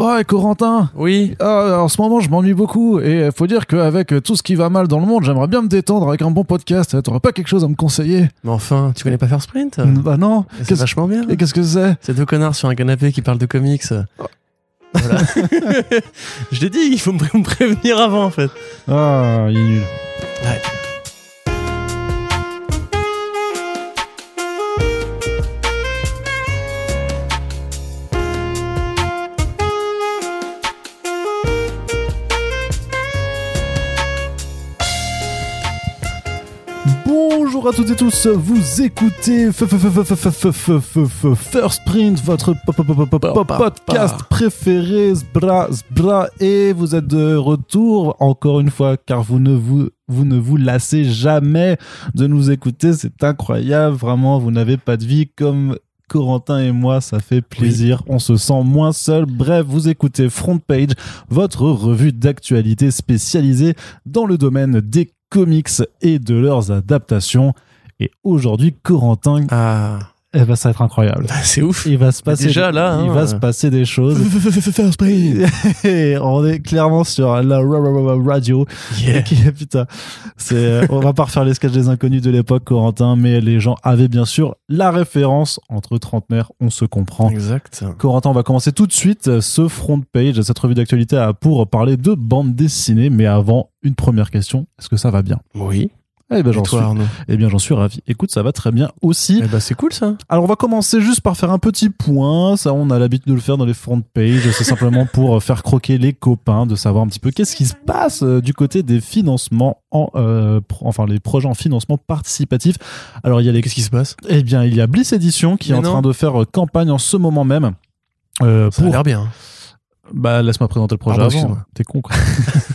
Ouais, Corentin Oui. ah, En ce moment, je m'ennuie beaucoup. Et il faut dire qu'avec tout ce qui va mal dans le monde, j'aimerais bien me détendre avec un bon podcast. T'aurais pas quelque chose à me conseiller Mais enfin, tu connais pas First Sprint? Bah non. C'est vachement bien. Et qu'est-ce que c'est? C'est deux connards sur un canapé qui parlent de comics. Voilà. je l'ai dit, il faut me pré- me prévenir avant en fait. Ah, il est nul. Ouais. Bonjour à toutes et tous, vous écoutez First Print, votre podcast préféré, bra, bra, et vous êtes de retour encore une fois, car vous ne vous vous ne vous lassez jamais de nous écouter, c'est incroyable, vraiment, vous n'avez pas de vie comme Corentin et moi, ça fait plaisir. On se sent moins seul. Bref, vous écoutez Front Page, votre revue d'actualité spécialisée dans le domaine des comics et de leurs adaptations. Et aujourd'hui, Corentin, Ah, eh ben, ça va être incroyable. bah, c'est ouf. Il va se passer, Déjà, là, hein, il va euh. se passer des choses. Et on est clairement sur la ra- ra- ra- radio. Yeah. Qui- Putain, c'est, euh, on va pas refaire les sketchs des inconnus de l'époque, Corentin, mais les gens avaient bien sûr la référence entre trentenaires, on se comprend. Exact. Corentin, on va commencer tout de suite ce front page, cette revue d'actualité pour parler de bande dessinée, mais avant, une première question, est-ce que ça va bien? Oui. Eh ben, j'en suis, eh bien, j'en suis ravi. Écoute, ça va très bien aussi. Eh bah, c'est cool ça. Alors, on va commencer juste par faire un petit point. Ça, on a l'habitude de le faire dans les front pages. C'est simplement pour euh, faire croquer les copains, de savoir un petit peu qu'est-ce qui se passe euh, du côté des financements en, euh, pro- enfin, les projets en financement participatif. Alors, il y a les, Qu'est-ce qui se passe? Eh bien, il y a Bliss Edition qui est en train de faire campagne en ce moment même. Euh, Ça a pour l'air bien. bah, laisse-moi présenter le projet Pardon, avant. T'es con, quoi.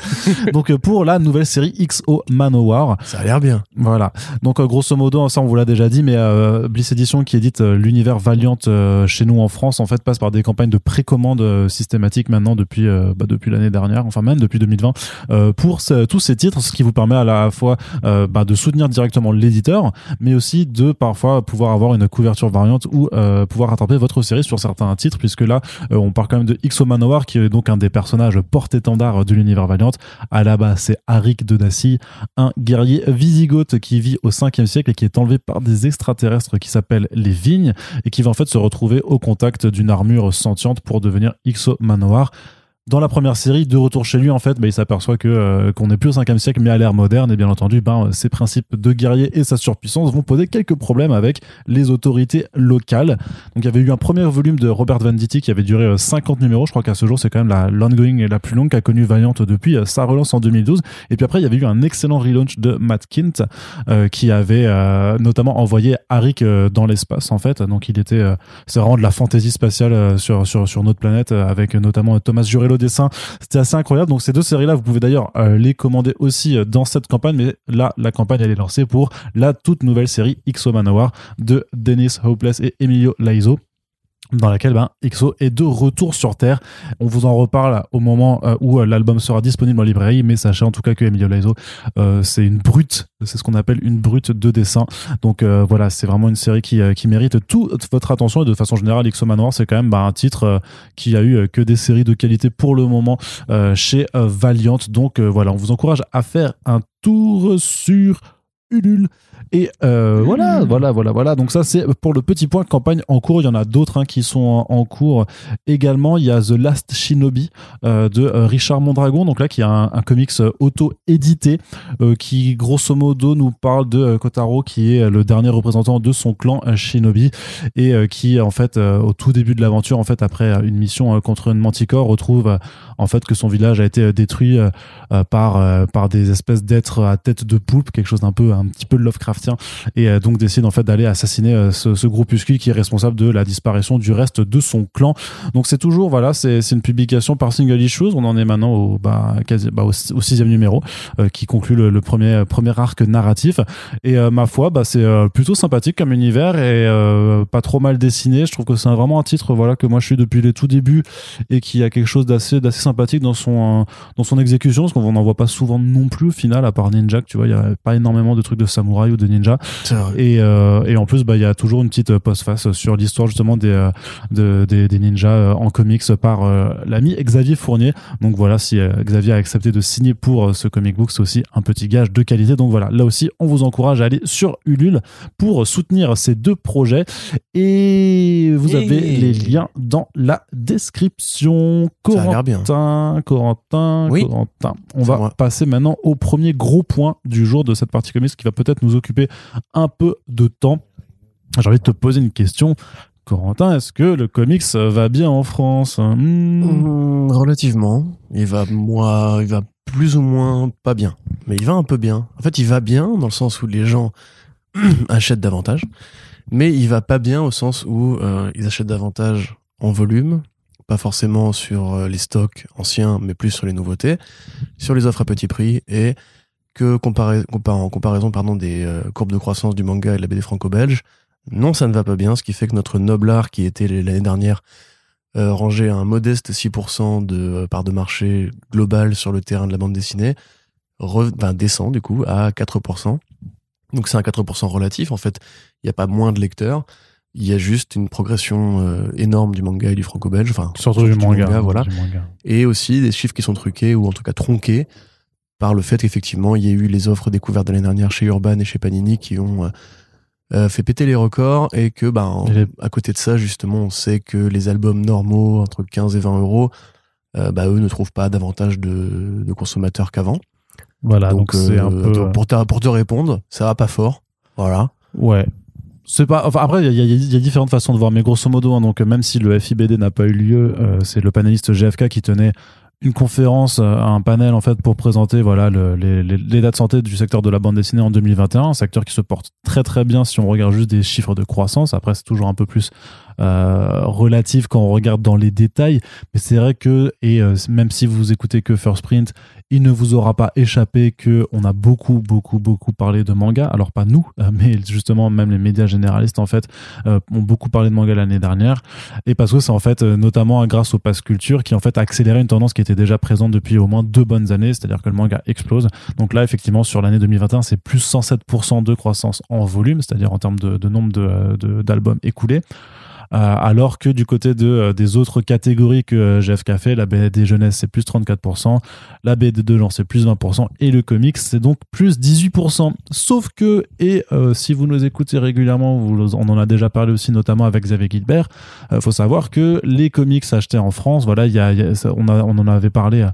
Donc, euh, pour la nouvelle série XO Manowar. Ça a l'air bien. Voilà. Donc, euh, grosso modo, ça, on vous l'a déjà dit, mais euh, Bliss Edition, qui édite l'univers Valiant euh, chez nous en France, en fait, passe par des campagnes de précommande systématiques maintenant depuis, euh, bah, depuis l'année dernière, enfin même depuis 2020, euh, pour ce- tous ces titres, ce qui vous permet à la fois bah, de soutenir directement l'éditeur, mais aussi de parfois pouvoir avoir une couverture variante ou pouvoir rattraper votre série sur certains titres, puisque là, on parle quand même de XO Manowar, qui est donc un des personnages porte-étendard de l'univers Valiant. À la base, c'est Arik de Dacy, un guerrier visigoth qui vit au 5e siècle et qui est enlevé par des extraterrestres qui s'appellent les Vignes et qui va en fait se retrouver au contact d'une armure sentiente pour devenir Ixo. Dans la première série, de retour chez lui, en fait, bah, il s'aperçoit que euh, qu'on n'est plus au 5e siècle, mais à l'ère moderne, et bien entendu, ben, ses principes de guerrier et sa surpuissance vont poser quelques problèmes avec les autorités locales. Donc, il y avait eu un premier volume de Robert Venditti qui avait duré euh, 50 numéros. Je crois qu'à ce jour, c'est quand même la l'ongoing la plus longue qu'a connue Valiant depuis euh, sa relance en 2012. Et puis après, il y avait eu un excellent relaunch de Matt Kint euh, qui avait euh, notamment envoyé Arik euh, dans l'espace en fait. Donc il était, euh, c'est vraiment de la fantaisie spatiale euh, sur sur sur notre planète euh, avec euh, notamment Thomas Jurel dessin. C'était assez incroyable. Donc ces deux séries là, vous pouvez d'ailleurs euh, les commander aussi euh, dans cette campagne. Mais là, la campagne elle est lancée pour la toute nouvelle série XO Manowar de Dennis Hopeless et Emilio Laizo dans laquelle ben, est de retour sur Terre. On vous en reparle au moment euh, où euh, l'album sera disponible en librairie, mais sachez en tout cas que Emilio euh, c'est une brute, c'est ce qu'on appelle une brute de dessin. Donc voilà, c'est vraiment une série qui, qui mérite toute votre attention et de façon générale, XO Manoir, c'est quand même bah, un titre qui a eu que des séries de qualité pour le moment chez Valiant. Donc voilà, on vous encourage à faire un tour sur Ulule. Et euh, voilà, voilà, voilà, voilà. Donc ça, c'est pour le petit point campagne en cours. Il y en a d'autres hein, qui sont en, cours également. Il y a The Last Shinobi euh, de euh, Richard Mondragon. Donc là, qui a un, un comics auto-édité euh, qui, grosso modo, nous parle de Kotaro, qui est le dernier représentant de son clan Shinobi et qui, en fait, au tout début de l'aventure, en fait, après une mission contre une manticore, retrouve en fait que son village a été détruit par par des espèces d'êtres à tête de poulpe, quelque chose d'un peu un petit peu Et euh, donc décide en fait d'aller assassiner euh, ce, ce groupuscule qui est responsable de la disparition du reste de son clan. Donc c'est toujours voilà, c'est une publication par single issues. On en est maintenant au bah, bah, au, sixième numéro euh, qui conclut le, premier premier arc narratif. Et ma foi, bah c'est plutôt sympathique comme univers et pas trop mal dessiné. Je trouve que c'est vraiment un titre voilà que moi je suis depuis les tout débuts et qui a quelque chose d'assez d'assez sympathique dans son dans son exécution parce qu'on n'en voit pas souvent non plus au final à part Ninja tu vois il y a pas énormément de trucs de samouraï ou de de Ninja. Et, et en plus, bah, il y a toujours une petite postface sur l'histoire justement des, de, des, des ninjas en comics par l'ami Xavier Fournier. Donc voilà, si Xavier a accepté de signer pour ce comic book, c'est aussi un petit gage de qualité. Donc voilà, là aussi, on vous encourage à aller sur Ulule pour soutenir ces deux projets. Et vous avez les liens dans la description. Corentin, Corentin, oui. Corentin. On va passer maintenant au premier gros point du jour de cette partie comics qui va peut-être nous occuper un peu de temps. J'ai envie de te poser une question. Corentin, est-ce que le comics va bien en France hmm. Hmm, Relativement. Il va, moi, il va plus ou moins pas bien. Mais il va un peu bien. En fait, il va bien dans le sens où les gens achètent davantage. Mais il va pas bien au sens où euh, ils achètent davantage en volume, pas forcément sur euh, les stocks anciens, mais plus sur les nouveautés, sur les offres à petit prix et que en comparaison pardon, des euh, courbes de croissance du manga et de la BD franco-belge, non, ça ne va pas bien, ce qui fait que notre noble art qui était l'année dernière euh, rangé à un modeste 6% de euh, part de marché global sur le terrain de la bande dessinée, descend du coup à 4%. Donc c'est un 4% relatif, en fait, il n'y a pas moins de lecteurs, il y a juste une progression euh, énorme du manga et du franco-belge, enfin surtout, du, manga, voilà, et aussi des chiffres qui sont truqués ou en tout cas tronqués par le fait qu'effectivement il y a eu les offres découvertes de l'année dernière chez Urban et chez Panini qui ont euh, fait péter les records et que ben à côté de ça justement on sait que les albums normaux entre 15 et 20 euros euh, bah, eux ne trouvent pas davantage de, de consommateurs qu'avant. Voilà donc c'est un euh, peu pour te, pour te répondre ça va pas fort voilà. Ouais. C'est pas enfin après il y, y, a différentes façons de voir mais grosso modo hein, donc même si le FIBD n'a pas eu lieu c'est le panéliste GFK qui tenait une conférence, euh, un panel en fait pour présenter voilà l'état de santé du secteur de la bande dessinée en 2021, un secteur qui se porte très très bien si on regarde juste des chiffres de croissance. Après c'est toujours un peu plus euh, relatif quand on regarde dans les détails, mais c'est vrai que et euh, même si vous écoutez que First Print, il ne vous aura pas échappé que on a beaucoup beaucoup beaucoup parlé de manga. Alors pas nous, mais justement même les médias généralistes en fait ont beaucoup parlé de manga l'année dernière et parce que c'est en fait notamment grâce au pass culture qui en fait a accéléré une tendance qui était déjà présente depuis au moins deux bonnes années, c'est-à-dire que le manga explose. Donc là, effectivement, sur l'année 2021, c'est plus 107% de croissance en volume, c'est-à-dire en termes de, nombre d'albums de, écoulés. Euh, alors que du côté de, euh, des autres catégories que euh, GFK fait, la BD jeunesse c'est plus 34%, la BD de genre c'est plus 20% et le comics c'est donc plus 18%. Sauf que, et si vous nous écoutez régulièrement, on en a déjà parlé aussi notamment avec Xavier Gilbert, il faut savoir que les comics achetés en France, voilà, on en avait parlé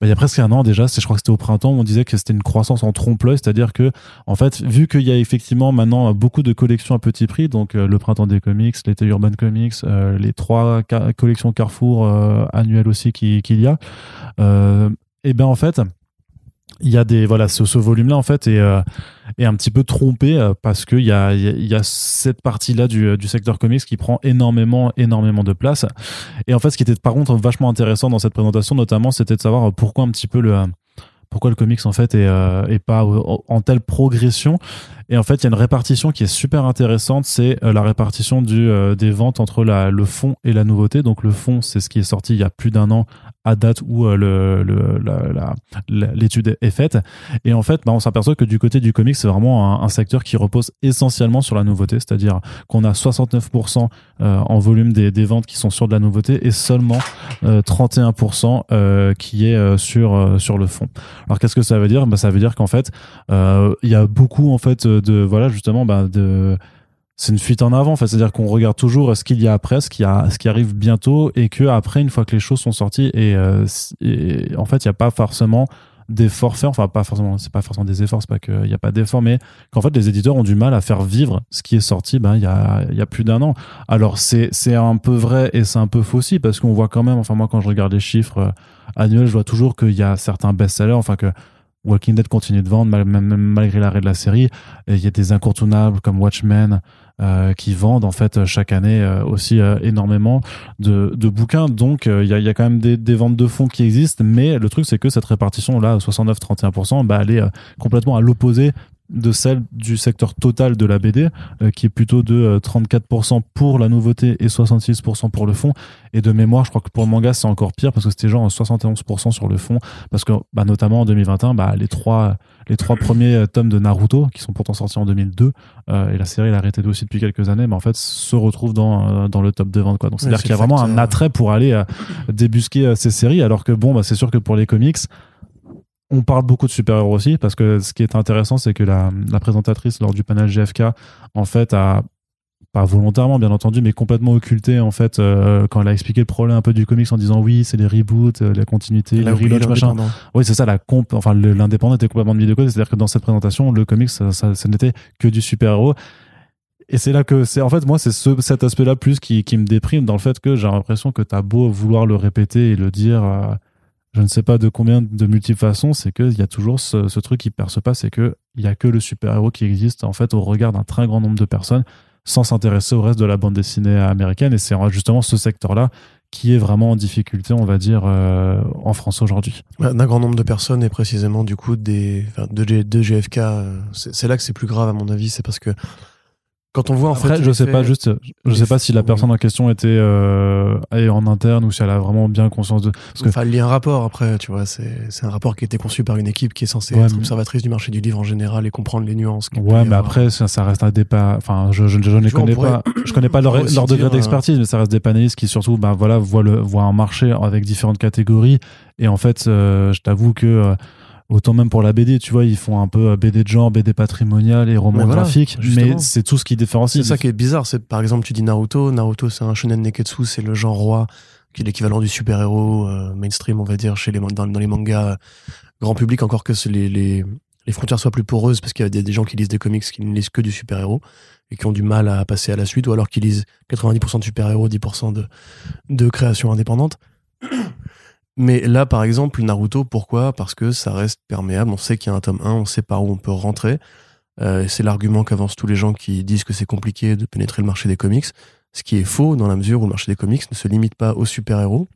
bah, il y a presque un an déjà, je crois que c'était au printemps, on disait que c'était une croissance en trompe-l'œil, c'est-à-dire que, en fait, vu qu'il y a effectivement maintenant beaucoup de collections à petit prix, donc euh, le printemps des comics, l'été Urban Comics, euh, les trois collections Carrefour euh, annuelles aussi qu'il y a, et ben en fait, il y a des voilà ce, ce volume là en fait est, euh, est un petit peu trompé euh, parce que il y a, il y a cette partie là du, du secteur comics qui prend énormément énormément de place. Et en fait ce qui était par contre vachement intéressant dans cette présentation notamment c'était de savoir pourquoi un petit peu le pourquoi le comics en fait est, euh, est pas en telle progression. Et en fait il y a une répartition qui est super intéressante c'est la répartition du des ventes entre la, le fond et la nouveauté. Donc le fond c'est ce qui est sorti il y a plus d'un an à date où euh, le, l'étude est faite. Et en fait, bah, on s'aperçoit que du côté du comics, c'est vraiment un, secteur qui repose essentiellement sur la nouveauté, c'est-à-dire qu'on a 69% euh, en volume des, des, ventes qui sont sur de la nouveauté et seulement 31% euh, qui est sur sur le fond. Alors qu'est-ce que ça veut dire? Bah, ça veut dire qu'en fait, il y a beaucoup en fait de voilà justement bah, de c'est une fuite en avant. Enfin, c'est-à-dire qu'on regarde toujours ce qu'il y a après, ce qui, a, ce qui arrive bientôt, et que après, une fois que les choses sont sorties, et, euh, en fait, il n'y a pas forcément d'efforts faits. Enfin, pas forcément, c'est pas forcément des efforts, c'est pas qu'il n'y a pas d'efforts, mais qu'en fait, les éditeurs ont du mal à faire vivre ce qui est sorti. Ben, il y a, il y a plus d'un an. Alors, c'est, c'est un peu vrai et c'est un peu faux aussi parce qu'on voit quand même. Enfin, moi, quand je regarde les chiffres euh, annuels, je vois toujours qu'il y a certains best-sellers. Enfin que Walking Dead continue de vendre même malgré l'arrêt de la série. Il y a des incontournables comme Watchmen, euh, qui vendent en fait chaque année euh, aussi euh, énormément de, de, bouquins. Donc il y a, y, a, quand même des, des, ventes de fonds qui existent, mais le truc c'est que cette répartition là, 69-31%, bah, elle est complètement à l'opposé de celle du secteur total de la BD, euh, qui est plutôt de 34% pour la nouveauté et 66% pour le fond. Et de mémoire, je crois que pour le manga, c'est encore pire parce que c'était genre 71% sur le fond, parce que bah, notamment en 2021, bah, les trois les trois premiers tomes de Naruto, qui sont pourtant sortis en 2002, et la série elle a arrêté aussi depuis quelques années, mais en fait se retrouvent dans, dans le top de vente. Quoi. Donc c'est-à-dire qu'il y a vraiment un attrait pour aller débusquer ces séries, alors que bon, bah, c'est sûr que pour les comics, on parle beaucoup de super-héros aussi, parce que ce qui est intéressant, c'est que la, présentatrice lors du panel GFK, en fait, a pas volontairement bien entendu, mais complètement occulté en fait euh, quand elle a expliqué le problème un peu du comics en disant oui c'est les reboots, euh, la continuité, le relaunch machin. Oui c'est ça la comp, enfin l'indépendant était complètement de de côté, c'est-à-dire que dans cette présentation le comics ça, ça, n'était que du super héros. Et c'est là que c'est en fait moi c'est ce, cet aspect-là plus qui, qui me déprime dans le fait que j'ai l'impression que t'as beau vouloir le répéter et le dire. Euh, je ne sais pas de combien de multiples façons, c'est qu'il y a toujours ce, truc qui perce pas, c'est qu'il n'y a que le super-héros qui existe en fait au regard d'un très grand nombre de personnes sans s'intéresser au reste de la bande dessinée américaine. Et c'est justement ce secteur-là qui est vraiment en difficulté, on va dire, euh, en France aujourd'hui. D'un grand nombre de personnes et précisément du coup des, de, de GFK, euh, c'est là que c'est plus grave à mon avis, c'est parce que quand on voit en fait, je sais pas juste, je sais pas si la personne en question était euh, en interne ou si elle a vraiment bien conscience de. Parce que... Enfin, il y a un rapport après, tu vois, c'est c'est un rapport qui a été conçu par une équipe qui est censée être observatrice du marché du livre en général et comprendre les nuances. Ouais, mais après ça, ça, reste un départ. Enfin, je je, je, ne connais pas, je connais pas leur, leur degré euh, d'expertise, mais ça reste des panélistes qui surtout, bah voilà, voient le voient un marché avec différentes catégories et en fait, euh, je t'avoue que Autant même pour la BD, tu vois, ils font un peu euh, BD de genre, BD patrimonial et roman graphique, mais c'est tout ce qui différencie. C'est ça qui est bizarre, c'est par exemple tu dis Naruto, Naruto c'est un shonen neketsu, c'est le genre roi, qui est l'équivalent du super-héros euh, mainstream, on va dire, chez les dans, dans les mangas euh, grand public, encore que les, les, les frontières soient plus poreuses, parce qu'il y a des, gens qui lisent des comics qui ne lisent que du super-héros et qui ont du mal à passer à la suite, ou alors qui lisent 90% de super-héros, 10% de, de création indépendante. Mais là, par exemple, Naruto, pourquoi? Parce que ça reste perméable. On sait qu'il y a un tome 1, on sait par où on peut rentrer. Euh, c'est l'argument qu'avancent tous les gens qui disent que c'est compliqué de pénétrer le marché des comics. Ce qui est faux dans la mesure où le marché des comics ne se limite pas aux super-héros,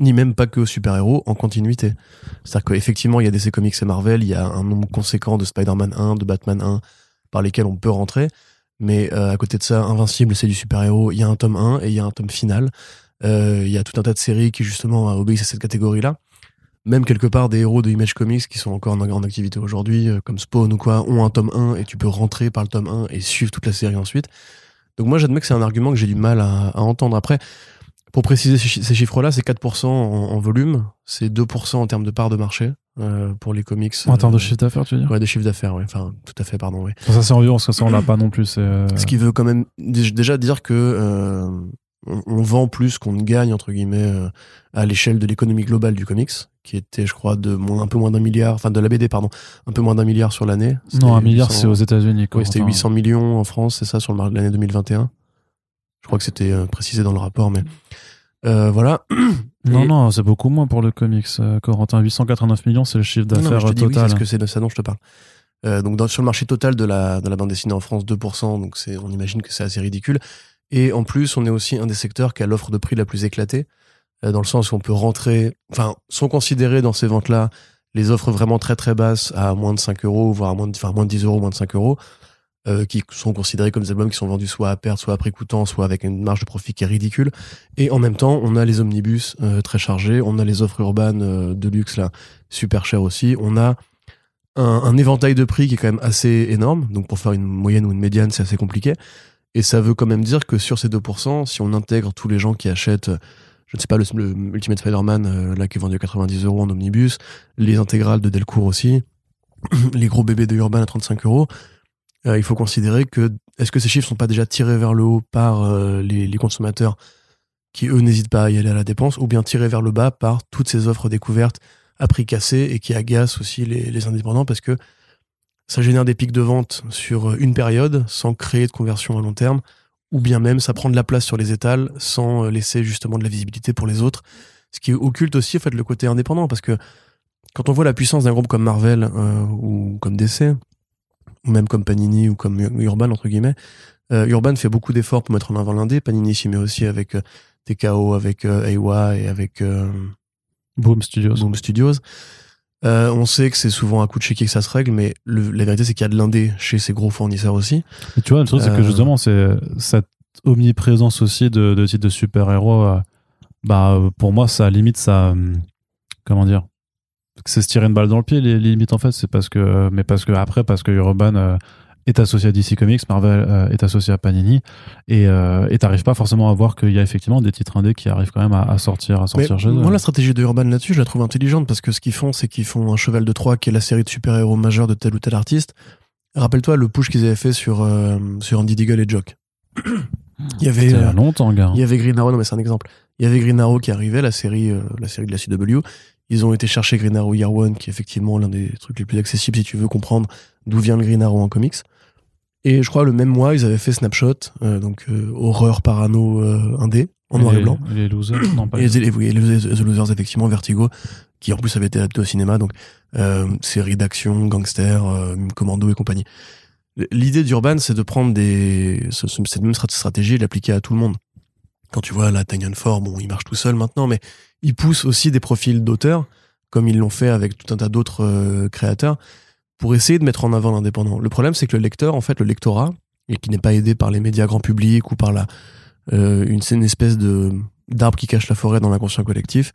ni même pas que aux super-héros en continuité. C'est-à-dire qu'effectivement, il y a DC Comics et Marvel, il y a un nombre conséquent de Spider-Man 1, de Batman 1, par lesquels on peut rentrer. Mais euh, à côté de ça, Invincible, c'est du super-héros. Il y a un tome 1 et il y a un tome final. Euh, il y a tout un tas de séries qui justement obéissent à cette catégorie-là. Même quelque part des héros de Image Comics qui sont encore en, en activité aujourd'hui, euh, comme Spawn ou quoi, ont un tome 1 et tu peux rentrer par le tome 1 et suivre toute la série ensuite. Donc moi j'admets que c'est un argument que j'ai du mal à, à, entendre. Après, pour préciser ces chiffres-là, c'est 4% en, en, volume, c'est 2% en termes de part de marché euh, pour les comics. En termes de chiffre d'affaires, tu veux dire? Ouais, de chiffre d'affaires, ouais. Enfin, tout à fait, pardon, oui. Ça c'est environ, parce que ça on l'a pas non plus. Euh... Ce qui veut quand même déjà dire que euh, on, vend plus qu'on ne gagne entre guillemets euh, à l'échelle de l'économie globale du comics qui était je crois de moins, un peu moins d'un milliard enfin de la BD pardon un peu moins d'un milliard sur l'année. Non un milliard c'est aux États-Unis oui c'était 800 millions en France c'est ça sur l'année 2021 je crois que c'était euh, précisé dans le rapport mais euh, voilà. Non non c'est beaucoup moins pour le comics Corentin. 889 millions c'est le chiffre d'affaires total oui, c'est que c'est de ça dont je te parle. Donc dans, sur le marché total de la, de la bande dessinée en France 2% donc on imagine que c'est assez ridicule et en plus, on est aussi un des secteurs qui a l'offre de prix la plus éclatée, euh, dans le sens où on peut rentrer, enfin, sont considérées dans ces ventes-là les offres vraiment très très basses à moins de 5 euros, voire à moins de, enfin, moins de 10 euros, moins de 5 euros, euh, qui sont considérés comme des albums qui sont vendus soit à perte, soit prix coûtant, soit avec une marge de profit qui est ridicule. Et en même temps, on a les omnibus euh, très chargés, on a les offres urbaines de luxe là, super chères aussi, on a un éventail de prix qui est quand même assez énorme. Donc pour faire une moyenne ou une médiane, c'est assez compliqué. Et ça veut quand même dire que sur ces 2%, si on intègre tous les gens qui achètent, je ne sais pas, le, Ultimate Spider-Man, euh, là, qui est vendu à 90 euros en omnibus, les intégrales de Delcourt aussi, les gros bébés de Urban à 35 euros, euh, il faut considérer que, est-ce que ces chiffres sont pas déjà tirés vers le haut par euh, les, les, consommateurs qui, eux, n'hésitent pas à y aller à la dépense, ou bien tirés vers le bas par toutes ces offres découvertes à prix cassé et qui agacent aussi les, les indépendants parce que ça génère des pics de vente sur une période sans créer de conversion à long terme, ou bien même ça prend de la place sur les étals sans euh, laisser justement de la visibilité pour les autres. Ce qui occulte aussi en fait le côté indépendant parce que quand on voit la puissance d'un groupe comme Marvel euh, ou comme DC, ou même comme Panini ou comme Urban entre guillemets, euh, Urban fait beaucoup d'efforts pour mettre en avant l'indé. Panini s'y met aussi avec TKO, avec Aiwa et avec Boom Studios. Boom Studios. Euh, on sait que c'est souvent un coup de chéquier que ça se règle, mais le- la vérité c'est qu'il y a de l'indé chez ces gros fournisseurs aussi. Et tu vois, le truc, c'est que Euh. justement, c'est cette omniprésence aussi de, de titres de super-héros. euh, bah, pour moi, ça limite ça. Comment dire C'est se tirer une balle dans le pied, les, les limites, en fait. C'est parce que. Mais parce que après, parce que Urban euh, est associé à DC Comics, Marvel euh, est associé à Panini. Et euh, t'arrives pas forcément à voir qu'il y a effectivement des titres indés qui arrivent quand même à, à sortir, à sortir chez eux. moi, la stratégie de Urban là-dessus, je la trouve intelligente parce que ce qu'ils font, c'est qu'ils font un cheval de Troie qui est la série de super-héros majeurs de tel ou tel artiste. Rappelle-toi le push qu'ils avaient fait sur, euh, sur Andy Deagle et Jock. Il y avait, euh, longtemps, gars. il y avait Green Arrow, non mais c'est un exemple. Il y avait Green Arrow qui arrivait, la série, euh, la série de la CW. Ils ont été chercher Green Arrow Year One, qui est effectivement l'un des trucs les plus accessibles si tu veux comprendre d'où vient le Green Arrow en comics. Et je crois le même mois, ils avaient fait Snapshot, euh, donc euh, horreur parano euh, indé, en noir et blanc. Les losers, non, pas Et les- les, oui, et les- The Losers, effectivement, Vertigo, qui en plus avait été adapté au cinéma, donc euh, série d'action, gangster, commando et compagnie. L'idée d'Urban, c'est de prendre des, ce- ce- cette même strat- stratégie et l'appliquer à tout le monde. Quand tu vois la Tanyan Four, bon, il marche tout seul maintenant, mais il pousse aussi des profils d'auteurs, comme ils l'ont fait avec tout un tas d'autres créateurs, pour essayer de mettre en avant l'indépendant. Le problème, c'est que le lecteur, en fait, le lectorat, et qui n'est pas aidé par les médias grand public ou par la, euh, une, une espèce de d'arbre qui cache la forêt dans l'inconscient collectif,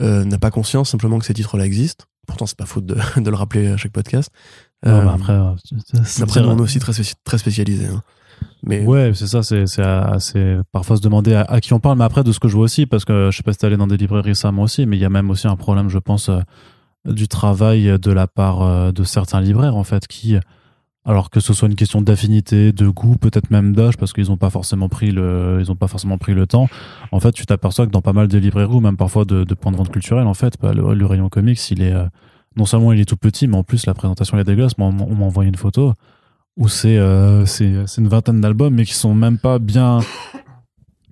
euh, n'a pas conscience simplement que ces titres-là existent. Pourtant, c'est pas faute de, de le rappeler à chaque podcast. Non, Euh, bah après, euh, après, on est aussi très, spéci- très spécialisé. Hein. Mais Ouais, c'est ça, c'est assez parfois se demander à, à qui on parle, mais après de ce que je vois aussi, parce que je sais pas si t'es allé dans des librairies récemment aussi, mais il y a même aussi un problème, je pense, euh, du travail de la part euh, de certains libraires en fait, qui, alors que ce soit une question d'affinité, de goût, peut-être même d'âge, parce qu'ils ont pas forcément pris le, ils pas forcément pris le temps. En fait, tu t'aperçois que dans pas mal de librairies ou même parfois de, de points de vente culturels, en fait, bah, le, rayon comics, il est euh, non seulement il est tout petit, mais en plus la présentation est dégueulasse. Moi, on m'a envoyé une photo où c'est euh, c'est une vingtaine d'albums mais qui sont même pas bien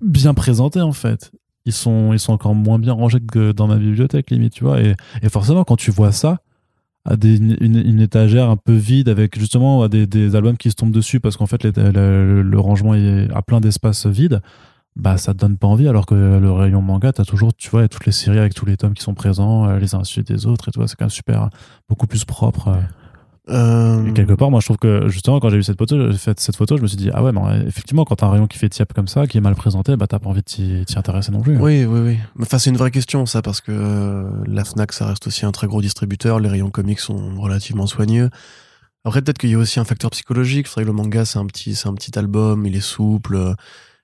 bien présentés en fait ils sont ils sont encore moins bien rangés que dans ma bibliothèque limite tu vois. Et, et forcément quand tu vois ça à des, une, étagère un peu vide avec justement à des, albums qui se tombent dessus parce qu'en fait le, rangement est à plein d'espaces vides bah ça te donne pas envie. Alors que le rayon manga t'as toujours tu vois toutes les séries avec tous les tomes qui sont présents euh, les uns suite des autres et tout c'est quand même super beaucoup plus propre euh, Et quelque part, moi, je trouve que justement, quand j'ai vu cette photo, j'ai fait cette photo, je me suis dit, ah ouais, mais euh, effectivement, quand t'as un rayon qui fait tiep comme ça, qui est mal présenté, bah t'as pas envie de t'y intéresser non plus. Oui, oui, oui. Enfin, c'est une vraie question, ça, parce que euh, la Fnac, ça reste aussi un très gros distributeur. Les rayons comics sont relativement soigneux. Après, peut-être qu'il y a aussi un facteur psychologique. C'est vrai que le manga, c'est un petit, c'est un petit album, il est souple, euh,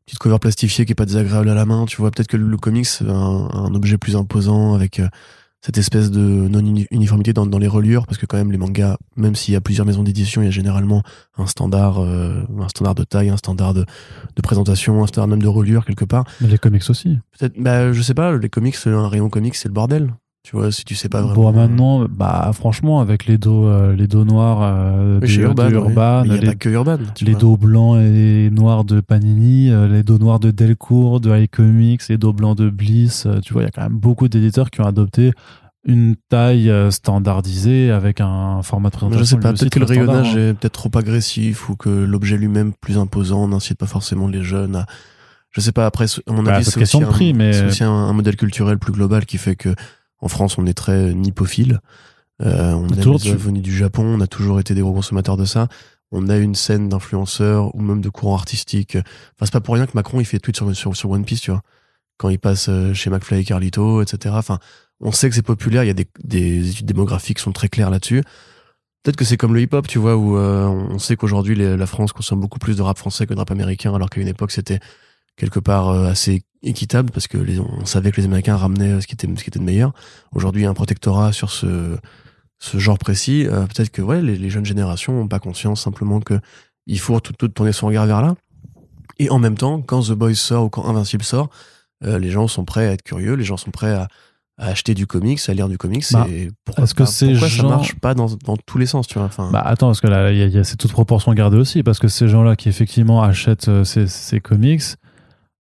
petite cover plastifiée qui est pas désagréable à la main. Tu vois, peut-être que le comics, c'est un, un objet plus imposant avec euh, cette espèce de non-uniformité dans, dans les reliures, parce que quand même, les mangas, même s'il y a plusieurs maisons d'édition, il y a généralement un standard, euh, un standard de taille, un standard de, de présentation, un standard même de reliure quelque part. Mais les comics aussi. Peut-être, bah, je sais pas, les comics, un rayon comics, c'est le bordel. Tu vois, si tu sais pas vraiment. Bon, maintenant, bah, franchement, avec les dos, euh, les dos noirs euh, Oui, Urban. du oui. Urban, Mais il y a les, pas que Urban. les vois. dos blancs et noirs de Panini, euh, les dos noirs de Delcourt, de iComics, les dos blancs de Bliss. euh, tu vois, il y a quand même beaucoup d'éditeurs qui ont adopté une taille euh, standardisée avec un format de présentation. je sais pas, peut-être que le rayonnage hein. est peut-être trop agressif ou que l'objet lui-même plus imposant n'incite pas forcément les jeunes à. Je sais pas, après, à mon Bah, avis, c'est aussi, prix, un, mais- c'est aussi un, un modèle culturel plus global qui fait que en France, on est très nipophile. Euh, on les tu- œuvres venues du Japon, on a toujours été des gros consommateurs de ça. On a une scène d'influenceurs ou même de courants artistiques. Enfin, c'est pas pour rien que Macron, il fait tweet sur, sur, sur One Piece, tu vois. Quand il passe euh, chez McFly et Carlito, etc. Enfin, on sait que c'est populaire, il y a des, des études démographiques qui sont très claires là-dessus. Peut-être que c'est comme le hip-hop, tu vois, où euh, on sait qu'aujourd'hui la France consomme beaucoup plus de rap français que de rap américain, alors qu'à une époque c'était quelque part euh, assez équitable parce que les, on savait que les Américains ramenaient ce qui était ce qui était de meilleur. Aujourd'hui, a un protectorat sur ce ce genre précis. Euh, Peut-être que ouais, les, les jeunes générations ont pas conscience simplement que il faut tout, tout tourner son regard vers là. Et en même temps, quand The Boys sort ou quand Invincible sort, euh, les gens sont prêts à être curieux, les gens sont prêts à, à acheter du comics, à lire du comics. Bah, et pourquoi, est-ce que pas- ces pourquoi gens- ça marche pas dans, dans tous les sens, tu vois enfin, Bah attends, parce que là, il y, a- a c'est toute proportion gardée aussi, parce que ces gens-là qui effectivement achètent euh, ces, ces comics,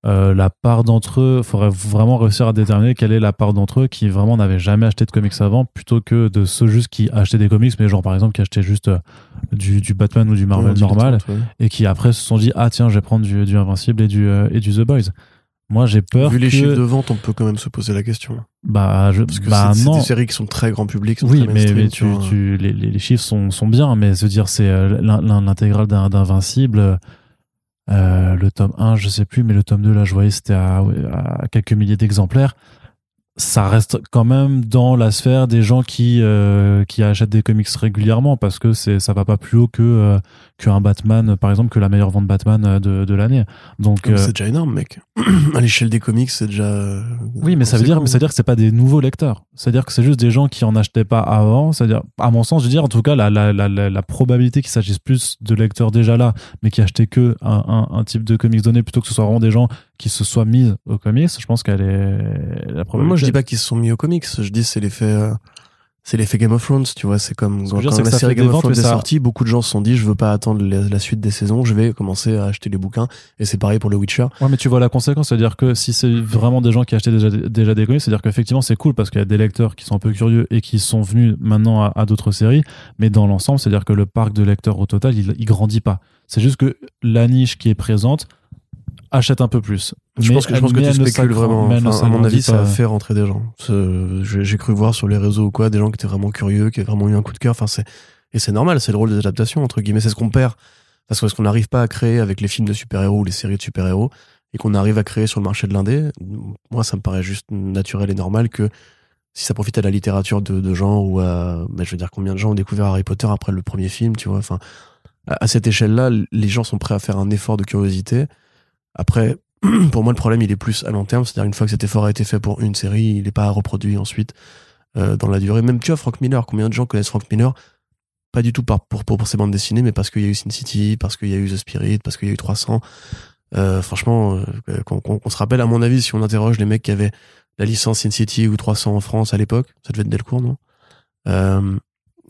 euh, la part d'entre eux, faudrait vraiment réussir à déterminer quelle est la part d'entre eux qui vraiment n'avaient jamais acheté de comics avant, plutôt que de ceux juste qui achetaient des comics, mais genre par exemple qui achetaient juste euh, du, du Batman ou du Marvel ouais, normal, ouais. et qui après se sont dit ah tiens je vais prendre du, du Invincible et du, euh, et du The Boys. Moi, j'ai peur Vu les que- chiffres de vente, on peut quand même se poser la question. Bah, je, Parce que bah c'est des séries qui sont très grand public. sont Oui, très mais, mainstream, mais tu, vois. tu, les, les chiffres sont, sont bien, mais se dire c'est l'in- l'in- l'intégrale d'Invincible. Euh, le tome 1, je sais plus, mais le tome 2, là, je voyais, c'était à, à quelques milliers d'exemplaires. Ça reste quand même dans la sphère des gens qui, euh, qui achètent des comics régulièrement parce que c'est, ça va pas plus haut que, euh, qu'un Batman, par exemple, que la meilleure vente Batman euh, de, de l'année. Donc, euh, C'est déjà énorme, mec. à l'échelle des comics, c'est déjà. euh, Oui, mais ça veut dire, mais ça veut dire que c'est pas des nouveaux lecteurs. C'est-à-dire que c'est juste des gens qui en achetaient pas avant. C'est-à-dire, à mon sens, je veux dire, en tout cas, la, la, la, la, la probabilité qu'il s'agisse plus de lecteurs déjà là, mais qui achetaient que un, un, un type de comics donné plutôt que ce soit vraiment des gens qui se soient mis aux comics, je pense qu'elle est la probabilité. Moi, je dis pas qu'ils se sont mis aux comics. Je dis c'est l'effet. euh, C'est l'effet Game of Thrones, tu vois. C'est comme quand, quand la série Game of Thrones est sortie, beaucoup de gens se sont dit je veux pas attendre la, la suite des saisons, je vais commencer à acheter les bouquins. Et c'est pareil pour le Witcher. Ouais, mais tu vois la conséquence, c'est-à-dire que si c'est vraiment des gens qui achetaient déjà, déjà des comics, c'est-à-dire qu'effectivement c'est cool parce qu'il y a des lecteurs qui sont un peu curieux et qui sont venus maintenant à, à d'autres séries, mais dans l'ensemble, c'est-à-dire que le parc de lecteurs au total, il, il grandit pas. C'est juste que la niche qui est présente achète un peu plus. Je Mais pense que, je elle- pense que mais tu spécules vraiment. Enfin, à mon avis, ça a fait rentrer des gens. J'ai cru voir sur les réseaux ou quoi, des gens qui étaient vraiment curieux, qui avaient vraiment eu un coup de cœur. Enfin, c'est et c'est normal, c'est le rôle des adaptations entre guillemets. C'est ce qu'on perd parce que ce qu'on n'arrive pas à créer avec les films de super-héros ou les séries de super-héros et qu'on arrive à créer sur le marché de l'indé. Moi, ça me paraît juste naturel et normal que si ça profite à la littérature de, de gens ou à, ben, je veux dire, combien de gens ont découvert Harry Potter après le premier film, tu vois? Enfin, à, à cette échelle-là, les gens sont prêts à faire un effort de curiosité. Après, pour moi, le problème, il est plus à long terme. C'est-à-dire, une fois que cet effort a été fait pour une série, il n'est pas reproduit ensuite euh, dans la durée. Même, tu vois, Frank Miller, combien de gens connaissent Frank Miller? Pas du tout par, pour, pour, pour ses bandes dessinées, mais parce qu'il y a eu Sin City, parce qu'il y a eu The Spirit, parce qu'il y a eu 300. Euh, franchement, euh, qu'on- qu'on se rappelle, à mon avis, si on interroge les mecs qui avaient la licence Sin City ou 300 en France à l'époque, ça devait être Delcourt, non? Euh,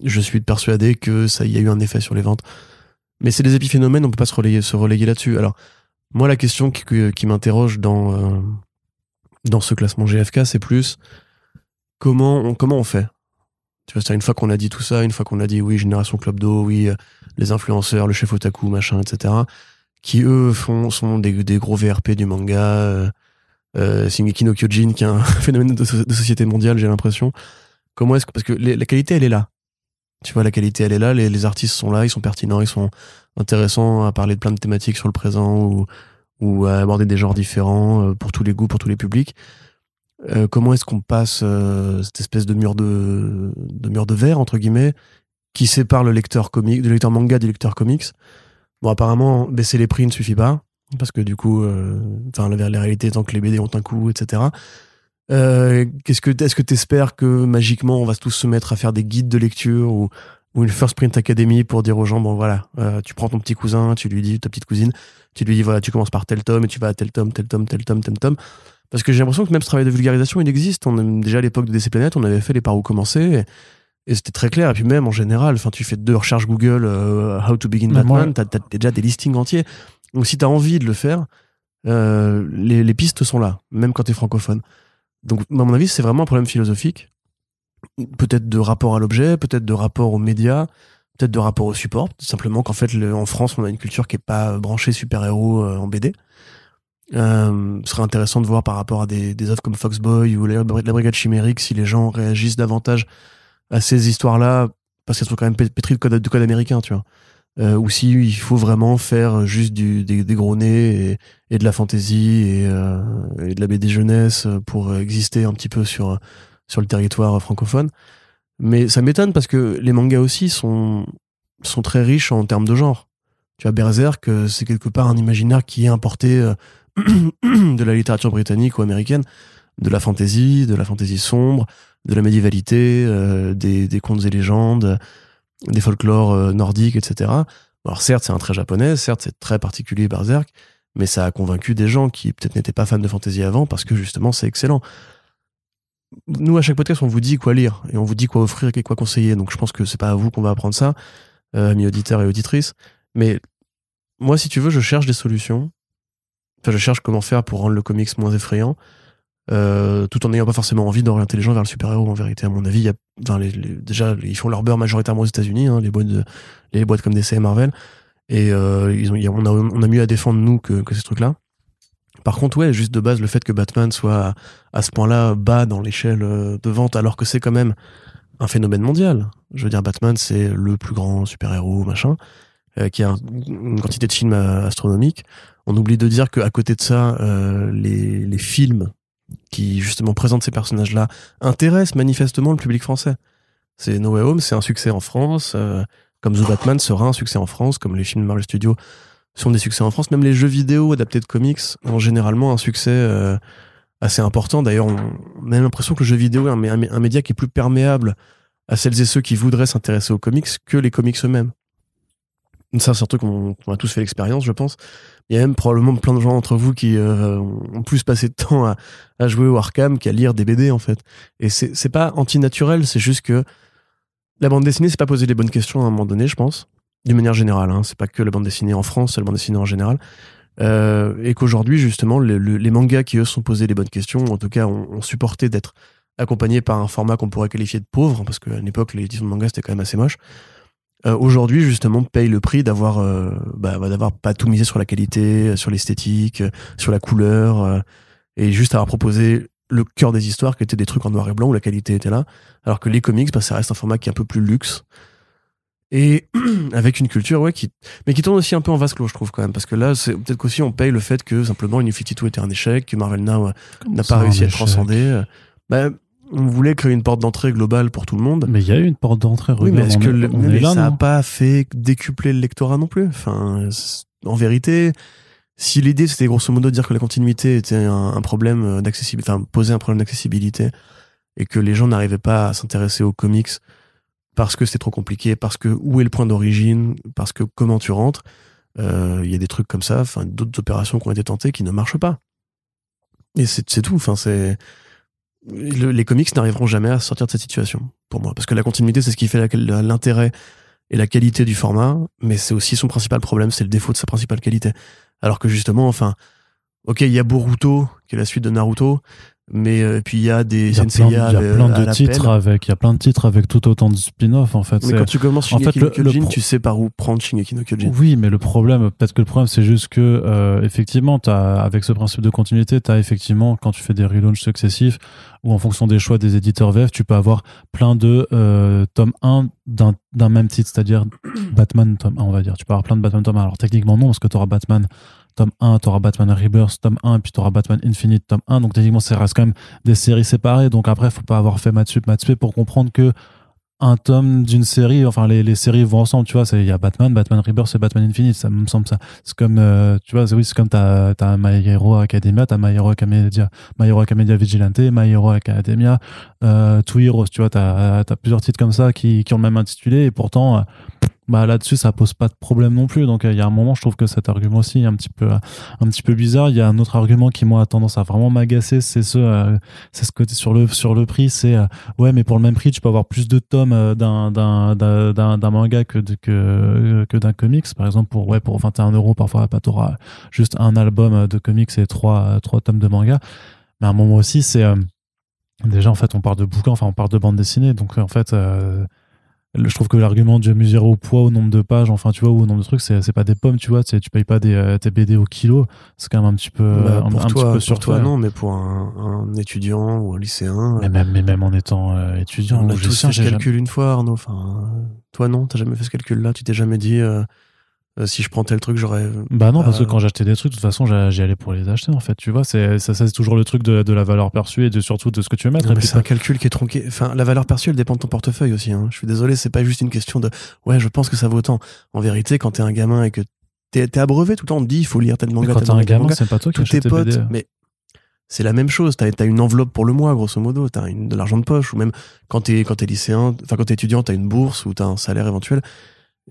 Je suis persuadé que ça y a eu un effet sur les ventes. Mais c'est des épiphénomènes, on peut pas se relayer, se relayer là-dessus. Alors, moi, la question qui, m'interroge dans, euh, dans ce classement GFK, c'est plus comment on, comment on fait? Tu vois, une fois qu'on a dit tout ça, une fois qu'on a dit oui, Génération Club d'eau, oui, euh, les influenceurs, le chef otaku, machin, etc., qui eux font, sont des, des gros VRP du manga, euh, euh, Kyojin, qui est un phénomène de, so- de société mondiale, j'ai l'impression. Comment est-ce que. Parce que la qualité, elle est là. Tu vois, la qualité, elle est là, les artistes sont là, ils sont pertinents, ils sont intéressants à parler de plein de thématiques sur le présent ou, ou à aborder des genres différents euh, pour tous les goûts, pour tous les publics. Euh, comment est-ce qu'on passe euh, cette espèce de mur de, de mur de verre entre guillemets qui sépare le lecteur comique, le lecteur manga du lecteur comics? Bon, apparemment, baisser les prix ne suffit pas parce que du coup, euh, enfin, la, la réalité étant que les BD ont un coût, etc. Euh, qu'est-ce que est-ce que t'espères que magiquement on va tous se mettre à faire des guides de lecture ou ou une First Print Academy pour dire aux gens bon voilà euh, tu prends ton petit cousin tu lui dis ta petite cousine tu lui dis voilà tu commences par tel tome et tu vas à tel tome tel tome tel tome tel tome. Parce que j'ai l'impression que même ce travail de vulgarisation il existe. On a, déjà à l'époque de DC Planet on avait fait les par où commencer et, et c'était très clair. Et puis même en général enfin tu fais deux recherches Google euh, how to begin Batman t'as t'as déjà des listings entiers. Donc si t'as envie de le faire euh, les, les pistes sont là même quand t'es francophone. Donc à mon avis c'est vraiment un problème philosophique peut-être de rapport à l'objet peut-être de rapport aux médias peut-être de rapport au support simplement qu'en fait en France on a une culture qui est pas branchée super-héros euh, en BD euh, ce serait intéressant de voir par rapport à des, des œuvres comme Foxboy ou la, Brigade Chimérique si les gens réagissent davantage à ces histoires-là parce qu'elles sont quand même pé- pétries de code, de code américain, tu vois. Euh, ou si il faut vraiment faire juste du, des, des gros nez et, et de la fantaisie et, euh, et de la BD jeunesse pour exister un petit peu sur, sur le territoire francophone. Mais ça m'étonne parce que les mangas aussi sont, sont très riches en termes de genre. Tu vois, Berserk, euh, c'est quelque part un imaginaire qui est importé euh, de la littérature britannique ou américaine, de la fantaisie, de la fantaisie sombre, de la médiévalité, euh, des, des contes et légendes, des folklores nordiques, etc. Alors certes, c'est un trait japonais, certes, c'est très particulier Berserk, mais ça a convaincu des gens qui peut-être n'étaient pas fans de fantasy avant parce que justement, c'est excellent. Nous, à chaque podcast, on vous dit quoi lire et on vous dit quoi offrir et quoi conseiller. Donc je pense que c'est pas à vous qu'on va apprendre ça, euh, amis auditeurs et auditrices. Mais moi, si tu veux, je cherche des solutions. Enfin, je cherche comment faire pour rendre le comics moins effrayant. Euh, tout en n'ayant pas forcément envie d'orienter les gens vers le super-héros en vérité à mon avis y a, déjà ils font leur beurre majoritairement aux États-Unis hein, les boîtes les boîtes comme DC et Marvel et euh, ils ont, on a mieux à défendre nous que, que ces trucs là Par contre, ouais, juste de base, le fait que Batman soit à, ce point-là bas dans l'échelle euh, de vente, alors que c'est quand même un phénomène mondial. Je veux dire, Batman, c'est le plus grand super-héros, machin, euh, qui a une quantité de films euh, astronomiques. On oublie de dire qu'à côté de ça, les, films qui justement présentent ces personnages-là intéressent manifestement le public français. C'est No Way Home, c'est un succès en France, comme The Batman sera un succès en France, comme les films de Marvel Studios sont des succès en France. Même les jeux vidéo adaptés de comics ont généralement un succès euh, assez important. D'ailleurs, on, a l'impression que le jeu vidéo est un, média qui est plus perméable à celles et ceux qui voudraient s'intéresser aux comics que les comics eux-mêmes. Ça, c'est un truc qu'on a tous fait l'expérience, je pense. Il y a même probablement plein de gens entre vous qui euh, ont plus passé de temps à, jouer au Arkham qu'à lire des BD, en fait. Et c'est pas antinaturel, c'est juste que la bande dessinée, c'est pas poser les bonnes questions à un moment donné, je pense d'une manière générale. Hein. C'est pas que la bande dessinée en France, c'est la bande dessinée en général. Euh, et qu'aujourd'hui, justement, les mangas qui, eux, sont posés les bonnes questions, en tout cas, ont, supporté d'être accompagnés par un format qu'on pourrait qualifier de pauvre, parce qu'à une époque, l'édition de manga, c'était quand même assez moche. Euh, aujourd'hui, justement, paye le prix d'avoir euh, bah, bah, d'avoir pas tout misé sur la qualité, sur l'esthétique, sur la couleur, et juste avoir proposé le cœur des histoires qui étaient des trucs en noir et blanc où la qualité était là, alors que les comics, bah, ça reste un format qui est un peu plus luxe, et avec une culture ouais qui mais qui tourne aussi un peu en vase clos je trouve quand même. Parce que là c'est peut-être qu'aussi on paye le fait que simplement New 52 était un échec que Marvel Now euh, n'a pas réussi à transcender bah, on voulait créer une porte d'entrée globale pour tout le monde. Mais il y a eu une porte d'entrée oui mais est-ce que ça n'a pas fait décupler le lectorat non plus. Enfin en vérité si l'idée c'était grosso modo de dire que la continuité était un, problème euh, d'accessibilité enfin poser un problème d'accessibilité et que les gens n'arrivaient pas à s'intéresser aux comics parce que c'est trop compliqué, parce que où est le point d'origine, parce que comment tu rentres. Euh, il y a des trucs comme ça, d'autres opérations qui ont été tentées qui ne marchent pas. Et c'est tout. Enfin c'est les comics n'arriveront jamais à sortir de cette situation pour moi, parce que la continuité c'est ce qui fait l'intérêt et la qualité du format, mais c'est aussi son principal problème, c'est le défaut de sa principale qualité. Alors que justement, enfin, ok, il y a Boruto qui est la suite de Naruto, mais euh, puis il y a des il y a plein, de titres avec il y a plein de titres avec tout autant de spin-off en fait. Mais quand tu commences Shingeki no Kyojin tu sais par où prendre Shingeki no Kyojin. Oui mais le problème peut-être que le problème c'est juste que euh, effectivement as, avec ce principe de continuité tu as effectivement quand tu fais des relaunchs successifs ou en fonction des choix des éditeurs VF tu peux avoir plein de euh, tome 1 d'un même titre c'est-à-dire Batman tome 1 on va dire. Tu peux avoir plein de Batman tome 1 alors techniquement non parce que tu auras Batman tome 1, tu auras Batman Rebirth, tome 1, puis tu auras Batman Infinite, tome 1. Donc, techniquement, ça reste quand même des séries séparées. Donc, après, faut pas avoir fait Matsup, Matsup pour comprendre que un tome d'une série, enfin, les, séries vont ensemble, tu vois. Il y a Batman, Batman Rebirth et Batman Infinite. Ça me semble ça. C'est comme, euh, tu vois, oui, c'est comme t'as, t'as My Hero Academia, t'as My Hero Academia, My Hero Academia Vigilante, My Hero Academia, euh, Two Heroes, tu vois, t'as, t'as plusieurs titres comme ça qui, qui ont le même intitulé et pourtant, bah là-dessus ça pose pas de problème non plus. Donc il y a un moment je trouve que cet argument aussi est un petit peu un petit peu bizarre. Il y a un autre argument qui moi a tendance à vraiment m'agacer c'est ce euh, c'est ce côté sur le sur le prix c'est euh, ouais mais pour le même prix tu peux avoir plus de tomes euh, d'un d'un d'un manga que que que d'un comics. Par exemple pour ouais pour 21 euros parfois pas t'auras juste un album de comics et trois trois tomes de manga. Mais à un moment aussi c'est déjà en fait on parle de bouquins enfin on parle de bande dessinée. Donc en fait je trouve que l'argument de mesurer au poids, au nombre de pages, enfin, tu vois, ou au nombre de trucs, c'est, pas des pommes, tu vois, tu payes pas des, euh, tes BD au kilo, c'est quand même un petit peu, bah, un, petit peu sur toi. non, mais pour un, étudiant ou un lycéen. Mais même, mais même en étant euh, étudiant. On a tous fait ce calcul une fois, Arnaud. Enfin, toi, non, t'as jamais fait ce calcul-là, tu t'es jamais dit, euh, euh, si je prends tel truc, j'aurais. Bah non, parce que quand j'achetais des trucs, de toute façon, j'y allais pour les acheter, en fait. Tu vois, c'est ça, c'est toujours le truc de, de, la valeur perçue et de, surtout de ce que tu veux mettre. mais c'est un calcul qui est tronqué. Enfin, la valeur perçue, elle dépend de ton portefeuille aussi. Hein. Je suis désolé, c'est pas juste une question de ouais, je pense que ça vaut tant. En vérité, quand t'es un gamin et que t'es es abreuvé tout le temps, on te dit il faut lire tel manga. quand t'es un gamin, c'est pas toi qui tes potes. Mais c'est la même chose. T'as as une enveloppe pour le mois, grosso modo. T'as de l'argent de poche, ou même quand t'es quand t'es lycéen, enfin quand t'es étudiant, t'as une bourse ou t'as un salaire éventuel.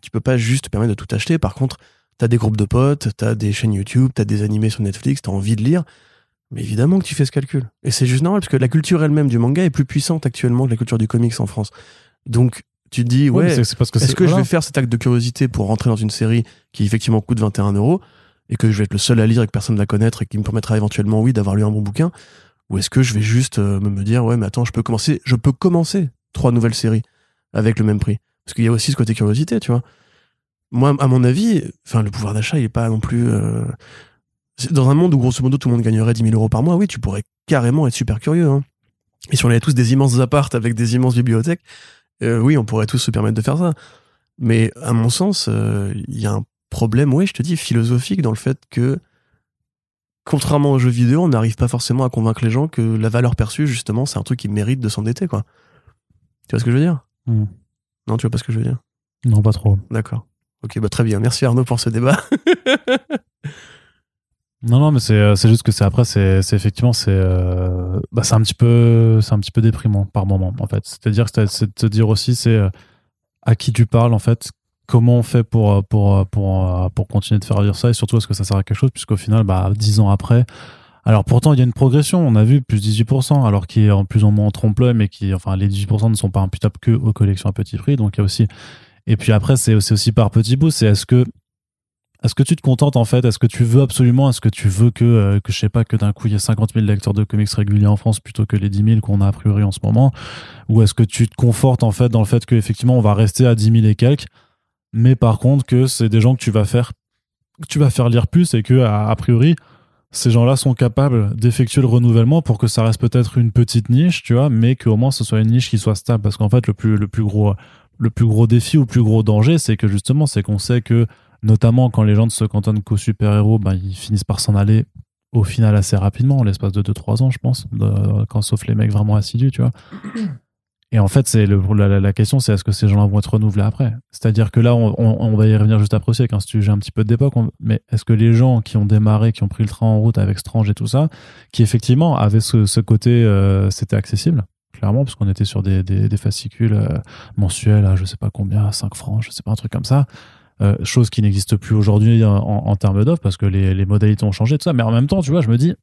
Tu peux pas juste te permettre de tout acheter. Par contre, T'as des groupes de potes, t'as des chaînes YouTube, t'as des animés sur Netflix, t'as envie de lire. Mais évidemment que tu fais ce calcul. Et c'est juste normal, parce que la culture elle-même du manga est plus puissante actuellement que la culture du comics en France. Donc, tu te dis, ouais, est-ce que, je vais faire cet acte de curiosité pour rentrer dans une série qui effectivement coûte 21 euros et que je vais être le seul à lire et que personne ne va connaître et qui me permettra éventuellement, oui, d'avoir lu un bon bouquin? Ou est-ce que je vais juste euh, me dire, ouais, mais attends, je peux commencer, je peux commencer trois nouvelles séries avec le même prix? Parce qu'il y a aussi ce côté curiosité, tu vois moi, à mon avis, enfin, le pouvoir d'achat, il est pas non plus. Euh, Dans un monde où grosso modo tout le monde gagnerait 10 000 euros par mois, oui, tu pourrais carrément être super curieux. Hein. Et si on avait tous des immenses appartes avec des immenses bibliothèques, euh, oui, on pourrait tous se permettre de faire ça. Mais à mon sens, euh, il y a un problème, oui, je te dis, philosophique dans le fait que, contrairement aux jeux vidéo, on n'arrive pas forcément à convaincre les gens que la valeur perçue, justement, c'est un truc qui mérite de s'endetter, quoi. Tu vois ce que je veux dire? Hmm. Non, tu vois pas ce que je veux dire? Non, pas trop. D'accord. Ok, bah très bien. Merci Arnaud pour ce débat. Non, non, mais c'est euh, c'est juste que c'est après, c'est c'est effectivement, c'est euh, bah, c'est un petit peu, c'est un petit peu déprimant par moment, en fait. C'est-à-dire, que c'est c'est de te dire aussi, c'est euh, à qui tu parles, en fait, comment on fait pour pour pour pour continuer de faire dire ça, et surtout est-ce que ça sert à quelque chose, puisqu'au final, bah, dix ans après. Alors pourtant, il y a une progression. On a vu plus 18%, alors qui est en plus en moins en trompe-l'œil, mais qui, enfin, les 18% ne sont pas imputables que aux collections à petit prix. Donc il y a aussi. Et puis après, c'est aussi par petits bouts. C'est est-ce que est-ce que tu te contentes en fait? Est-ce que tu veux absolument Est-ce que tu veux que, euh, que je sais pas, que d'un coup il y ait 50 000 lecteurs de comics réguliers en France plutôt que les 10 000 qu'on a a priori en ce moment? Ou est-ce que tu te confortes en fait dans le fait qu'effectivement on va rester à 10 000 et quelques, mais par contre que c'est des gens que tu vas faire, que tu vas faire lire plus et que a priori ces gens-là sont capables d'effectuer le renouvellement pour que ça reste peut-être une petite niche, tu vois, mais qu'au moins ce soit une niche qui soit stable. Parce qu'en fait le plus le plus gros le plus gros défi ou le plus gros danger, c'est que justement c'est qu'on sait que notamment quand les gens ne se cantonnent qu'aux super-héros, ben, ils finissent par s'en aller au final assez rapidement, en l'espace de 2-3 ans, je pense, quand sauf les mecs vraiment assidus, tu vois. Et en fait, c'est la, question, c'est est-ce que ces gens-là vont être renouvelés après? C'est-à-dire que là, on, va y revenir juste après aussi avec un sujet un petit peu d'époque, mais est-ce que les gens qui ont démarré, qui ont pris le train en route avec Strange et tout ça, qui effectivement avaient ce, côté, euh, c'était accessible? Clairement, parce qu'on était sur des, fascicules euh, mensuels à je sais pas combien, à 5 francs, je sais pas, un truc comme ça. Euh, chose qui n'existe plus aujourd'hui en, en termes d'offres parce que les modalités ont changé, tout ça. Mais en même temps, tu vois, je me dis,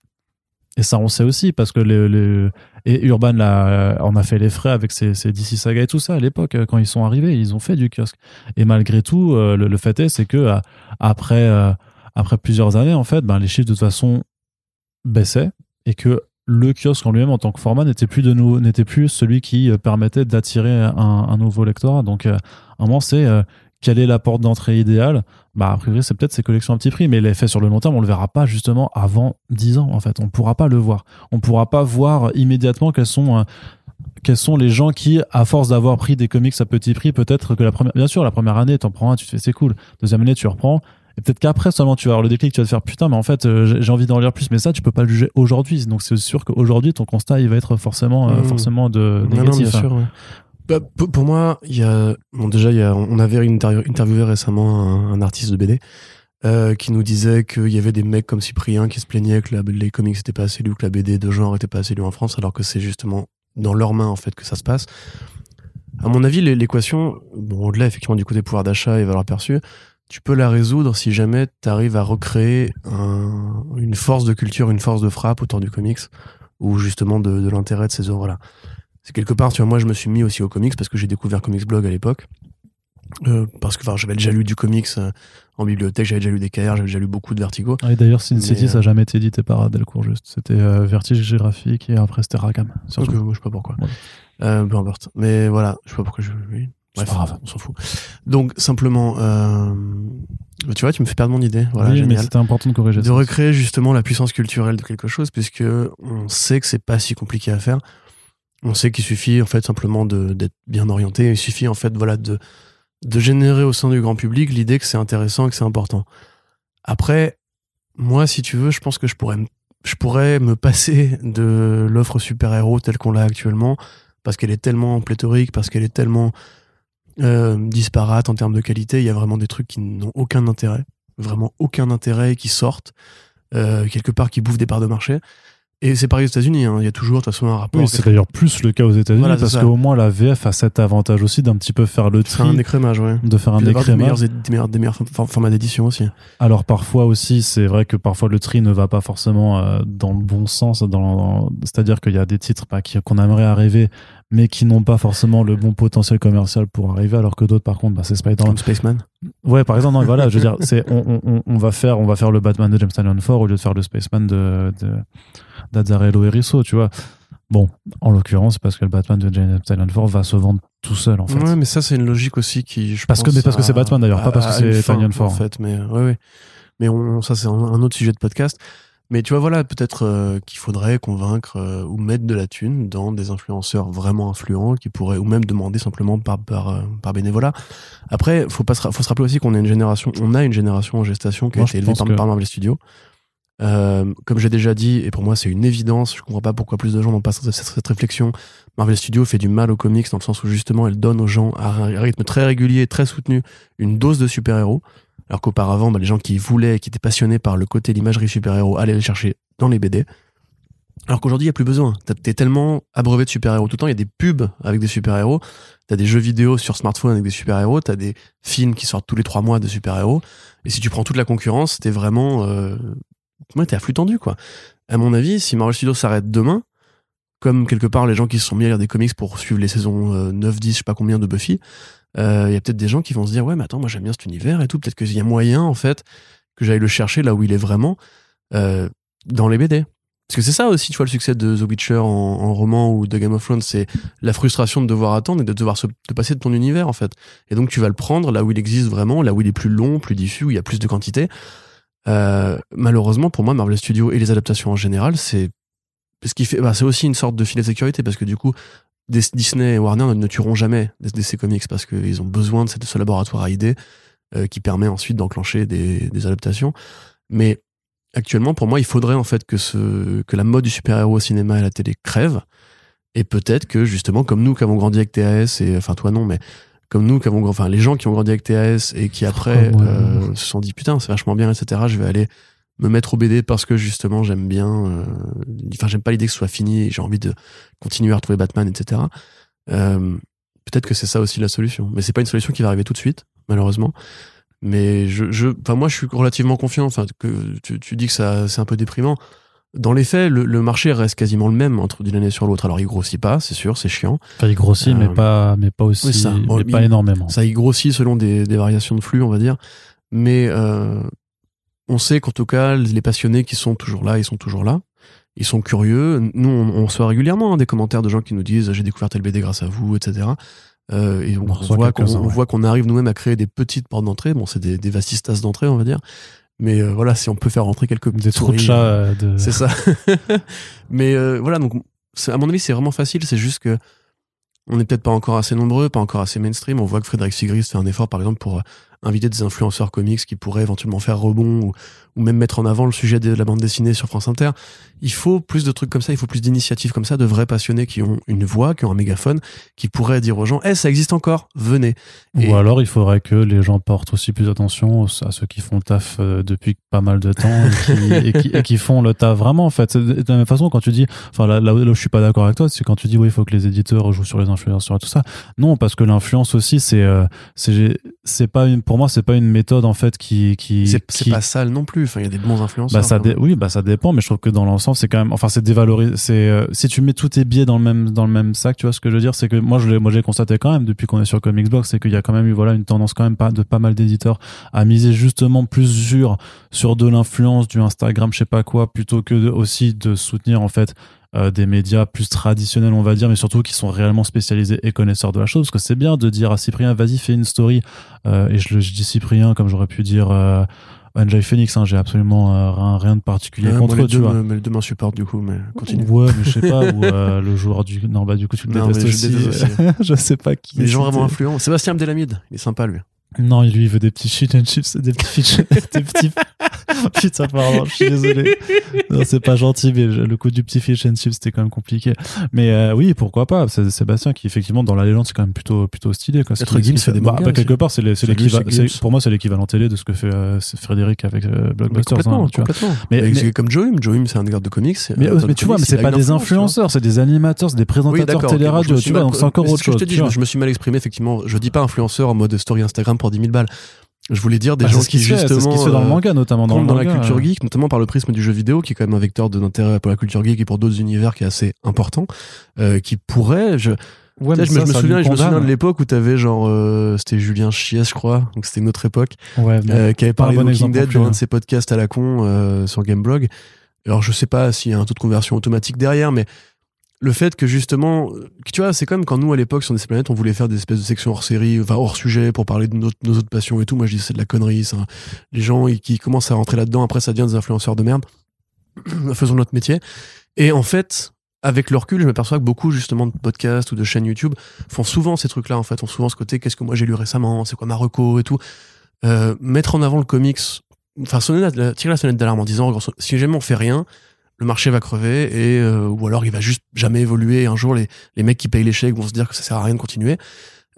et ça on sait aussi parce que les, et Urban là, on a fait les frais avec ses, ses DC Saga et tout ça à l'époque euh, quand ils sont arrivés, ils ont fait du kiosque. Et malgré tout, euh, le, fait est, c'est que euh, après euh, après plusieurs années, en fait, ben, les chiffres de toute façon baissaient et que le kiosque en lui-même en tant que format n'était plus plus celui qui euh, permettait d'attirer un, un nouveau lectorat. Donc, euh, à un moment, c'est euh, quelle est la porte d'entrée idéale? Bah, a priori, c'est peut-être ces collections à petit prix, mais l'effet sur le long terme, on le verra pas justement avant 10 ans. En fait, on pourra pas le voir. On pourra pas voir immédiatement quels sont euh, quels sont les gens qui, à force d'avoir pris des comics à petit prix, peut-être que la première, bien sûr, la première année, t'en prends un, tu te fais c'est cool. Deuxième année, tu reprends. Et peut-être qu'après seulement tu vas avoir le déclic, tu vas te faire putain, mais en fait euh, j'ai envie d'en lire plus. Mais ça, tu peux pas le juger aujourd'hui. Donc c'est sûr qu'aujourd'hui ton constat il va être forcément euh, Mhm. forcément de Non, non, négatif. bien hein. sûr. ouais. Bah, pour moi, il y a bon déjà on avait interview- interviewé récemment un, artiste de BD euh, qui nous disait qu'il y avait des mecs comme Cyprien qui se plaignaient que les comics n'étaient pas assez lus, que la BD de genre était pas assez lue en France, alors que c'est justement dans leurs mains en fait que ça se passe. À mon avis, l'é- l'équation, bon, au-delà effectivement du côté pouvoir d'achat et valeur perçue, tu peux la résoudre si jamais tu arrives à recréer un- une force de culture, une force de frappe autour du comics, ou justement de, de l'intérêt de ces œuvres-là. C'est quelque part, tu vois, moi je me suis mis aussi au comics parce que j'ai découvert Comics Blog à l'époque. Euh, parce que enfin, j'avais déjà lu du comics euh, en bibliothèque, j'avais déjà lu des KR, j'avais déjà lu beaucoup de Vertigo. Ah, et d'ailleurs, Sin City, ça n'a jamais été édité par Delcourt, juste. C'était euh, Vertige graphique et après c'était Rackham. surtout. Euh, moi, je sais pas pourquoi. Euh, peu importe. Mais voilà, je sais pas pourquoi je. Oui. C'est Bref, pas grave. on s'en fout. Donc simplement, euh, tu vois, tu me fais perdre mon idée. Voilà, oui, mais c'était important de corriger de ça. recréer justement la puissance culturelle de quelque chose, puisque on sait que c'est pas si compliqué à faire. On sait qu'il suffit en fait simplement d'être bien orienté. Il suffit en fait voilà de de générer au sein du grand public l'idée que c'est intéressant et que c'est important. Après, moi, si tu veux, je pense que je pourrais me, je pourrais me passer de l'offre super-héros telle qu'on l'a actuellement, parce qu'elle est tellement pléthorique, parce qu'elle est tellement euh, disparate en termes de qualité. Il y a vraiment des trucs qui n'ont aucun intérêt, vraiment aucun intérêt, qui sortent euh, quelque part, qui bouffent des parts de marché. Et c'est pareil aux États-Unis. hein. Il y a toujours de toute façon un rapport. Oui, c'est d'ailleurs plus le cas aux États-Unis Voilà, parce qu'au moins la VF a cet avantage aussi d'un petit peu faire le C'est un tri, écrémage, ouais. de faire un des meilleurs, des meilleurs, des meilleurs for- formats d'édition aussi. Alors parfois aussi, c'est vrai que parfois le tri ne va pas forcément euh, dans le bon sens. Dans, c'est-à-dire qu'il y a des titres bah, qu'on aimerait arriver, mais qui n'ont pas forcément le bon potentiel commercial pour arriver, alors que d'autres, par contre, bah, c'est Spider-Man. Comme Spaceman. Ouais, par exemple, non, voilà, je veux dire, c'est, on, on- on, va faire, on va faire le Batman de James Tynion 4 au lieu de faire le Spaceman de, de d'Azzarello Erisso, tu vois. Bon, en l'occurrence, parce que le Batman de James Tynion 4 va se vendre tout seul, en fait. Ouais, mais ça, c'est une logique aussi qui. Je Parce que- mais parce que c'est Batman, d'ailleurs, pas parce que c'est Tynion Four. En fait, mais ouais, ouais. Mais on, ça, c'est un, un autre sujet de podcast. Mais tu vois, voilà, peut-être euh, qu'il faudrait convaincre euh, ou mettre de la thune dans des influenceurs vraiment influents qui pourraient, ou même demander simplement par, par, euh, par bénévolat. Après, faut pas se, ra- faut se rappeler aussi qu'on a une génération, on a une génération en gestation qui Moi, a été élevée par, que- par Marvel Studios. Comme j'ai déjà dit, et pour moi c'est une évidence, je comprends pas pourquoi plus de gens n'ont pas cette, cette réflexion. Marvel Studios fait du mal aux comics dans le sens où justement elle donne aux gens à un rythme très régulier, très soutenu, une dose de super-héros. Alors qu'auparavant, bah, les gens qui voulaient, qui étaient passionnés par le côté l'imagerie super-héros, allaient les chercher dans les BD. Alors qu'aujourd'hui, il n'y a plus besoin. T'es tellement abreuvé de super-héros tout le temps. Il y a des pubs avec des super-héros. T'as des jeux vidéo sur smartphone avec des super-héros. T'as des films qui sortent tous les trois mois de super-héros. Et si tu prends toute la concurrence, t'es vraiment... Euh... Ouais, t'es à flux tendu, quoi. À mon avis, si Marvel Studios s'arrête demain, comme quelque part les gens qui se sont mis à lire des comics pour suivre les saisons euh, 9, 10, je sais pas combien de Buffy, euh, il y a peut-être des gens qui vont se dire ouais mais attends moi j'aime bien cet univers et tout. Peut-être qu'il y a moyen en fait que j'aille le chercher là où il est vraiment euh, dans les BD parce que c'est ça aussi tu vois le succès de The Witcher en, roman ou de Game of Thrones c'est la frustration de devoir attendre et de devoir se passer de ton univers en fait. Et donc tu vas le prendre là où il existe vraiment là où il est plus long plus diffus où il y a plus de quantité. Euh, malheureusement pour moi Marvel Studios et les adaptations en général c'est ce qui fait bah, c'est aussi une sorte de filet de sécurité parce que du coup Disney et Warner ne, tueront jamais DC Comics parce qu'ils ont besoin de ce laboratoire à idées euh, qui permet ensuite d'enclencher des, des adaptations. Mais actuellement, pour moi, il faudrait en fait que, ce, que la mode du super-héros au cinéma et à la télé crève. Et peut-être que justement, comme nous qui avons grandi avec TAS, et enfin toi non, mais comme nous qui avons, enfin les gens qui ont grandi avec TAS et qui après Oh, ouais. euh, se sont dit putain c'est vachement bien, etc. Je vais aller me mettre au BD parce que justement j'aime bien, euh, enfin j'aime pas l'idée que ce soit fini et j'ai envie de continuer à retrouver Batman, etc. Euh, peut-être que c'est ça aussi la solution. Mais c'est pas une solution qui va arriver tout de suite, malheureusement. Mais je, je, enfin moi je suis relativement confiant. Enfin que tu, tu dis que ça c'est un peu déprimant. Dans les faits, le, le marché reste quasiment le même entre d'une année sur l'autre. Alors il grossit pas, c'est sûr, c'est chiant. Enfin, il grossit, Euh, mais pas, mais pas aussi, ça. Bon, il- pas énormément. Ça y grossit selon des, des variations de flux, on va dire. Mais euh, on sait qu'en tout cas, les passionnés qui sont toujours là, ils sont toujours là. Ils sont curieux. Nous, on, on reçoit régulièrement hein, des commentaires de gens qui nous disent j'ai découvert tel BD grâce à vous, etc. Euh, et On voit qu'on ouais. arrive nous-mêmes à créer des petites portes d'entrée. Bon, c'est des, des vastistas d'entrée, on va dire. Mais euh, voilà, si on peut faire rentrer quelques Des trous de chat euh, de. c'est ça. Mais euh, voilà, donc à mon avis, c'est vraiment facile. C'est juste que on n'est peut-être pas encore assez nombreux, pas encore assez mainstream. On voit que Frédéric Sigris fait un effort, par exemple, pour inviter des influenceurs comics qui pourraient éventuellement faire rebond ou, ou même mettre en avant le sujet de la bande dessinée sur France Inter. Il faut plus de trucs comme ça, il faut plus d'initiatives comme ça, de vrais passionnés qui ont une voix, qui ont un mégaphone, qui pourraient dire aux gens, eh, ça existe encore, venez. Et- Ou alors, il faudrait que les gens portent aussi plus attention à ceux qui font le taf euh, depuis pas mal de temps et qui, et qui, et qui font le taf vraiment, en fait. De la même façon, quand tu dis, enfin, là, là où je suis pas d'accord avec toi, c'est quand tu dis, oui, il faut que les éditeurs jouent sur les influenceurs et tout ça. Non, parce que l'influence aussi, c'est, euh, c'est pas une, pour moi, c'est pas une méthode, en fait, qui, qui, C'est qui- pas sale non plus. Enfin, il y a des bons influenceurs. bah ça dé- oui bah ça dépend mais je trouve que dans l'ensemble c'est quand même enfin c'est dévalorisé c'est euh, si tu mets tous tes billets dans le même dans le même sac tu vois ce que je veux dire c'est que moi je l'ai moi j'ai constaté quand même depuis qu'on est sur Comics Box c'est qu'il y a quand même eu voilà une tendance quand même pas de pas mal d'éditeurs à miser justement plus sur sur de l'influence du Instagram je sais pas quoi plutôt que de, aussi de soutenir en fait euh, des médias plus traditionnels on va dire mais surtout qui sont réellement spécialisés et connaisseurs de la chose parce que c'est bien de dire à Cyprien vas-y fais une story euh, et je, dis Cyprien comme j'aurais pu dire euh, Enjoy Phoenix, hein, j'ai absolument euh, rien, rien de particulier contre moi, eux, les tu deux vois. me- mais les deux m'insupportent du coup, mais continue. Ouais, mais je sais pas, ou euh, le joueur du. Non, bah du coup, tu le Non, détestes je aussi. je sais pas qui. Les gens vraiment influents. Sébastien Abdelhamid, il est sympa lui. Non, lui, il veut des petits shit and chips, des petits des petits. Putain, pardon, je suis désolé. Non, c'est pas gentil, mais le coup du petit fish and chips, c'était quand même compliqué. Mais euh, oui, pourquoi pas? C'est Sébastien qui, effectivement, dans la légende, c'est quand même plutôt, plutôt stylé. Quoi. Qu'il- Gims fait des bah, bah, quelque part, c'est les- c'est C'est lui, l'équivalent. c'est c'est- Gims. Pour moi, c'est l'équivalent télé de ce que fait euh, Frédéric avec euh, Mais Blockbusters. complètement, hein, tu vois. complètement. Mais- Mais, mais- c'est comme Joim. Joim, c'est un gars de comics. Mais, euh, mais tu vois, mais c'est pas des influenceurs, c'est des animateurs, c'est des présentateurs télé-radio, je me suis tu vois, mal- donc c'est encore autre chose. Je me suis mal exprimé, effectivement. Je dis pas influenceur en mode story Instagram pour 10 000 balles. Je voulais dire des Bah, gens qui qui, fait, c'est ce justement. qui se fait dans le euh, manga, notamment dans, le dans la manga, culture euh. geek, notamment par le prisme du jeu vidéo, qui est quand même un vecteur de- d'intérêt pour la culture geek et pour d'autres univers qui est assez important, euh, qui pourrait, je, Ouais, mais je, me- ça, je me souviens, je me souviens de l'époque où t'avais genre, euh, c'était Julien Chies, je crois, donc c'était une autre époque, Ouais, euh, qui avait parlé de Walking Dead dans un hein. de ses podcasts à la con euh, sur Gameblog. Alors je sais pas s'il y a un taux de conversion automatique derrière, mais le fait que justement, euh, tu vois, c'est comme quand nous à l'époque sur des planètes, on voulait faire des espèces de sections hors série, enfin hors sujet pour parler de nos autres passions et tout. Moi, je dis c'est de la connerie. ça. Les gens qui commencent à rentrer là-dedans, après ça devient des influenceurs de merde. Faisons notre métier. Et en fait, avec le recul, je m'aperçois que beaucoup justement de podcasts ou de chaînes YouTube font souvent ces trucs-là. En fait, font souvent ce côté qu'est-ce que moi j'ai lu récemment, c'est quoi ma reco? Et tout. Euh, mettre en avant le comics, enfin tirer la sonnette d'alarme en disant si jamais on fait rien, le marché va crever et euh, ou alors il va juste jamais évoluer. Un jour, les, les mecs qui payent les chèques vont se dire que ça sert à rien de continuer.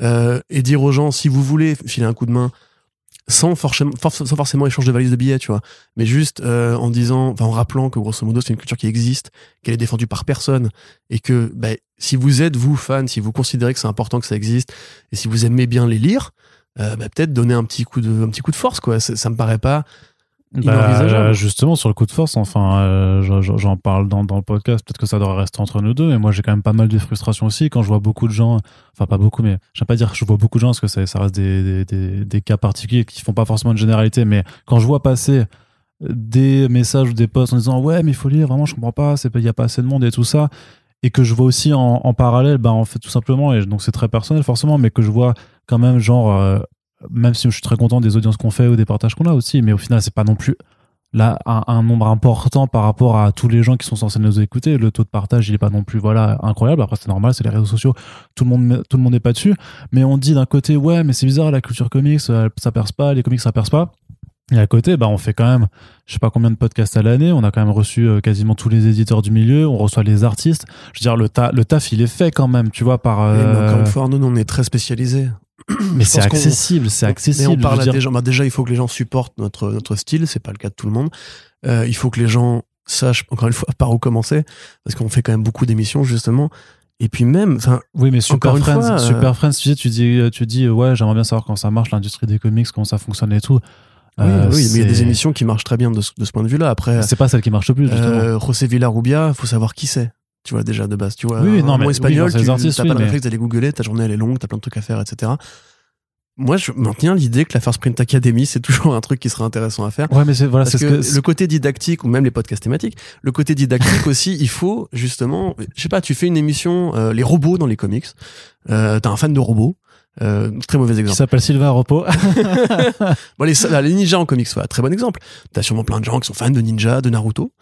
Euh, et dire aux gens si vous voulez filer un coup de main sans forcément, for- sans forcément échange de valises de billets, tu vois, mais juste euh, en disant, en rappelant que grosso modo c'est une culture qui existe, qu'elle est défendue par personne et que bah, si vous êtes vous fan, si vous considérez que c'est important que ça existe et si vous aimez bien les lire, euh, bah, peut-être donner un petit coup de, un petit coup de force quoi. Ça, ça me paraît pas. Bah, justement, sur le coup de force, enfin, euh, j'en- parle dans, dans le podcast, peut-être que ça devrait rester entre nous deux, mais moi j'ai quand même pas mal de frustration aussi. Quand je vois beaucoup de gens, enfin pas beaucoup, mais j'aime pas dire que je vois beaucoup de gens parce que ça, ça reste des, des, des, des cas particuliers qui font pas forcément une généralité, mais quand je vois passer des messages ou des posts en disant ouais mais il faut lire, vraiment je comprends pas, il y a pas assez de monde et tout ça, et que je vois aussi en, en parallèle, bah en fait tout simplement, et donc c'est très personnel forcément, mais que je vois quand même genre euh, même si je suis très content des audiences qu'on fait ou des partages qu'on a aussi, mais au final, c'est pas non plus là un, un nombre important par rapport à tous les gens qui sont censés nous écouter. Le taux de partage, il est pas non plus voilà incroyable. Après, c'est normal, c'est les réseaux sociaux, tout le monde tout le monde n'est pas dessus. Mais on dit d'un côté, ouais, mais c'est bizarre, la culture comics, euh, ça perce pas, les comics, ça perce pas. Et à côté, bah, on fait quand même, je sais pas combien de podcasts à l'année. On a quand même reçu euh, quasiment tous les éditeurs du milieu. On reçoit les artistes. Je veux dire, le, ta le taf, il est fait quand même, tu vois, par. Mais euh, encore une fois, nous, on est très spécialisé. Mais c'est accessible, c'est accessible. Mais on parle à dire. des gens. Bah, déjà, il faut que les gens supportent notre, notre style. C'est pas le cas de tout le monde. Euh, il faut que les gens sachent, encore une fois, par où commencer. Parce qu'on fait quand même beaucoup d'émissions, justement. Et puis même, enfin, Oui, mais Super Encore une Friends, fois, euh, Super Friends, tu dis, tu dis, ouais, j'aimerais bien savoir comment ça marche, l'industrie des comics, comment ça fonctionne et tout. oui, Euh, oui, mais il y a des émissions qui marchent très bien de ce, de ce point de vue-là. Après, C'est pas celle qui marche le plus, justement. euh, José Villarrubia, faut savoir qui c'est. Tu vois, déjà, de base. Tu vois, Oui, un non, mot mais- espagnol, oui, tu artistes, oui, pas le réflexe d'aller googler, ta journée, elle est longue, t'as plein de trucs à faire, etc. Moi, je maintiens l'idée que la First Print Academy, c'est toujours un truc qui serait intéressant à faire. ouais, mais c'est, voilà, Parce que, ce que. le côté didactique, ou même les podcasts thématiques, le côté didactique aussi, il faut justement, je sais pas, tu fais une émission, euh, les robots dans les comics, euh, t'as un fan de robots, euh, très mauvais Qui exemple. s'appelle Sylvain Repos. Bon, les, les ninjas en comics, voilà, très bon exemple. T'as sûrement plein de gens qui sont fans de ninja, de Naruto,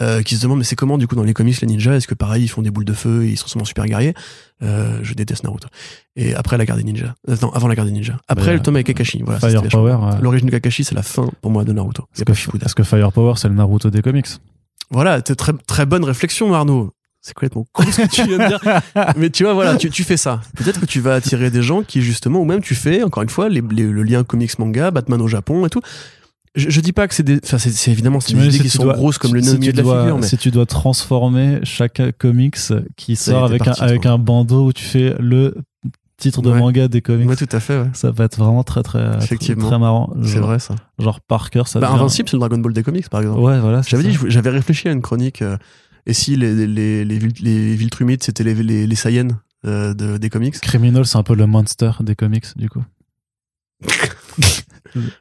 euh, qui se demandent mais c'est comment du coup dans les comics les ninjas Est-ce que pareil ils font des boules de feu et ils sont sûrement super guerriers? Euh, Je déteste Naruto. Et après la guerre des ninjas, Euh, non avant la guerre des ninjas. Après le tome avec Kakashi. Voilà. Firepower. euh, L'origine de Kakashi c'est la fin pour moi de Naruto. A que, que Firepower, c'est le Naruto des comics Voilà, très très bonne réflexion Arnaud. C'est complètement con ce que tu viens de dire. Mais tu vois, voilà, tu, tu fais ça. Peut-être que tu vas attirer des gens qui, justement, ou même tu fais, encore une fois, les, les- le lien comics-manga, Batman au Japon et tout. Je, je dis pas que c'est des. Enfin, c'est, évidemment, c'est des idées si qui sont dois- grosses comme le nez si au milieu tu de la figure, mais. Si tu dois transformer chaque comics qui Ça sort avec, un, avec un bandeau où tu fais le titre de Ouais. manga des comics, Ouais, tout à fait, ouais. ça va être vraiment très, très, Effectivement. très marrant. C'est vrai, ça. Genre Parker, ça Bah, devient- Invincible, c'est le Dragon Ball des comics, par exemple. Ouais, voilà. J'avais dit, j'avais réfléchi à une chronique. euh, et si les, les, les, les, Vil- les Viltrumides, c'était les, les, les Saiyans euh, de, des comics? Criminal, c'est un peu le monster des comics, du coup.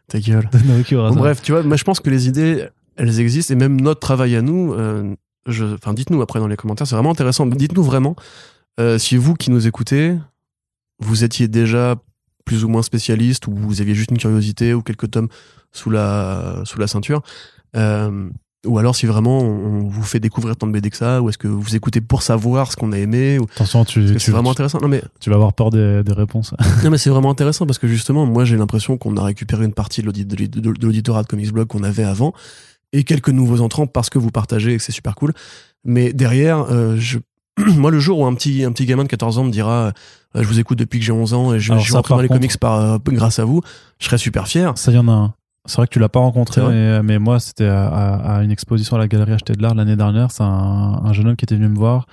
Ta gueule. Bon, bref, tu vois, moi je pense que les idées, elles existent et même notre travail à nous, euh, je, enfin dites-nous après dans les commentaires, c'est vraiment intéressant. Dites-nous vraiment euh, si vous qui nous écoutez, vous étiez déjà plus ou moins spécialiste ou vous aviez juste une curiosité ou quelques tomes sous la sous la ceinture, euh, ou alors si vraiment on, vous fait découvrir tant de BD que ça, ou est-ce que vous écoutez pour savoir ce qu'on a aimé, ou Attention, tu, tu, c'est vraiment intéressant. Non mais tu vas avoir peur des, des réponses. non mais c'est vraiment intéressant parce que justement moi j'ai l'impression qu'on a récupéré une partie de l'audit- de l'audit- de l'auditorat de Comics Blog qu'on avait avant et quelques nouveaux entrants parce que vous partagez et que c'est super cool. Mais derrière, euh, je... moi le jour où un petit, un petit gamin de 14 ans me dira euh, je vous écoute depuis que j'ai 11 ans et je, par les contre- comics par, euh, grâce à vous, je serais super fier. Ça, y en a un. C'est vrai que tu l'as pas rencontré, mais, mais moi, c'était à, à- à une exposition à la Galerie Acheté de l'Art l'année dernière. C'est un, un jeune homme qui était venu me voir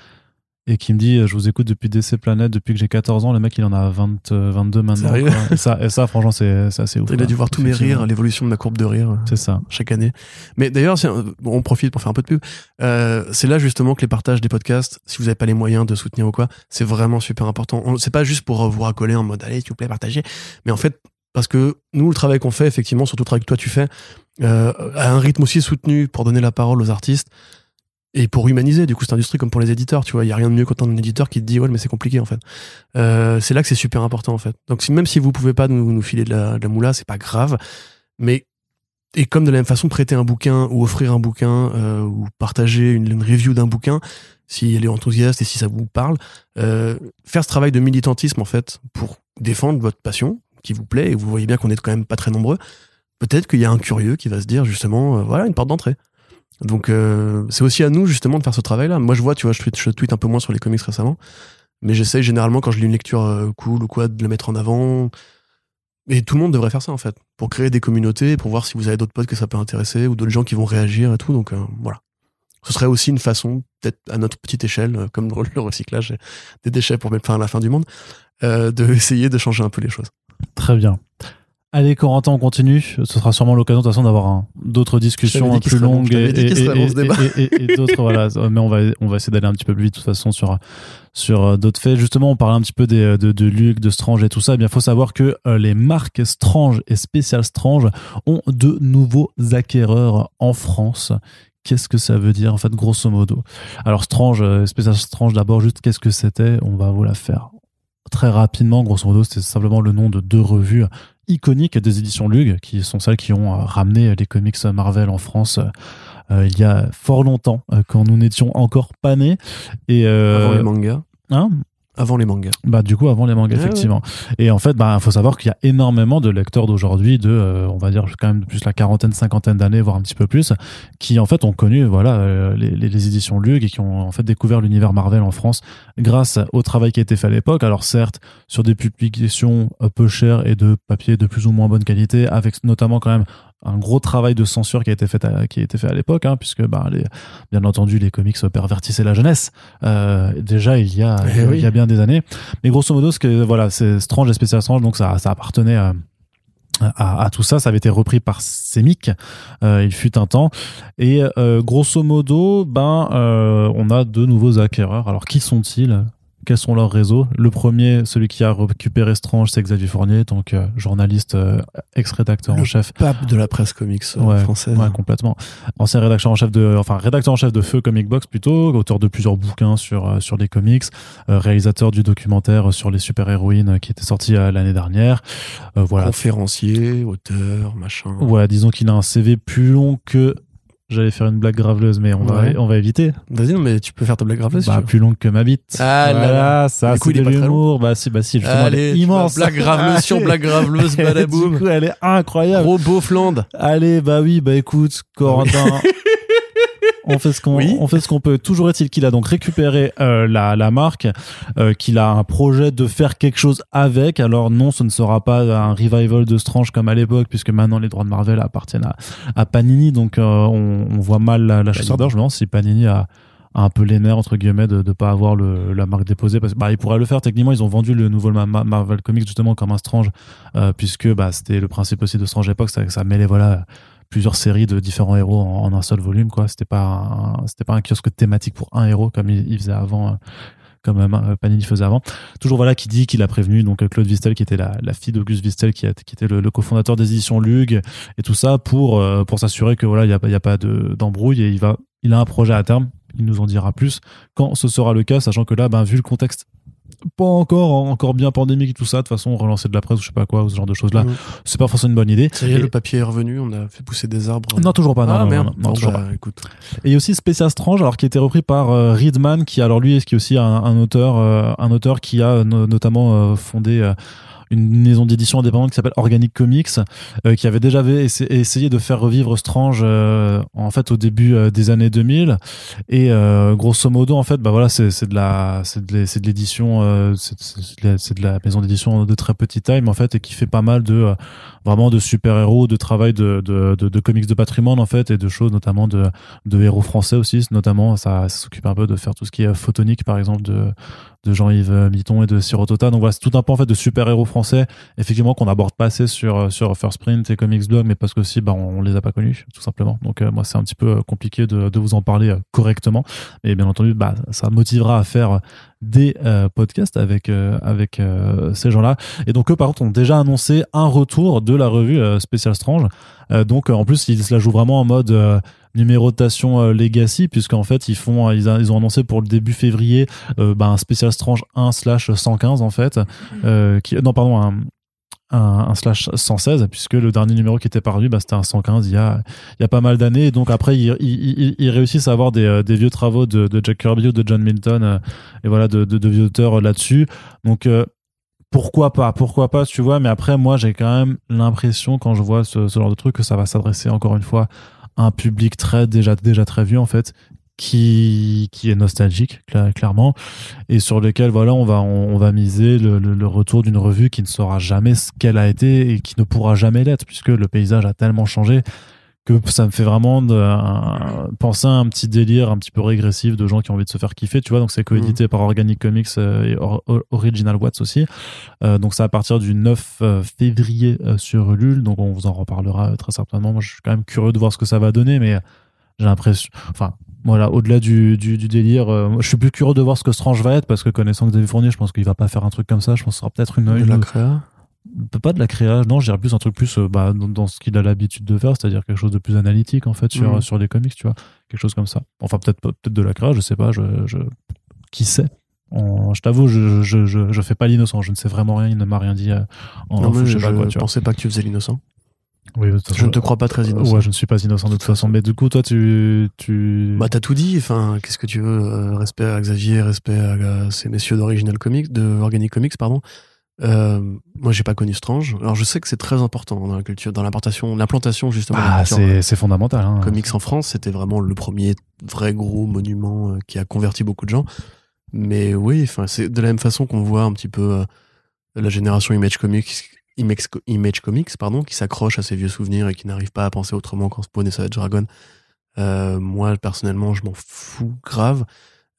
et qui me dit Je vous écoute depuis DC Planète, depuis que j'ai 14 ans. Le mec, il en a 20, euh, 22 maintenant. Sérieux. Et ça, et ça, franchement, c'est assez ouf. Il a dû voir tous mes rires, l'évolution de ma courbe de rire. euh, C'est ça. chaque année. Mais d'ailleurs, bon, on profite pour faire un peu de pub. Euh, c'est là justement que les partages des podcasts, si vous n'avez pas les moyens de soutenir ou quoi, c'est vraiment super important. C'est pas juste pour euh, vous racoler en mode allez, s'il vous plaît, partagez. Mais en fait, parce que nous, le travail qu'on fait, effectivement, surtout le travail que toi tu fais, euh, à un rythme aussi soutenu pour donner la parole aux artistes, et pour humaniser. Du coup cette industrie comme pour les éditeurs tu vois. Il y a rien de mieux qu'autant un éditeur qui te dit ouais mais c'est compliqué en fait. Euh, c'est là que c'est super important en fait. Donc même si vous pouvez pas nous, nous filer de la, de la moula c'est pas grave. Mais et comme de la même façon prêter un bouquin ou offrir un bouquin euh, ou partager une, une review d'un bouquin si elle est enthousiaste et si ça vous parle euh, faire ce travail de militantisme en fait pour défendre votre passion qui vous plaît et vous voyez bien qu'on est quand même pas très nombreux peut-être qu'il y a un curieux qui va se dire justement euh, voilà une porte d'entrée donc euh, c'est aussi à nous justement de faire ce travail-là. Moi je vois, tu vois, je tweet, je tweet un peu moins sur les comics récemment, mais j'essaye généralement quand je lis une lecture euh, cool ou quoi de le mettre en avant. Et tout le monde devrait faire ça en fait, pour créer des communautés, pour voir si vous avez d'autres potes que ça peut intéresser ou d'autres gens qui vont réagir et tout. Donc voilà. Ce serait aussi une façon, peut-être à notre petite échelle, comme le recyclage des déchets pour mettre fin à la fin du monde, euh, de de changer un peu les choses. Très bien. Allez, Corentin, on continue. Ce sera sûrement l'occasion de toute façon d'avoir un- d'autres discussions plus longues et- et- et d'autres. voilà, mais on va on va essayer d'aller un petit peu plus vite de toute façon sur sur euh, d'autres faits. Justement, on parlait un petit peu des, euh, de, de Luke, de Strange et tout ça. Eh bien, faut savoir que euh, les marques Strange et Special Strange ont de nouveaux acquéreurs en France. Qu'est-ce que ça veut dire en fait, grosso modo? Alors Strange, Special Strange, d'abord, juste qu'est-ce que c'était? On va vous la faire très rapidement. Grosso modo, c'était simplement le nom de deux revues iconiques des éditions Lug, qui sont celles qui ont euh, ramené les comics Marvel en France. euh, il y a fort longtemps, euh, quand nous n'étions encore pas nés. Et euh, Avant les mangas. hein? Avant les mangas. bah du coup avant les mangas effectivement. Et en fait bah faut savoir qu'il y a énormément de lecteurs d'aujourd'hui de euh, on va dire quand même plus la quarantaine cinquantaine d'années voire un petit peu plus qui en fait ont connu voilà euh, les, les, les éditions Lug et qui ont en fait découvert l'univers Marvel en France grâce au travail qui a été fait à l'époque. Alors certes sur des publications euh, peu chères et de papier de plus ou moins bonne qualité avec notamment quand même un gros travail de censure qui a été fait à, qui a été fait à l'époque hein, puisque bah, les, bien entendu les comics pervertissaient la jeunesse. Euh, déjà il y a Eh il y a bien des années. Mais grosso modo ce que voilà c'est Strange et Special Strange donc ça ça appartenait à à, à tout ça, ça avait été repris par Semic, euh, il fut un temps, et euh, grosso modo, ben, euh, on a deux nouveaux acquéreurs. Alors qui sont-ils? Quels sont leurs réseaux Le premier, celui qui a récupéré Strange, c'est Xavier Fournier, donc euh, journaliste, euh, ex-rédacteur en chef Pape de la presse comics euh, Ouais, française. Ouais, complètement. Ancien rédacteur en chef de, enfin rédacteur en chef de Feu Comic Box plutôt, auteur de plusieurs bouquins sur euh, sur les comics, euh, réalisateur du documentaire sur les super héroïnes qui était sorti euh, l'année dernière. Euh, voilà. Conférencier, auteur, machin. Ouais, disons qu'il a un CV plus long que. J'allais faire une blague graveleuse, mais on va on va éviter. Vas-y, non, mais tu peux faire ta blague grave si bah, plus long que ma bite. Ah là voilà, là. ça, Du c'est de l'humour. Bah si, bah si, justement, elle est Allez, immense. blague graveleuse sur blague graveleuse, du badaboum. coup, elle est incroyable. Gros Beaufland. Allez, bah oui, bah écoute, Corentin. On fait ce qu'on Oui. on fait ce qu'on peut. Toujours est-il qu'il a donc récupéré euh, la, la marque, euh, qu'il a un projet de faire quelque chose avec. Alors non, ce ne sera pas un revival de Strange comme à l'époque, puisque maintenant les droits de Marvel appartiennent à, à Panini, donc euh, on, on voit mal la, la chasseur d'ailleurs. Je me demande si Panini a, un peu les nerfs entre guillemets de ne pas avoir le, la marque déposée parce que bah ils pourraient le faire techniquement ils ont vendu le nouveau Ma- Ma- Marvel Comics justement comme un Strange euh, puisque bah c'était le principe aussi de Strange à l'époque ça, ça mêlait voilà plusieurs séries de différents héros en, un seul volume quoi. C'était pas c'était pas un kiosque thématique pour un héros comme il, faisait avant euh, comme euh, Panini faisait avant. Toujours voilà qui dit qu'il a prévenu donc euh, Claude Vistel qui était la, la fille d'Auguste Vistel qui, a- qui était le, cofondateur des éditions Lug et tout ça pour euh, pour s'assurer que voilà il y a pas il y a pas de d'embrouille et il va il a un projet à terme. Il nous en dira plus quand ce sera le cas sachant que là ben vu le contexte pas encore encore bien pandémique et tout ça de toute façon relancer de la presse ou je sais pas quoi ou ce genre de choses là Mhm. c'est pas forcément une bonne idée Ça y est, le papier est revenu, on a fait pousser des arbres. non toujours pas non, ah non, merde. non, non, Bon, toujours bah, pas écoute. et il y a aussi Special Strange, alors qui a été repris par euh, Reedman, qui alors lui, est qui est aussi un, un auteur, euh, un auteur qui a no- notamment euh, fondé une maison d'édition indépendante qui s'appelle Organic Comics, euh, qui avait déjà essayé de faire revivre Strange euh, en fait au début euh, des années 2000. Et euh, grosso modo, en fait, bah voilà, c'est de la, c'est de l'édition, euh, c'est de la- maison d'édition de très petite taille, mais en fait, et qui fait pas mal de vraiment de super héros, de travail de, de, comics de patrimoine en fait, et de choses notamment de de héros français aussi, notamment ça, s'occupe un peu de faire tout ce qui est photonique par exemple de de Jean-Yves Mitton et de Sirotota. Donc voilà, c'est tout un peu en fait de super-héros français, effectivement qu'on n'aborde pas assez sur sur First Print et Comics Blog, mais parce que aussi bah on les a pas connus tout simplement. Donc euh, moi c'est un petit peu compliqué de, de vous en parler euh, correctement, et bien entendu bah ça motivera à faire des euh, podcasts avec euh, avec euh, ces gens-là. Et donc eux par contre ont déjà annoncé un retour de la revue euh, Special Strange. Euh, donc euh, en plus ils se la jouent vraiment en mode euh, numérotation euh, Legacy, puisqu'en fait, ils font, ils, a- ils ont annoncé pour le début février euh, bah, un spécial Strange 1 slash 115 en fait, euh, qui, non pardon, un, un, slash 116, puisque le dernier numéro qui était paru, bah, c'était un 115 il y a, il y a pas mal d'années. Donc après, ils, ils, réussissent à avoir des, euh, vieux travaux de, Jack Kirby ou de John Milton, euh, et voilà, de, vieux auteurs euh, là-dessus. Donc pourquoi pas, pourquoi pas, tu vois. Mais après, moi, j'ai quand même l'impression quand je vois ce, ce genre de truc que ça va s'adresser encore une fois à un public très déjà déjà très vieux en fait, qui qui est nostalgique cla- clairement et sur lequel voilà on va on, on va miser le, le- le retour d'une revue qui ne sera jamais ce qu'elle a été et qui ne pourra jamais l'être puisque le paysage a tellement changé que ça me fait vraiment de- un- penser à un petit délire un petit peu régressif de gens qui ont envie de se faire kiffer tu vois. Donc c'est coédité par Organic Comics euh, et Or- Or- Original Watts aussi. Euh, donc c'est à partir du 9 euh, février sur Ulule. Donc on vous en reparlera très certainement. Moi je suis quand même curieux de voir ce que ça va donner mais j'ai l'impression enfin voilà, au-delà du, du, du délire, euh, je suis plus curieux de voir ce que Strange va être parce que connaissant Xavier Fournier, je pense qu'il va pas faire un truc comme ça. Je pense que ce sera peut-être une, De une- la créa. pas de la création, non, je dirais plus un truc plus euh, bah, dans, dans ce qu'il a l'habitude de faire, c'est-à-dire quelque chose de plus analytique en fait sur, Mhm. sur les comics, tu vois, quelque chose comme ça. Enfin peut-être peut-être de la créa, je sais pas, je, je qui sait. Je t'avoue, je, je, je, je fais pas l'innocent, je ne sais vraiment rien, il ne m'a rien dit. euh, en Non, mais je sais pas quoi, tu vois. pensais pas que tu faisais l'innocent. Oui, Je ne te crois pas très innocent. Ouais, je ne suis pas innocent de toute façon. Mais du coup, toi, tu, tu. Bah t'as tout dit, enfin qu'est-ce que tu veux euh, Respect à Xavier, respect à, ces messieurs d'Original Comics, de Organic Comics, pardon. Euh, moi j'ai pas connu Strange. Alors je sais que c'est très important dans la culture, dans l'implantation, l'implantation justement. ah, culture, c'est, c'est fondamental. Hein. comics en France, c'était vraiment le premier vrai gros monument euh, qui a converti beaucoup de gens. Mais oui, enfin c'est de la même façon qu'on voit un petit peu euh, la génération Image Comics, Image, Comics, pardon, qui s'accroche à ses vieux souvenirs et qui n'arrive pas à penser autrement qu'en Spawn et Savage Dragon. Euh, moi personnellement, je m'en fous grave.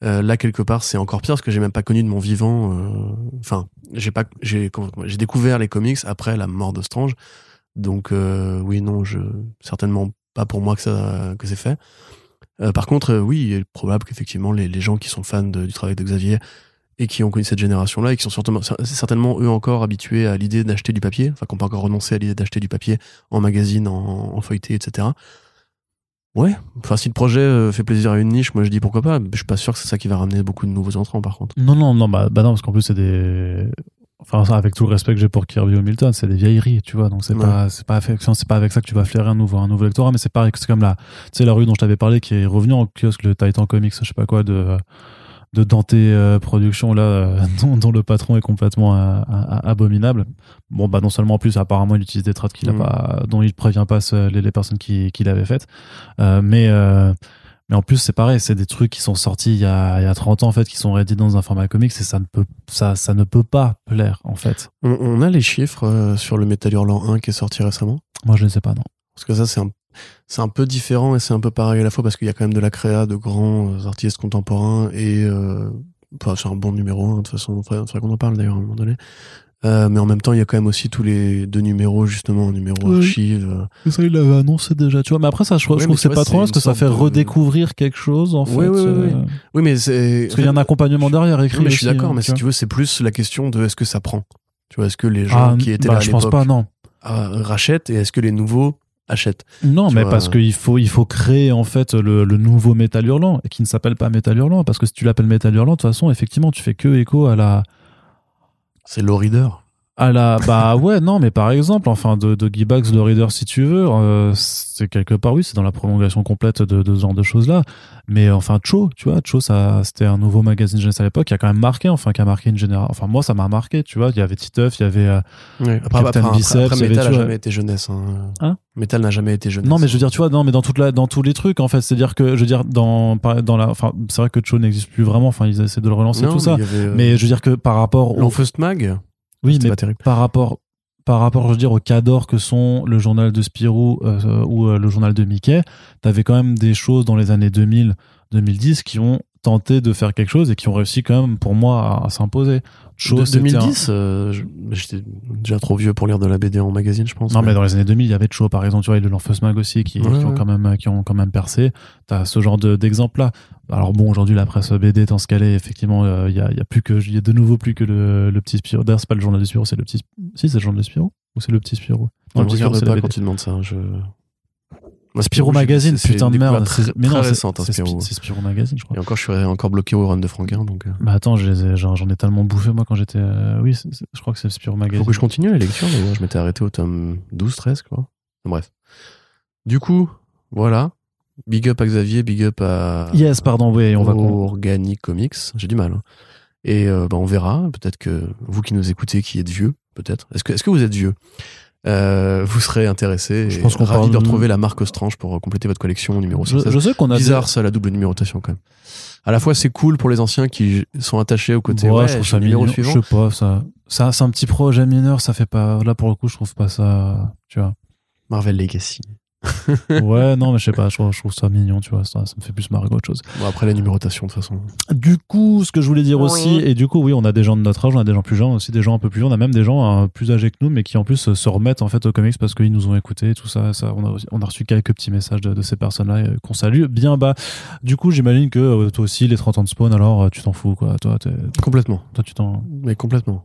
Euh, là quelque part, c'est encore pire parce que j'ai même pas connu de mon vivant. euh, Enfin, j'ai pas, j'ai, découvert les comics après la mort de Strange. Donc oui, non, je certainement pas pour moi que ça que c'est fait. Par contre, oui, il est probable qu'effectivement les, les gens qui sont fans du travail de Xavier et qui ont connu cette génération-là et qui sont certainement, certainement eux encore habitués à l'idée d'acheter du papier, enfin qu'on peut encore renoncer à l'idée d'acheter du papier en magazine, en, en feuilleté, etc. Ouais, enfin si le projet euh, fait plaisir à une niche, moi je dis pourquoi pas. Je suis pas sûr que c'est ça qui va ramener beaucoup de nouveaux entrants par contre. Non, non, non, bah, bah non, parce qu'en plus, c'est des. Enfin, avec tout le respect que j'ai pour Kirby ou Milton, c'est des vieilleries, tu vois. Donc, c'est Ouais. pas, c'est pas avec, c'est pas avec ça que tu vas flairer un nouveau, un nouveau lectorat, mais c'est pareil, c'est comme la, tu sais, la rue dont je t'avais parlé qui est revenue en kiosque, le Titan Comics, je sais pas quoi, de, de Dante euh, Productions, là, euh, dont, dont le patron est complètement euh, abominable. Bon, bah, non seulement en plus, apparemment, il utilise des trades qu'il a Mm. pas, dont il prévient pas les, les personnes qui, qui l'avaient faites. Mais, mais en plus, c'est pareil, c'est des trucs qui sont sortis il y a, il y a 30 ans, en fait, qui sont réédités dans un format comics et ça ne peut, ça, ça ne peut pas plaire, en fait. On, on a les chiffres sur le Metal Hurlant 1 qui est sorti récemment? Moi, je ne sais pas, non. Parce que ça, c'est un, c'est un peu différent et c'est un peu pareil à la fois parce qu'il y a quand même de la créa de grands euh, artistes contemporains et euh, enfin, c'est un bon numéro, hein, de toute façon, il faudrait, qu'on en parle d'ailleurs à un moment donné. Euh, mais en même temps, il y a quand même aussi tous les deux numéros, justement, numéro Oui. archive. Mais ça, il l'avait annoncé déjà, tu vois. Mais après, ça, je, trouve- Ouais, je trouve que c'est pas trop parce que ça fait de- redécouvrir quelque chose, en fait. Oui, oui, oui, oui. Oui, mais c'est. Parce qu'il y a un accompagnement derrière écrit. Mais je suis d'accord, hein, mais si tu veux, c'est plus la question de est-ce que ça prend? Tu vois, est-ce que les gens Ah, qui étaient bah, là à je pense pas, non. rachètent et est-ce que les nouveaux Non, mais vois. parce qu'il faut, il faut créer en fait le, le nouveau Métal Hurlant et qui ne s'appelle pas Métal Hurlant parce que si tu l'appelles Métal Hurlant, de toute façon, effectivement, tu fais que écho à la, C'est low reader. À la, bah ouais, non, mais par exemple, enfin, de, de Guy Bax, le reader, si tu veux, euh, c'est quelque part, oui, c'est dans la prolongation complète de, de ce genre de choses-là. Mais enfin, Cho, tu vois, Cho, ça, c'était un nouveau magazine jeunesse à l'époque qui a quand même marqué, enfin, qui a marqué une génération. Enfin, moi, ça m'a marqué, tu vois. Il y avait Titeuf, il y avait. euh, Ouais. Après, Captain après, après, Biceps, après, avait Metal a tout, jamais été jeunesse. Hein. Hein Metal n'a jamais été jeunesse. Non, mais je veux dire, tu vois, non, mais dans toute la, dans tous les trucs, en fait, c'est-à-dire que, je veux dire, dans, dans la, enfin, c'est vrai que Cho n'existe plus vraiment. Enfin, ils essaient de le relancer Non, tout ça. mais avait, euh, Mais je veux dire que par rapport au, L'Enfeust Mag, oui, mais pas terrible. par rapport par rapport je veux dire au cador que sont le journal de Spirou euh, ou euh, le journal de Mickey t'avais quand même des choses dans les années 2000 2010 qui ont tenté de faire quelque chose et qui ont réussi quand même pour moi à, à s'imposer Chose, c'était 2010, euh, je- j'étais déjà trop vieux pour lire de la BD en magazine, je pense. un- non mais dans les années 2000 il y avait Cho par exemple tu vois et le L'Enfeuse Mag aussi qui, Ouais, qui ont quand même qui ont quand même percé. T'as ce genre de- d'exemple là alors bon aujourd'hui la presse BD étant ce qu'elle est effectivement euh, il y, a, il y a plus que il y a de nouveau plus que le, le petit Spirou. D'ailleurs c'est pas le journal de Spirou c'est le petit si c'est le journal de Spirou? Ou c'est le petit Spirou? Le petit regarde pas quand tu demandes ça. Je... Spirou Magazine, c'est putain de merde. C'est- mais très non, c'est- hein, c'est Spirou. Spi- c'est Spirou Magazine, je crois. Et encore, je suis encore bloqué au run de Franquin, donc. euh, Bah attends, j'en ai tellement bouffé moi quand j'étais. euh, Oui, je crois que c'est Spirou Magazine. Faut que je continue la lecture, d'ailleurs. Je m'étais arrêté au tome 12, 13, quoi. Bref. Du coup, voilà. Big up à Xavier, big up à. Yes, pardon, oui, on va. Organic Comics. J'ai du mal. hein. Et euh, bah, on verra. Peut-être que vous qui nous écoutez, qui êtes vieux, peut-être. Est-ce que, est-ce que vous êtes vieux? Euh, Vous serez intéressé. Je pense qu'on ravi parle de retrouver la marque Ostrange pour euh, compléter votre collection numéro Je, 16. je sais qu'on a. Bizarre ça, la double numérotation quand même. À la fois, c'est cool pour les anciens qui sont attachés au côté. Ouais, ouais, je trouve ça mignon. suivant. Je sais pas, ça. Ça, c'est un petit projet mineur, ça fait pas. Là, pour le coup, je trouve pas ça. Tu vois. Marvel Legacy. Ouais, non, mais je sais pas, je trouve, je trouve ça mignon, tu vois. Ça, ça me fait plus marrer qu'autre chose. Bon, après la numérotation, de toute façon. Du coup, ce que je voulais dire aussi, et du coup, oui, on a des gens de notre âge, on a des gens plus jeunes, aussi des gens un peu plus vieux, on a même des gens euh, plus âgés que nous, mais qui en plus se remettent en fait aux comics parce qu'ils nous ont écoutés et tout ça. ça on, a, on a reçu quelques petits messages de, de ces personnes-là euh, qu'on salue bien bas. Du coup, j'imagine que euh, toi aussi, les 30 ans de spawn, alors euh, tu t'en fous, quoi. Toi, t'es- Complètement. toi tu t'en. Mais complètement.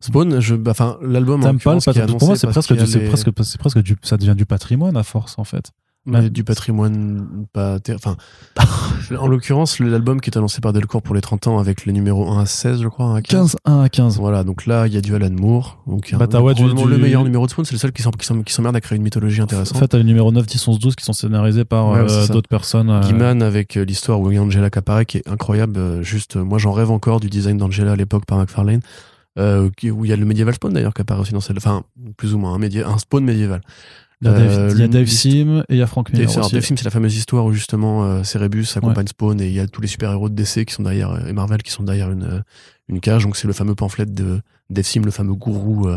Spawn, je, bah, enfin, l'album. en T'aimes pas le Pour moi, c'est presque, du, les- presque, presque du, ça devient du patrimoine à force, en fait. mais du patrimoine pas enfin en l'occurrence l'album qui est annoncé par Delcourt pour les 30 ans avec les numéros 1 à 16 je crois 1 à 15, 15, 1 à 15. voilà donc là il y a du Alan Moore donc Bah, ouais, du- du- le meilleur numéro de Spawn c'est le seul qui s'emmerde à créer une mythologie En intéressante fait, t'as le numéro 9, 10, 11, 12 qui sont scénarisés par Ouais, euh, d'autres personnes. euh, Gaiman avec euh, l'histoire où il y a Angela qui apparaît qui est incroyable euh, juste euh, moi j'en rêve encore du design d'Angela à l'époque par McFarlane euh, où il y a le médiéval Spawn d'ailleurs qui apparaît aussi dans celle enfin plus ou moins un, un Spawn médiéval Il y a Dave, Euh, il y a Dave l'histoire- Sim et il y a Frank Miller Dave, aussi. Dave Sim, c'est la fameuse histoire où justement euh, Cerebus accompagne Spawn et il y a tous les super-héros de DC qui sont derrière euh, et Marvel qui sont derrière une, euh, une cage. Donc c'est le fameux pamphlet de Dave Sim, le fameux gourou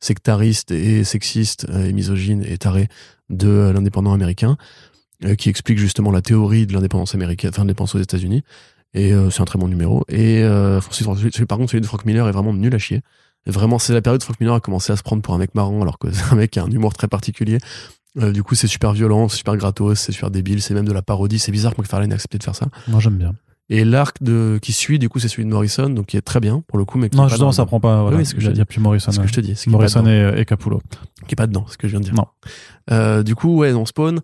sectariste et sexiste et misogyne et taré de l'indépendant américain qui explique justement la théorie de l'indépendance américaine, enfin de l'indépendance aux États-Unis. Et euh, c'est un très bon numéro. Et euh, celui- par contre, celui de Frank Miller est vraiment nul à chier. Vraiment, c'est la période où Frank Miller a commencé à se prendre pour un mec marrant, alors que c'est un mec qui a un humour très particulier. Euh, du coup, c'est super violent, c'est super gratos, c'est super débile, c'est même de la parodie. C'est bizarre que McFarlane ait accepté de faire ça. Moi, j'aime bien. Et l'arc de qui suit, du coup, c'est celui de Morrison, donc qui est très bien pour le coup, mais qui Non, pas justement, dans- ça prend pas. Voilà. Oui, ce que je plus Morrison. Ce que je te dis. pas Morrison et, et Capullo. Qui est pas dedans, ce que je viens de dire. Non. Euh, du coup, ouais, dans Spawn,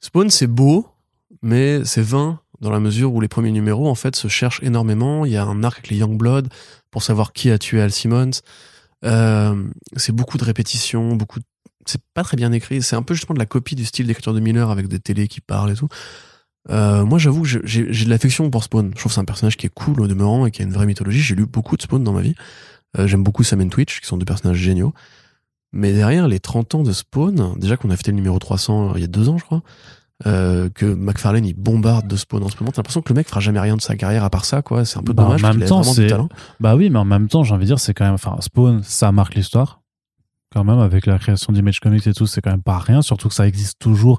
Spawn, c'est beau, mais c'est vain dans la mesure où les premiers numéros, en fait, se cherchent énormément. Il y a un arc avec les Youngblood pour savoir qui a tué Al Simmons. Euh, c'est beaucoup de répétitions, beaucoup. C'est pas très bien écrit. C'est un peu justement de la copie du style d'écriture de Miller avec des télés qui parlent et tout. Euh, moi, j'avoue j'ai de l'affection pour Spawn. Je trouve que c'est un personnage qui est cool au demeurant et qui a une vraie mythologie. J'ai lu beaucoup de Spawn dans ma vie. Euh, J'aime beaucoup Sam et Twitch, qui sont deux personnages géniaux. Mais derrière les 30 ans de Spawn, déjà qu'on a fait le numéro 300 il y a deux ans, je crois, euh, que McFarlane il bombarde de Spawn en ce moment, t'as l'impression que le mec fera jamais rien de sa carrière à part ça, quoi. C'est un peu Bah, dommage. en même temps, c'est-. Bah oui, mais en même temps, j'ai envie de dire, c'est quand même. Enfin, Spawn, ça marque l'histoire. Quand même, avec la création d'Image Comics et tout, c'est quand même pas rien. Surtout que ça existe toujours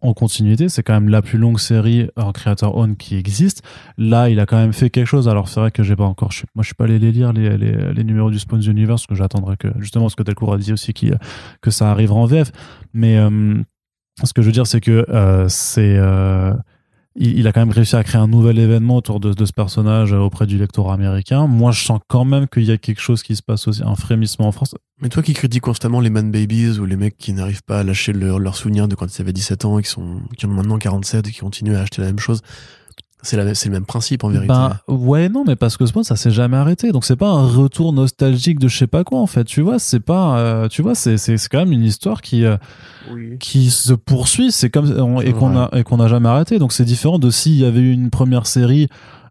en continuité. C'est quand même la plus longue série en creator own qui existe. Là, il a quand même fait quelque chose. Alors, c'est vrai que j'ai pas encore. je suis- moi, je suis pas allé les lire, les, les, les numéros du Spawn Universe, que j'attendrai que. Justement, ce que Delcourt a dit aussi, qui, que ça arrivera en VF. Mais euh, ce que je veux dire, c'est que euh, c'est. euh, il, a quand même réussi à créer un nouvel événement autour de, ce personnage euh, auprès du lectorat américain. Moi, je sens quand même qu'il y a quelque chose qui se passe aussi, un frémissement en France. Mais toi qui critiques constamment les man babies ou les mecs qui n'arrivent pas à lâcher leur- leurs souvenirs de quand ils avaient 17 ans et qui, sont, qui ont maintenant 47 et qui continuent à acheter la même chose, c'est la- c'est le même principe en vérité. Ben ouais, non, mais parce que Spawn, ça s'est jamais arrêté. Donc c'est pas un retour nostalgique de je sais pas quoi en fait. Tu vois, c'est pas, euh, tu vois, c'est c'est c'est quand même une histoire qui euh, qui se poursuit. C'est comme on- et qu'on a et qu'on n'a jamais arrêté. Donc c'est différent de s'il y avait eu une première série.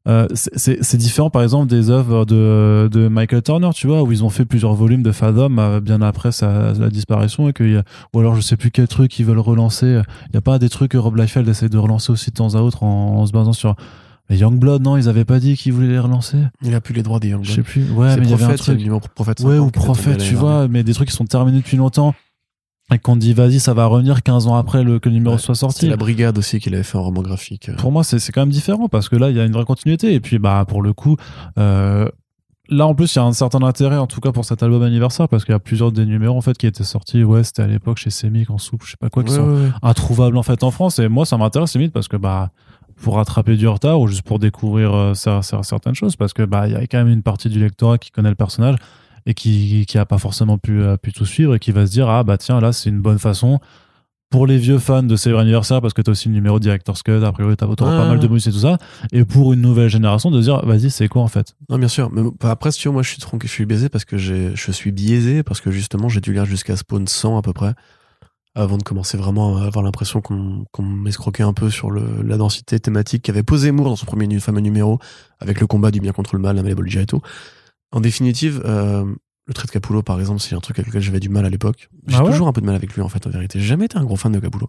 Euh, c'est- différent par exemple des œuvres de, de Michael Turner tu vois où ils ont fait plusieurs volumes de Fathom euh, bien après sa, sa disparition et qu'il y a, ou alors je sais plus quel truc ils veulent relancer. Il y a pas des trucs que Rob Liefeld essaie de relancer aussi de temps à autre en, en se basant sur mais Youngblood non? Ils avaient pas dit qu'ils voulaient les relancer. Il a plus les droits des Young je sais plus. Ouais mais il y avait un truc. ouais 50 ou prophète tu vois mais des trucs qui sont terminés depuis longtemps et qu'on dit vas-y ça va revenir 15 ans après le, que le numéro Ouais, soit sorti. La brigade aussi qu'il avait fait en roman graphique. pour moi c'est c'est quand même différent parce que là il y a une vraie continuité. Et puis bah pour le coup euh, là en plus il y a un certain intérêt en tout cas pour cet album anniversaire parce qu'il y a plusieurs des numéros en fait qui étaient sortis. Ouais c'était à l'époque chez Semic en soupe je sais pas quoi qui Ouais, sont ouais, introuvables en fait en France. Et moi ça m'intéresse limite parce que bah pour rattraper du retard ou juste pour découvrir euh, cer- cer- certaines choses parce que bah il y a quand même une partie du lectorat qui connaît le personnage et qui qui a pas forcément pu euh, pu tout suivre et qui va se dire ah bah tiens là c'est une bonne façon pour les vieux fans de Saber Anniversaire, parce que t'as aussi le numéro Director's Cut, a priori t'as t'auras Ouais. pas mal de bonus et tout ça, et pour une nouvelle génération de dire, vas-y, c'est quoi en fait? Non, bien sûr. Mais bon, après, si tu vois, moi, je suis tronqué, je suis baisé parce que j'ai, je suis biaisé parce que justement, j'ai dû lire jusqu'à Spawn 100 à peu près avant de commencer vraiment à avoir l'impression qu'on, m'escroquait un peu sur le, la densité thématique qu'avait posé Moore dans son premier fameux numéro avec le combat du bien contre le mal, la Malleable et tout. En définitive, euh, le trait de Capullo, par exemple, c'est un truc avec lequel j'avais du mal à l'époque. J'ai Ah ouais toujours un peu de mal avec lui, en fait, en vérité. J'ai jamais été un gros fan de Capullo.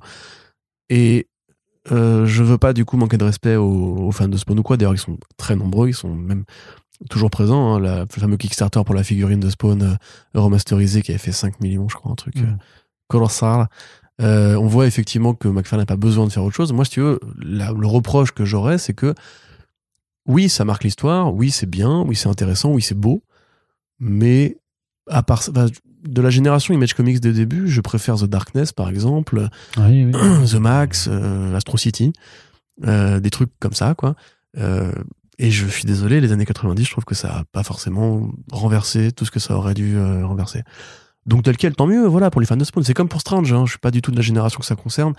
Et euh, je veux pas, du coup, manquer de respect aux, aux fans de Spawn ou quoi. D'ailleurs, ils sont très nombreux, ils sont même toujours présents. hein. La- le fameux Kickstarter pour la figurine de Spawn euh, remasterisée qui avait fait 5 millions, je crois, un truc Mhm. colossal. Euh, on voit effectivement que McFarlane n'a pas besoin de faire autre chose. Moi, si tu veux, la- le reproche que j'aurais, c'est que oui, ça marque l'histoire, oui, c'est bien, oui, c'est intéressant, oui, c'est beau, mais à part bah, de la génération Image Comics des débuts, je préfère The Darkness, par exemple, Oui, oui. The Max, euh, Astro City, euh, des trucs comme ça, quoi. Euh, et je suis désolé, les années 90, je trouve que ça a pas forcément renversé tout ce que ça aurait dû renverser. Donc tel quel, tant mieux, voilà, pour les fans de Spawn. C'est comme pour Strange, hein, je suis pas du tout de la génération que ça concerne.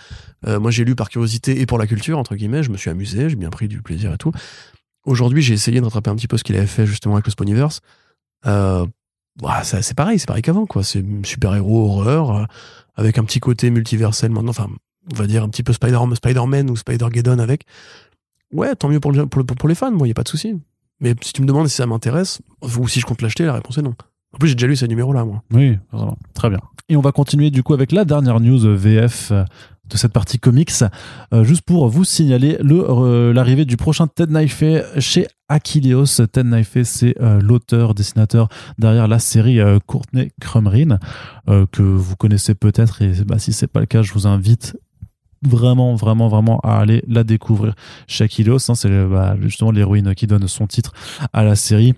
Euh, moi j'ai lu par curiosité et pour la culture, entre guillemets, je me suis amusé, j'ai bien pris du plaisir et tout. Aujourd'hui j'ai essayé de rattraper un petit peu ce qu'il avait fait justement avec le Spawniverse. Euh, bah, c'est pareil, c'est pareil qu'avant, quoi. C'est super-héros, horreur, euh, avec un petit côté multiversel maintenant, enfin, on va dire un petit peu Spider- Spider-Man ou Spider-Geddon avec. Ouais, tant mieux pour, le- pour, le- pour les fans, moi, il a pas de souci. Mais si tu me demandes si ça m'intéresse, ou si je compte l'acheter, la réponse est non. En plus, j'ai déjà lu ces numéros-là, moi. Oui, très bien. Et on va continuer du coup avec la dernière news euh, VF de cette partie comics, Euh, juste pour vous signaler le, euh, l'arrivée du prochain Ted Knife chez Achilleos. Ted Knife, c'est euh, l'auteur, dessinateur derrière la série Courtney Crumrin, que vous connaissez peut-être, et bah, si c'est pas le cas, je vous invite vraiment, vraiment, vraiment à aller la découvrir chez Achilleos. hein. c'est bah, justement l'héroïne qui donne son titre à la série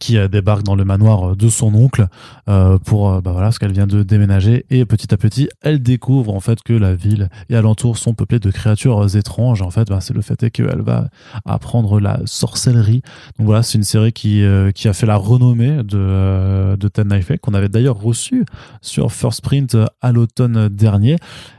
qui euh, débarque dans le manoir euh, de son oncle euh, pour euh, bah voilà parce qu'elle vient de déménager. Et petit à petit elle découvre en fait que la ville et alentours sont peuplées de créatures étranges. En fait bah, c'est le fait qu'elle va apprendre la sorcellerie. Donc voilà c'est une série qui qui a fait la renommée de euh, de Ted Knife qu'on avait d'ailleurs reçu sur First Print à l'automne dernier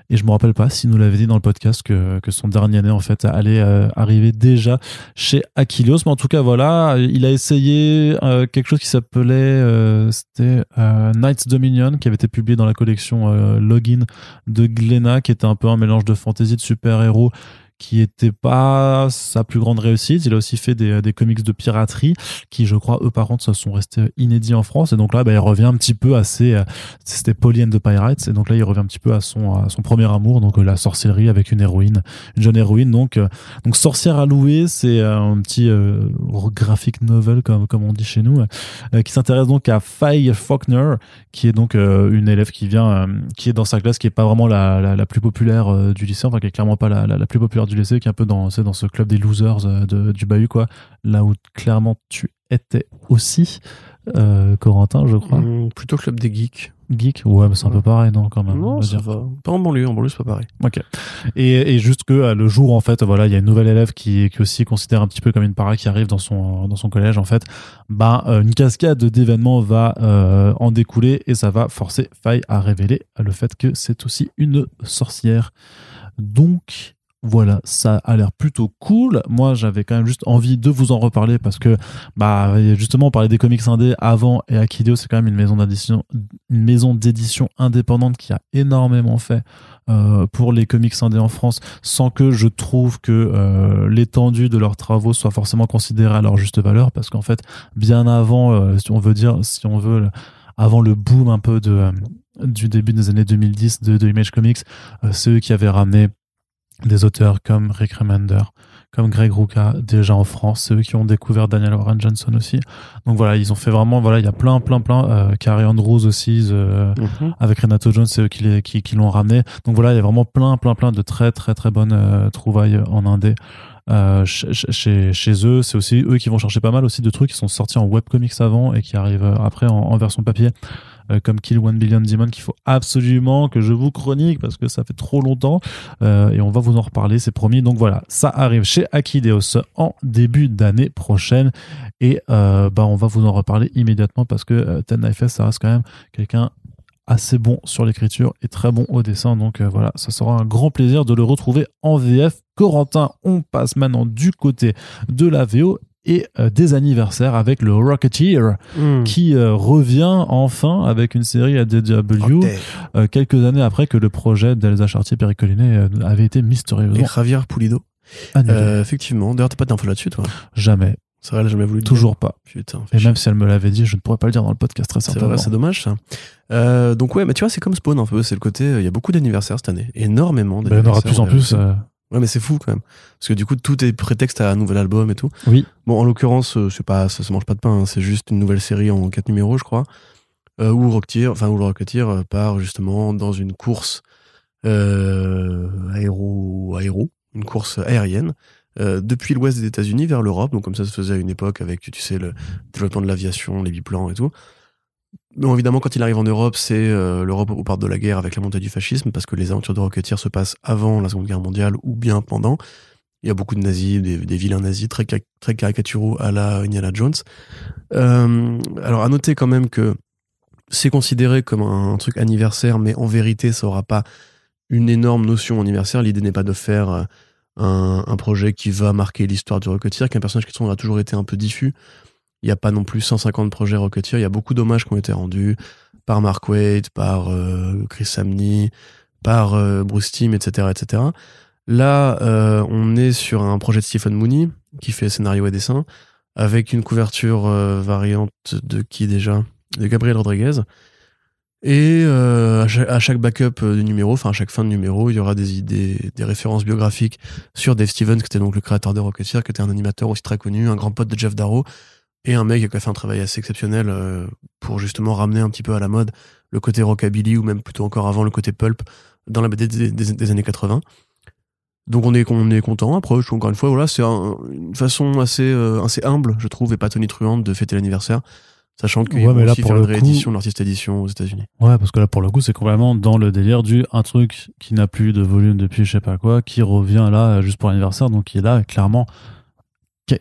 et je me rappelle pas s'il nous l'avait dit dans le podcast que, que son dernier année en fait allait euh, arriver déjà chez Achilleos. Mais en tout cas, voilà, il a essayé euh, quelque chose qui s'appelait, euh, c'était euh, Knights Dominion, qui avait été publié dans la collection euh, Login de Glenna, qui était un peu un mélange de fantasy, de super-héros qui était pas sa plus grande réussite. Il a aussi fait des, des comics de piraterie qui, je crois, eux par contre, sont restés inédits en France. Et donc là, bah, il revient un petit peu à ses, euh, c'était and the Pirates. Et donc là, il revient un petit peu à son, à son premier amour, donc euh, la sorcellerie avec une héroïne, une jeune héroïne. Donc, euh, donc Sorcière à louer, c'est un petit euh, graphic novel, comme, comme on dit chez nous, qui s'intéresse donc à Faye Faulkner, qui est donc une élève qui vient, qui est dans sa classe, qui est pas vraiment la, la, la plus populaire du lycée, enfin qui est clairement pas la, la plus populaire du lycée, qui est un peu dans, dans ce club des losers euh, de, du bahut, quoi, là où clairement tu étais aussi, euh, Corentin, je crois. Hum, plutôt Club des Geeks. Geek, ouais, mais c'est un peu pareil, non, quand même. on non, ça dire. va. Pas en banlieue, en banlieue, c'est pas pareil. Ok. Et, et juste que euh, le jour en fait, voilà, il y a une nouvelle élève qui, qui aussi considère un petit peu comme une para qui arrive dans son dans son collège en fait. Euh, une cascade d'événements va euh, en découler et ça va forcer Faye à révéler le fait que c'est aussi une sorcière. Donc voilà, ça a l'air plutôt cool. Moi, j'avais quand même juste envie de vous en reparler parce que, bah, justement, on parlait des comics indés avant et Akidio, c'est quand même une maison d'édition, indépendante qui a énormément fait euh, pour les comics indés en France, sans que je trouve que euh, l'étendue de leurs travaux soit forcément considérée à leur juste valeur, parce qu'en fait, bien avant, euh, si on veut dire, avant le boom un peu du début des années 2010 de, de Image Comics, euh, c'est eux qui avaient ramené des auteurs comme Rick Remender, comme Greg Rucka déjà en France, c'est eux qui ont découvert Daniel Warren Johnson aussi. Donc voilà, ils ont fait vraiment, voilà, il y a plein, plein, plein, euh, Carrie Andrews aussi, euh, avec Renato Jones, c'est eux qui, les- qui, qui l'ont ramené. Donc voilà, il y a vraiment plein, plein, plein de très, très, très bonnes euh, trouvailles en indé. Euh, chez, chez, eux, c'est aussi eux qui vont chercher pas mal aussi de trucs qui sont sortis en webcomics avant et qui arrivent euh, après en, en version papier, euh, comme Kill One Billion Demon qu'il faut absolument que je vous chronique parce que ça fait trop longtemps euh, et on va vous en reparler, c'est promis. Donc voilà, ça arrive chez Akideos en début d'année prochaine et euh, bah on va vous en reparler immédiatement parce que Ten Knife ça reste quand même quelqu'un assez bon sur l'écriture et très bon au dessin. Donc voilà, ça sera un grand plaisir de le retrouver en VF. Corentin, on passe maintenant du côté de la VO et euh, des anniversaires avec le Rocketeer Hmm. qui euh, revient enfin avec une série à DW Rocket. euh, quelques années après que le projet d'Elsa Chartier Pericolinet avait été Et mystérieusement Javier Pulido. effectivement. D'ailleurs, t'as pas d'infos là-dessus, toi. Jamais, C'est vrai, elle a jamais voulu. toujours pas. dire. Putain. Et même si elle me l'avait dit, je ne pourrais pas le dire dans le podcast très C'est certainement. c'est dommage ça. Euh, donc ouais, mais tu vois, c'est comme Spawn un peu. C'est le côté, il y a beaucoup d'anniversaires cette année, énormément. Ben, il y en aura de d'anniversaires, plus en plus. euh, Ouais, mais c'est fou quand même, parce que du coup, tout est prétexte à un nouvel album et tout. Oui. Bon, en l'occurrence, euh, c'est pas, ça se mange pas de pain. hein, c'est juste une nouvelle série en quatre numéros, je crois, euh, où Rocketeer, enfin où le Rocketeer euh, part justement dans une course euh, aéro, aéro, une course aérienne. euh, depuis l'ouest des États-Unis vers l'Europe, donc comme ça se faisait à une époque avec, tu sais, le développement de l'aviation, les biplans et tout. Évidemment, quand il arrive en Europe, c'est euh, l'Europe au part de la guerre avec la montée du fascisme, parce que les aventures de Rocketeer se passent avant la Seconde Guerre mondiale ou bien pendant. Il y a beaucoup de nazis, des, vilains nazis très, ca- très caricaturaux à la Indiana Jones. Euh, alors, à noter quand même que c'est considéré comme un, truc anniversaire, mais en vérité, ça aura pas une énorme notion anniversaire. L'idée n'est pas de faire euh, un, un projet qui va marquer l'histoire du Rocketeer, qu'un personnage qui a toujours été un peu diffus. Il n'y a pas non plus 150 projets Rocketeer. Il y a beaucoup d'hommages qui ont été rendus par Mark Waid, par euh, Chris Samney, par euh, Bruce Timm, etc.. Là, euh, on est sur un projet de Stephen Mooney qui fait scénario et dessin, avec une couverture variante de qui déjà? De Gabriel Rodriguez. Et à, chaque, backup du numéro, enfin à chaque fin de numéro, il y aura des idées, des références biographiques sur Dave Stevens, qui était donc le créateur de Rocketeer, qui était un animateur aussi très connu, un grand pote de Jeff Darrow, et un mec qui a fait un travail assez exceptionnel euh, pour justement ramener un petit peu à la mode le côté rockabilly, ou même plutôt encore avant le côté pulp, dans la BD des, des- des années 80. Donc on est, on est content. Après, je trouve encore une fois, voilà, c'est un- une façon assez, euh, assez humble, je trouve, et pas tonitruante de fêter l'anniversaire, sachant qu'ils Ouais, vont là, aussi pour faire une réédition coup- de l'artiste édition aux États-Unis. Ouais, parce que là, pour le coup, c'est complètement dans le délire du un truc qui n'a plus de volume depuis je sais pas quoi, qui revient là euh, juste pour l'anniversaire, donc qui est là clairement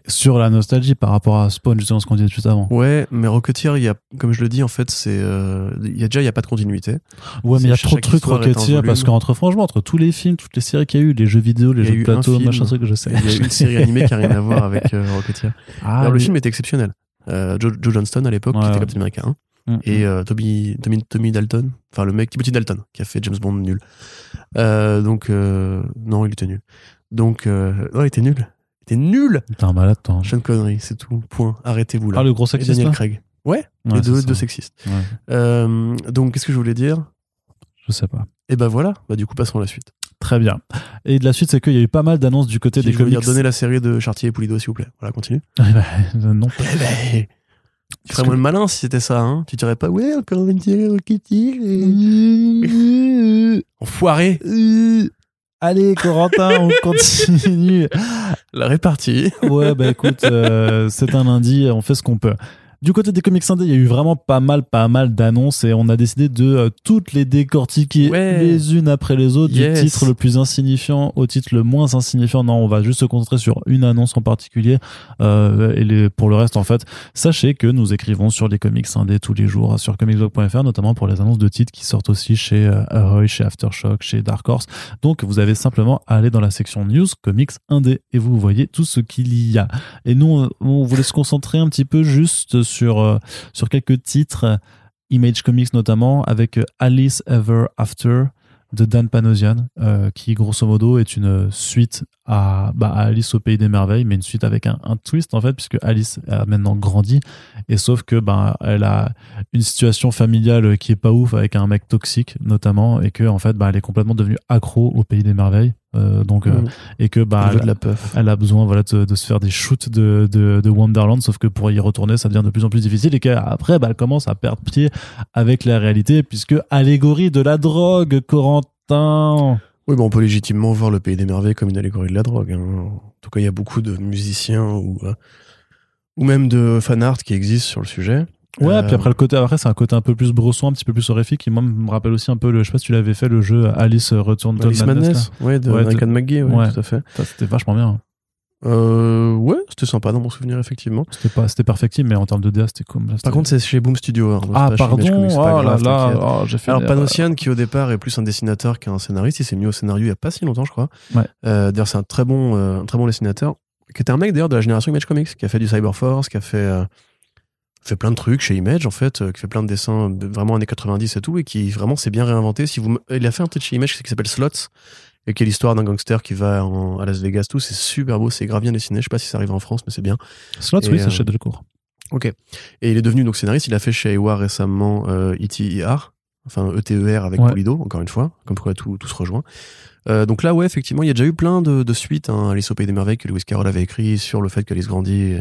sur la nostalgie par rapport à Spawn, justement ce qu'on disait juste avant. Ouais, mais Rocketeer, il y a, comme je le dis, en fait, c'est, euh, il y a déjà, il y a pas de continuité. Ouais, mais il y a trop de trucs Rocketeer parce qu'entre, franchement, entre tous les films, toutes les séries qu'il y a eu, les jeux vidéo, les jeux de plateau, machin truc, je sais. Il y a une série animée qui a rien à voir avec euh, Rocketeer. Ah, Alors, le film était exceptionnel. Euh, Joe, Joe Johnston à l'époque, Ouais, qui était. Captain America 1, Mm, et mm. euh, Tommy, Tommy, Tommy Dalton, enfin le mec Timothy Dalton, qui a fait James Bond nul. Euh, donc euh, non, il était nul. Donc euh, ouais, il était nul. Était nul. T'es un malade, toi. Sean Connery, c'est tout. Point. Arrêtez-vous là. Ah, le gros et sexiste, Daniel Craig. Ouais, Ouais, les deux, deux sexistes. Ouais, Euh, donc qu'est-ce que je voulais dire? Je sais pas. Et ben voilà. Bah du coup passons à la suite. Très bien. Et de la suite, c'est qu'il y a eu pas mal d'annonces du côté Si des je veux comics. dire donner la série de Chartier et Poulido s'il vous plaît. Voilà, continue. Eh ben, non. Eh ben, tu ferais que- moins le malin si c'était ça, hein. Tu dirais pas, ouais, encore une série et- Enfoiré. Allez, Corentin, on continue. La répartie. Ouais, bah écoute, euh, c'est un lundi, on fait ce qu'on peut. Du côté des comics indés, il y a eu vraiment pas mal, pas mal d'annonces et on a décidé de euh, toutes les décortiquer Ouais. les unes après les autres, Yes. du titre le plus insignifiant au titre le moins insignifiant. Non, on va juste se concentrer sur une annonce en particulier euh, et les, pour le reste, en fait, sachez que nous écrivons sur les comics indés tous les jours sur comicsblog.fr, notamment pour les annonces de titres qui sortent aussi chez euh, Ahoy, chez Aftershock, chez Dark Horse. Donc, vous avez simplement à aller dans la section news comics indés et vous voyez tout ce qu'il y a. Et nous, on- on voulait se concentrer un petit peu juste sur, euh, sur quelques titres, euh, Image Comics notamment, avec euh, Alice Ever After de Dan Panosian, qui grosso modo est une suite à, bah, à Alice au Pays des Merveilles, mais une suite avec un, twist en fait, puisque Alice a maintenant grandi, et sauf que ben elle a une situation familiale qui est pas ouf avec un mec toxique notamment, et que en fait bah, elle est complètement devenue accro au Pays des Merveilles, euh, donc euh, Mmh. et que bah elle- de la puff. elle a besoin voilà, de, de se faire des shoots de, de, de Wonderland, sauf que pour y retourner, ça devient de plus en plus difficile et qu'après, bah, elle commence à perdre pied avec la réalité, puisque allégorie de la drogue, Corentin. Oui, bah on peut légitimement voir le Pays des Merveilles comme une allégorie de la drogue. hein. En tout cas, il y a beaucoup de musiciens ou, euh, ou même de fan art qui existent sur le sujet. Ouais, Euh, puis après le côté, après c'est un côté un peu plus brosson, un petit peu plus horrifique, qui moi me rappelle aussi un peu le, je sais pas si tu l'avais fait, le jeu Alice Return to Alice Madness. Madness, ouais, de Ouais, Duncan McGee, ouais, ouais. tout à fait. là. C'était vachement bien. Euh, ouais, c'était sympa dans mon souvenir, effectivement. C'était pas, c'était perfectible, mais en termes de DA, c'était comme. Par contre, c'est chez Boom Studio. hein, ah, pardon, Comics, oh là grave, là, t'inquiète. oh, fait. Alors des- Panosian qui au départ est plus un dessinateur qu'un scénariste, il s'est mis au scénario il y a pas si longtemps je crois. Ouais. Euh, d'ailleurs c'est un très bon euh, un très bon dessinateur qui était un mec d'ailleurs de la génération Image Comics qui a fait du Cyberforce, qui a fait euh, fait plein de trucs chez Image en fait, euh, qui fait plein de dessins de- vraiment années 90 et tout et qui vraiment s'est bien réinventé. Si vous il a fait un truc chez Image qui s'appelle Slots et qui est l'histoire d'un gangster qui va en- à Las Vegas tout, c'est super beau, c'est grave bien dessiné. Je sais pas si ça arrive en France mais c'est bien. Slots, Et, oui, euh, c'est chez Delcourt. Ok. Et il est devenu donc scénariste. Il a fait chez Ewar récemment euh, ETER, enfin ETER avec Ouais. Polido, encore une fois, comme quoi tout, tout se rejoint. Euh, donc là, ouais, effectivement, il y a déjà eu plein de, de suites. Hein, Alice au Pays des Merveilles que Lewis Carroll avait écrit sur le fait qu'Alice grandit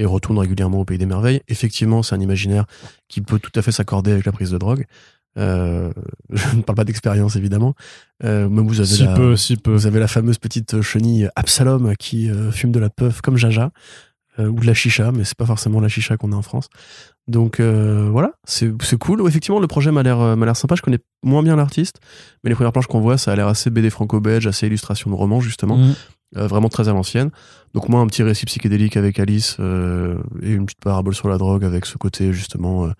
et, et retourne régulièrement au Pays des Merveilles. Effectivement, c'est un imaginaire qui peut tout à fait s'accorder avec la prise de drogue. Euh, je ne parle pas d'expérience évidemment, euh, mais vous avez Si la, peu, si peu. vous avez la fameuse petite chenille Absalom qui euh, fume de la puff comme Jaja ou de la chicha, mais c'est pas forcément la chicha qu'on a en France. Donc voilà, c'est cool. Effectivement, le projet m'a l'air sympa. Je connais moins bien l'artiste, mais les premières planches qu'on voit, ça a l'air assez BD franco-belge, assez illustration de roman justement, Mm. Euh, vraiment très à l'ancienne. Donc moi, un petit récit psychédélique avec Alice euh, et une petite parabole sur la drogue avec ce côté justement, euh,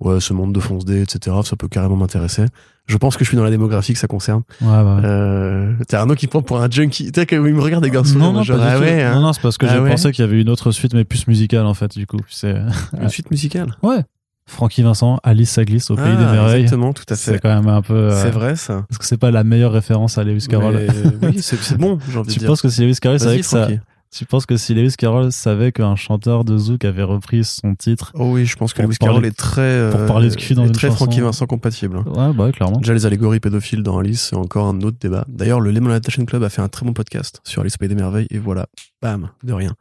ouais, ce monde de fonce dé, etc. Ça peut carrément m'intéresser. Je pense que je suis dans la démographie que ça concerne. Ouais, bah ouais. Euh, t'as Arnaud qui prend pour un junkie. Tu sais, quand il me regarde des garçons, non, non, genre, ah ouais, hein. non, non, c'est parce que Ah j'ai ouais. pensé qu'il y avait une autre suite, mais plus musicale en fait, du coup. C'est une suite musicale? ouais. Francky Vincent, Alice ça glisse au pays Ah, des merveilles. Exactement, tout à C'est fait. quand même un peu. euh, C'est vrai ça. Parce que c'est pas la meilleure référence à Lewis Carroll. Mais, euh, oui, c'est c'est bon, j'ai envie Tu de dire. penses que si Lewis Carroll savait que ça, tu penses que si Lewis Carroll savait qu'un chanteur de Zouk avait repris son titre, Oh oui, je pense que Lewis Carroll est très. euh, pour parler de cul dans est une très chanson. Francky Vincent compatible. ouais, bah clairement. Déjà, les allégories pédophiles dans Alice, c'est encore un autre débat. D'ailleurs, le Lemon Adaptation Club a fait un très bon podcast sur Alice au Pays des Merveilles, et voilà, bam, de rien.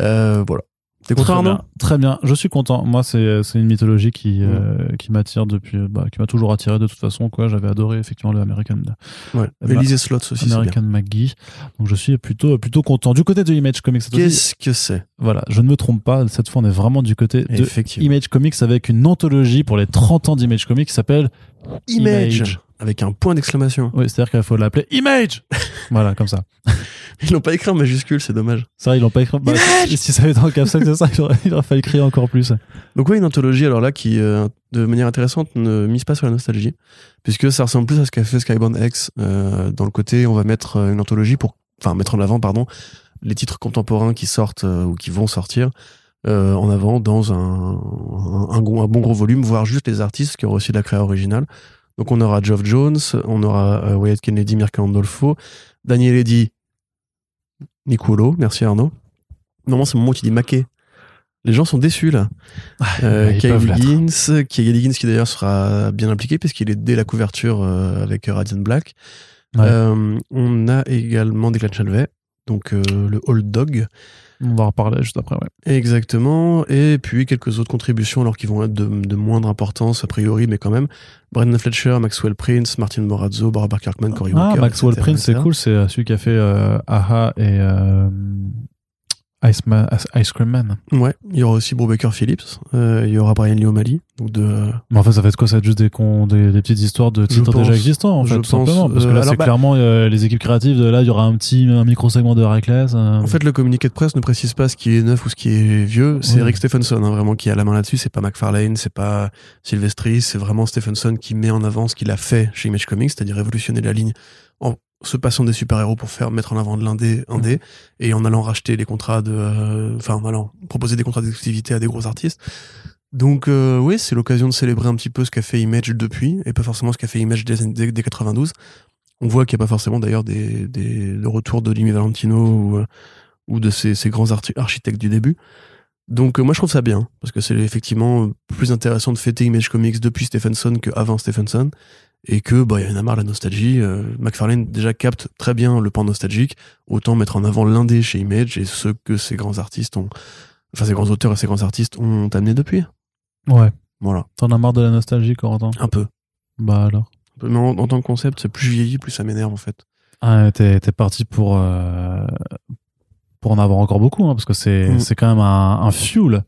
Euh, voilà. T'es content, Très bien, Très bien, je suis content. Moi, c'est c'est une mythologie qui euh, qui m'attire depuis, bah, qui m'a toujours attiré de toute façon. Quoi, j'avais adoré effectivement le American Ouais. bah, Élysée Slots aussi. American McGee. Donc je suis plutôt plutôt content. Du côté de Image Comics, Qu'est-ce que c'est? voilà, je ne me trompe pas. Cette fois, on est vraiment du côté de. Image Comics avec une anthologie pour les 30 ans d'Image Comics qui s'appelle Image. Image. Avec un point d'exclamation. Oui, c'est-à-dire qu'il faut l'appeler Image. voilà, comme ça. Ils l'ont pas écrit en majuscule, c'est dommage. Vrai, ils l'ont pas écrit. Bah, si, si ça avait été en capsule, c'est ça, il aurait, il aurait fallu crier encore plus. Donc oui, une anthologie alors là qui, euh, de manière intéressante, ne mise pas sur la nostalgie, puisque ça ressemble plus à ce qu'a fait Skybound X euh, dans le côté on va mettre euh, une anthologie pour, enfin mettre en avant pardon les titres contemporains qui sortent euh, ou qui vont sortir euh, en avant dans un, un, un gros- un bon gros volume, voire juste les artistes qui ont reçu de la créa originale. Donc on aura Geoff Jones, on aura euh, Wyatt Kennedy, Mirka Andolfo, Daniel Eddy, Nicolo, merci Arnaud. Normalement c'est le moment tu dis maquet. Les gens sont déçus là. Euh, peuvent l'être. Higgins, qui d'ailleurs sera bien impliqué puisqu'il est dès la couverture euh, avec Radiant Black. Ouais. Euh, on a également Declan Chalvet, donc euh, le Old Dog. On va en reparler juste après, ouais. Exactement. Et puis quelques autres contributions alors qui vont être de, de moindre importance a priori, mais quand même. Brendan Fletcher, Maxwell Prince, Martin Morazzo, Barbara Kirkman, Cory Ah, Walker. Maxwell etc., Prince, c'est cool. C'est euh, celui qui a fait euh, Aha et euh, Ice, Cream Man. Ouais. Il y aura aussi Brubaker Phillips. Euh, il y aura Brian Lee O'Malley. Donc de, euh, Mais en fait, ça va être quoi Ça va être juste des, con, des, des petites histoires de titres pense- déjà existants, en fait, tout pense, simplement. Parce que euh, là, alors, c'est bah- clairement euh, les équipes créatives. De, là, il y aura un petit un micro-segment de Reckless. euh, En fait, le communiqué de presse ne précise pas ce qui est neuf ou ce qui est vieux. C'est. Rick Stephenson, hein, vraiment, qui a la main là-dessus. C'est pas McFarlane, c'est pas Sylvestri, c'est vraiment Stephenson qui met en avant ce qu'il a fait chez Image Comics, c'est-à-dire révolutionner la ligne en se passant des super-héros pour faire mettre en avant de l'indé, indé, et en allant racheter les contrats de, euh, enfin, en allant proposer des contrats d'exclusivité à des gros artistes. Donc, euh, oui, c'est l'occasion de célébrer un petit peu ce qu'a fait Image depuis, et pas forcément ce qu'a fait Image dès, dès, dès 92. On voit qu'il n'y a pas forcément d'ailleurs des, des, le retour de Jimmy Valentino ou, euh, ou de ces, ces grands archi- architectes du début. Donc euh, moi je trouve ça bien, parce que c'est effectivement plus intéressant de fêter Image Comics depuis Stephenson qu'avant Stephenson, et que bah il y en a marre la nostalgie. Euh, McFarlane déjà capte très bien le pan nostalgique, autant mettre en avant l'indé chez Image et ce que ces grands artistes ont, enfin ces grands auteurs et ces grands artistes ont amené depuis. Ouais. Voilà, T'en as marre de la nostalgie, Corentin? Un peu. Bah alors? Mais en, en tant que concept, c'est plus vieilli, plus ça m'énerve en fait. Ah, t'es parti pour, euh, pour en avoir encore beaucoup, hein, parce que c'est Mm. c'est quand même un, un fuel,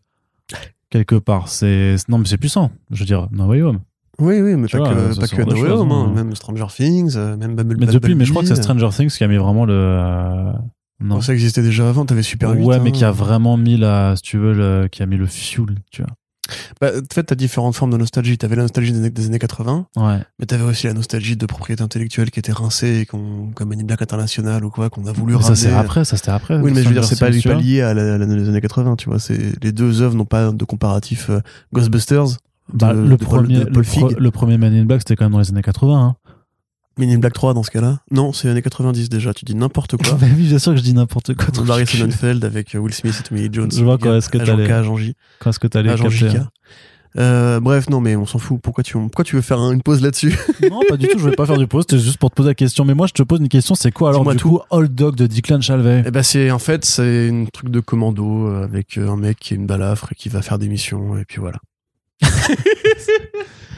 quelque part. C'est Non, mais c'est puissant. Je veux dire, No Way Home. Oui, oui, mais Tu pas vois, que, pas que des No Way choses, Home, hein. hein. même Stranger Things, euh, même Bumble Mais depuis, mais je crois que c'est Bumblebee. Stranger Things qui a mis vraiment le, euh, Non. Ça existait déjà avant, t'avais Super 8. ouais, hein. mais qui a vraiment mis la, si tu veux, le, qui a mis le fuel, tu vois. Bah, en fait, t'as différentes formes de nostalgie. T'avais la nostalgie des années, des années 80, Ouais. mais t'avais aussi la nostalgie de propriété intellectuelle qui était rincée, et qu'on, comme in Black International ou quoi, qu'on a voulu Mais ça, c'est après, ça, c'était après. Oui, mais je veux dire, c'est pas, pas lié à la- la- les années 80, tu vois. C'est, les deux œuvres n'ont pas de comparatif. euh, Ghostbusters, Bah, le, de premier, de le, Paul Feig. le premier Man in Black, c'était quand même dans les années 80. Hein. Men in Black 3 dans ce cas-là? Non, c'est années 90 déjà, tu dis n'importe quoi. Bah oui, bien sûr que je dis n'importe quoi. cul. Sonnenfeld avec euh, Will Smith et Tommy Lee Jones. Je vois quand est-ce que t'allais- Agent J. Quand est-ce que t'allais Agent JK. Euh, bref, non, mais on s'en fout. Pourquoi tu, pourquoi tu veux faire un- une pause là-dessus? Non, pas du tout, je vais pas faire du pause, c'était juste pour te poser la question. Mais moi, je te pose une question, c'est quoi alors du tout. coup Old Dog de Declan Chalvet Eh ben, c'est, en fait, c'est un truc de commando euh, avec euh, un mec qui est une balafre et qui va faire des missions, et puis voilà.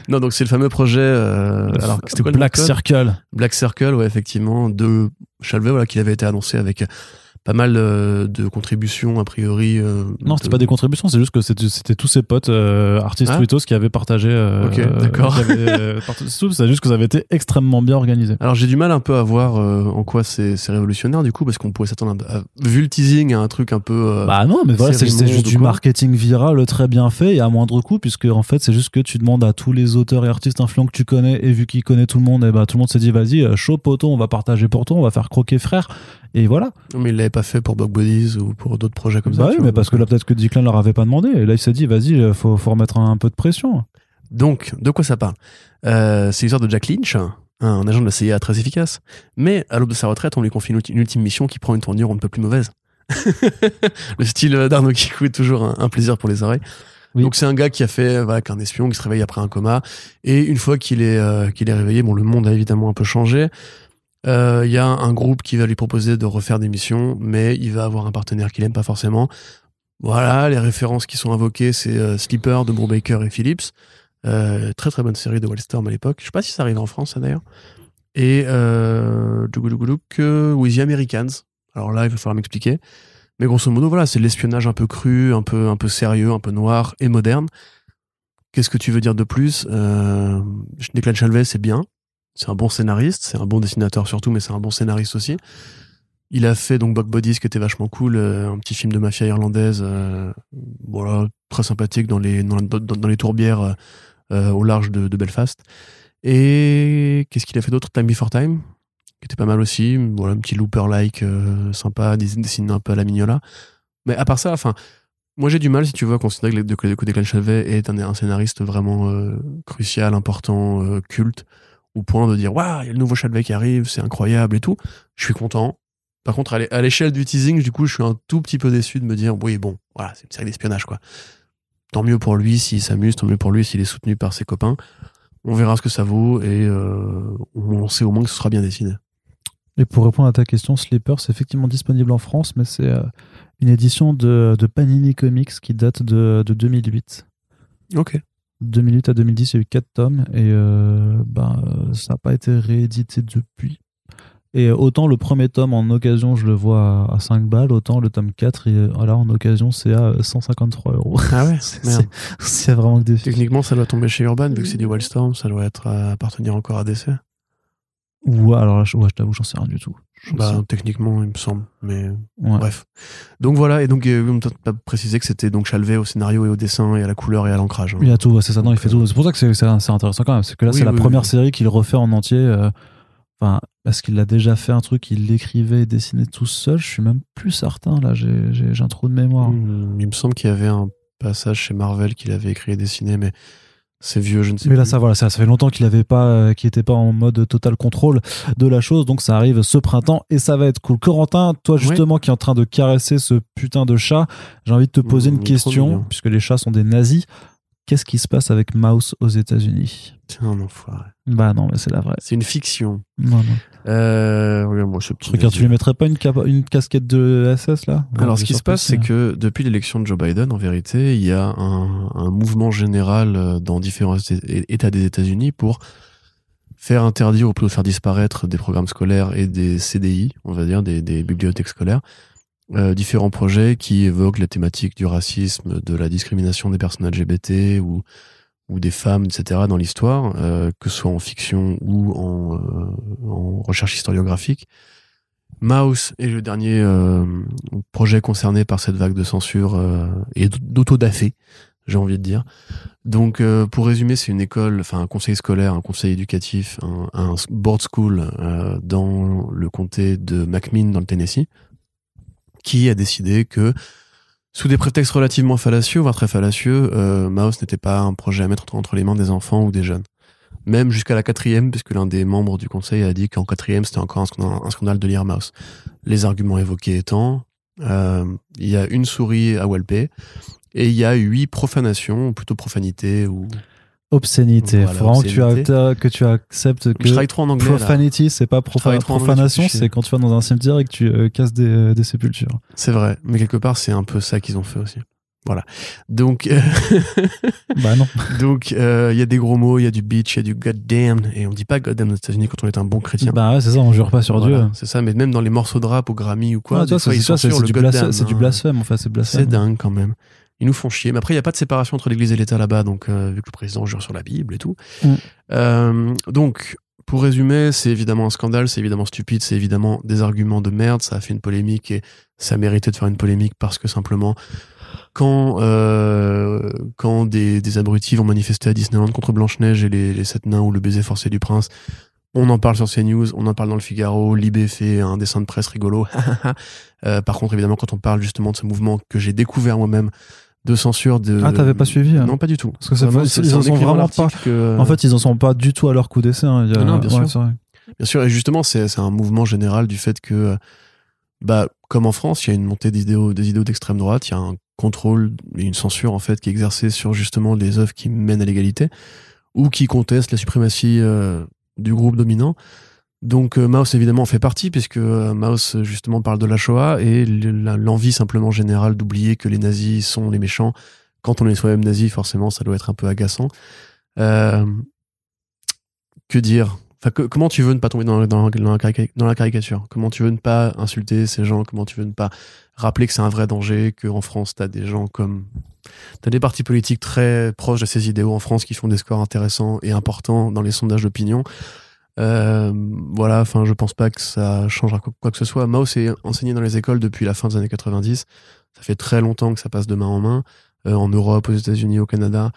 non, donc c'est le fameux projet, euh, alors, c'était quoi le nom Black Circle. Black Circle, ouais, effectivement, de Chalvet, voilà, qui avait été annoncé avec pas mal de contributions, a priori. euh, Non, c'était pas des contributions, c'est juste que c'était tous ses potes euh, artistes Ah. Twitos qui avaient partagé. euh, Ok, d'accord. c'est juste que ça avait été extrêmement bien organisé. Alors j'ai du mal un peu à voir en quoi c'est révolutionnaire du coup parce qu'on pourrait s'attendre à, à- vu le teasing à un truc un peu Bah non, mais voilà, c'est juste du marketing viral très bien fait et à moindre coût, puisque en fait, c'est juste que tu demandes à tous les auteurs et artistes influents que tu connais, et vu qu'il connaît tout le monde, et bah tout le monde s'est dit, vas-y, chaud poteau, on va partager pour toi, on va faire croquer frère, et voilà. mais il l'avait pas fait pour Bug Buddies ou pour d'autres projets comme ça. bah oui, tu mais vois, parce que là, peut-être que Declan leur avait pas demandé, et là, il s'est dit, vas-y, euh, faut, faut remettre un, peu de pression. Donc, de quoi ça parle? Euh, C'est l'histoire de Jack Lynch, un agent de la CIA très efficace, mais à l'aube de sa retraite, on lui confie une, ulti- une ultime mission qui prend une tournure on ne peut plus mauvaise. le style d'Arnaud Kikou est toujours un, un plaisir pour les oreilles. Oui. Donc c'est un gars qui a fait voilà, qu'un espion, qui se réveille après un coma, et une fois qu'il est euh, qu'il est réveillé, bon le monde a évidemment un peu changé. Euh, Il y a un groupe qui va lui proposer de refaire des missions, mais il va avoir un partenaire qu'il aime pas forcément. Voilà, les références qui sont invoquées, c'est euh, Sleeper de Brubaker et Phillips. Euh, très très bonne série de Wildstorm à l'époque. Je sais pas si ça arrive en France d'ailleurs. Et euh, with the Americans. Alors là, il va falloir m'expliquer. Mais grosso modo, voilà, c'est l'espionnage un peu cru, un peu, un peu sérieux, un peu noir et moderne. Qu'est-ce que tu veux dire de plus? Euh, Declan Chalvet, c'est bien. C'est un bon scénariste, c'est un bon dessinateur surtout, mais c'est un bon scénariste aussi. Il a fait donc Bug Bodies, qui était vachement cool, euh, un petit film de mafia irlandaise, euh, voilà, très sympathique dans les, dans, les tourbières euh, au large de, Belfast. Et qu'est-ce qu'il a fait d'autre? Time Before Time, qui était pas mal aussi. Voilà, un petit looper-like sympa, dessiné un peu à la mignola. Mais à part ça, enfin, moi j'ai du mal, si tu veux, à considérer que, que, que Declan est un, scénariste vraiment crucial, important, culte, au point de dire Waouh, il y a le nouveau Chalvet qui arrive, c'est incroyable et tout. Je suis content. Par contre, à l'échelle du teasing, du coup, je suis un tout petit peu déçu de me dire Oui, bon, voilà, c'est une série d'espionnage, quoi. Tant mieux pour lui s'il s'amuse, tant mieux pour lui s'il est soutenu par ses copains. On verra ce que ça vaut et euh, on sait au moins que ce sera bien dessiné. Et pour répondre à ta question, Sleeper, c'est effectivement disponible en France, mais c'est euh, une édition de, de Panini Comics qui date de, de 2008. Ok. 2008 à 2010, il y a eu 4 tomes et euh, ben, euh, ça n'a pas été réédité depuis. Et euh, autant le premier tome en occasion, je le vois à, à 5 balles, autant le tome 4, et, voilà, en occasion, c'est à euh, 153 euros. Ah ouais C'est- vraiment que des Techniquement, ça doit tomber chez Urban, vu que c'est du Wildstorm, ça doit être appartenir encore à DC. Ou alors là, ouais, je t'avoue, j'en sais rien du tout. Bah, sais- techniquement, il me semble. Mais ouais. bref. Donc voilà, et donc, euh, on t'a pas précisé que c'était donc Chalvet au scénario et au dessin et à la couleur et à l'ancrage. hein. Il y a tout, c'est ça, non, il fait tout. C'est pour ça que c'est intéressant quand même. C'est que là, Oui, c'est la oui, première oui. série qu'il refait en entier. euh, Enfin, est-ce qu'il a déjà fait un truc, il l'écrivait et dessinait tout seul Je suis même plus certain, là, j'ai un trou de mémoire. Hmm, Il me semble qu'il y avait un passage chez Marvel qu'il avait écrit et dessiné, mais c'est vieux, je ne sais Mais plus. là, ça, voilà, ça, ça fait longtemps qu'il avait pas, euh, qu'il était pas en mode total contrôle de la chose, donc ça arrive ce printemps et ça va être cool. Corentin, toi Ouais. justement qui est en train de caresser ce putain de chat, j'ai envie de te poser Mmh, une question, puisque les chats sont des nazis. Qu'est-ce qui se passe avec Mouse aux États-Unis? Tiens, un enfoiré. Bah non, mais c'est la vraie. C'est une fiction. Non, non. Euh, regarde-moi ce petit. Regarde, tu lui mettrais pas une, casquette de SS là? Alors, Ouais, ce qui se passe, c'est que depuis l'élection de Joe Biden, en vérité, il y a un, un mouvement général euh, dans différents États des États-Unis pour faire interdire ou plutôt faire disparaître des programmes scolaires et des CDI, on va dire, des, des bibliothèques scolaires, euh, différents projets qui évoquent la thématique du racisme, de la discrimination des personnes LGBT ou, ou des femmes, etc. dans l'histoire, euh, que ce soit en fiction ou en, euh, en recherche historiographique. Mouse est le dernier euh, projet concerné par cette vague de censure euh, et d'autodafé, j'ai envie de dire. Donc, euh, pour résumer, c'est une école, enfin un conseil scolaire, un conseil éducatif, un, un board school euh, dans le comté de McMinn, dans le Tennessee, qui a décidé que, sous des prétextes relativement fallacieux, voire très fallacieux, euh, Mouse n'était pas un projet à mettre entre, les mains des enfants ou des jeunes même jusqu'à la quatrième, puisque l'un des membres du conseil a dit qu'en quatrième, c'était encore un scandale, de lire Mouse. Les arguments évoqués étant, euh, il y a une souris à Walpé, et il y a huit profanations, ou plutôt profanités, ou... Obscénité. Voilà, Faut vraiment que tu, obscénité. que tu acceptes que Je travaille trop en anglais, là. profanity, c'est pas profanation, c'est quand tu vas dans un cimetière et que tu euh, casses des, euh, des sépultures. C'est vrai, mais quelque part, c'est un peu ça qu'ils ont fait aussi. Voilà. Donc, euh, bah non. donc, euh, il y a des gros mots, il y a du bitch, il y a du goddamn, et on dit pas goddamn aux États-Unis quand on est un bon chrétien. Bah ouais, c'est ça, on jure pas sur Voilà, Dieu. C'est ça, mais même dans les morceaux de rap au Grammy ou quoi, des fois, c'est ils c'est ça, c'est- censurent c'est le du, blasphème, c'est du hein. blasphème, en fait, c'est C'est blasphème. dingue quand même. Ils nous font chier. Mais après, il n'y a pas de séparation entre l'Église et l'État là-bas, donc euh, vu que le président jure sur la Bible et tout. Mm. Euh, donc, pour résumer, c'est évidemment un scandale, c'est évidemment stupide, c'est évidemment des arguments de merde. Ça a fait une polémique et ça méritait de faire une polémique parce que simplement, quand euh, quand des, des abrutis vont manifester à Disneyland contre Blanche-Neige et les, les sept nains ou le baiser forcé du prince, on en parle sur CNews, on en parle dans le Figaro, Libé fait un dessin de presse rigolo. Euh, par contre, évidemment, quand on parle justement de ce mouvement que j'ai découvert moi-même de censure de... Ah, t'avais pas suivi hein Non, pas du tout. Parce que Vraiment, pas- c'est- ils en en sont vraiment l'article que- En fait, ils en sont pas du tout à leur coup d'essai. hein. Non, non, bien sûr. Bien sûr, et justement, c'est c'est un mouvement général du fait que, bah, comme en France, il y a une montée des idéaux des idéaux d'extrême droite, il y a un contrôle et une censure en fait qui est exercée sur justement les œuvres qui mènent à l'égalité ou qui contestent la suprématie euh, du groupe dominant. Donc euh, évidemment en fait partie puisque euh, justement parle de la Shoah et l'envie simplement générale d'oublier que les nazis sont les méchants. Quand on est soi-même nazi, forcément, ça doit être un peu agaçant. Euh, que dire? Comment tu veux ne pas tomber dans, la caricature? Comment tu veux ne pas insulter ces gens? Comment tu veux ne pas rappeler que c'est un vrai danger Qu'en France, t'as des gens comme... T'as des partis politiques très proches de ces idéaux en France qui font des scores intéressants et importants dans les sondages d'opinion? Euh, voilà, enfin, je pense pas que ça changera quoi, que ce soit. Mao s'est enseigné dans les écoles depuis la fin des années 90. Ça fait très longtemps que ça passe de main en main. Euh, en Europe, aux États-Unis, au Canada.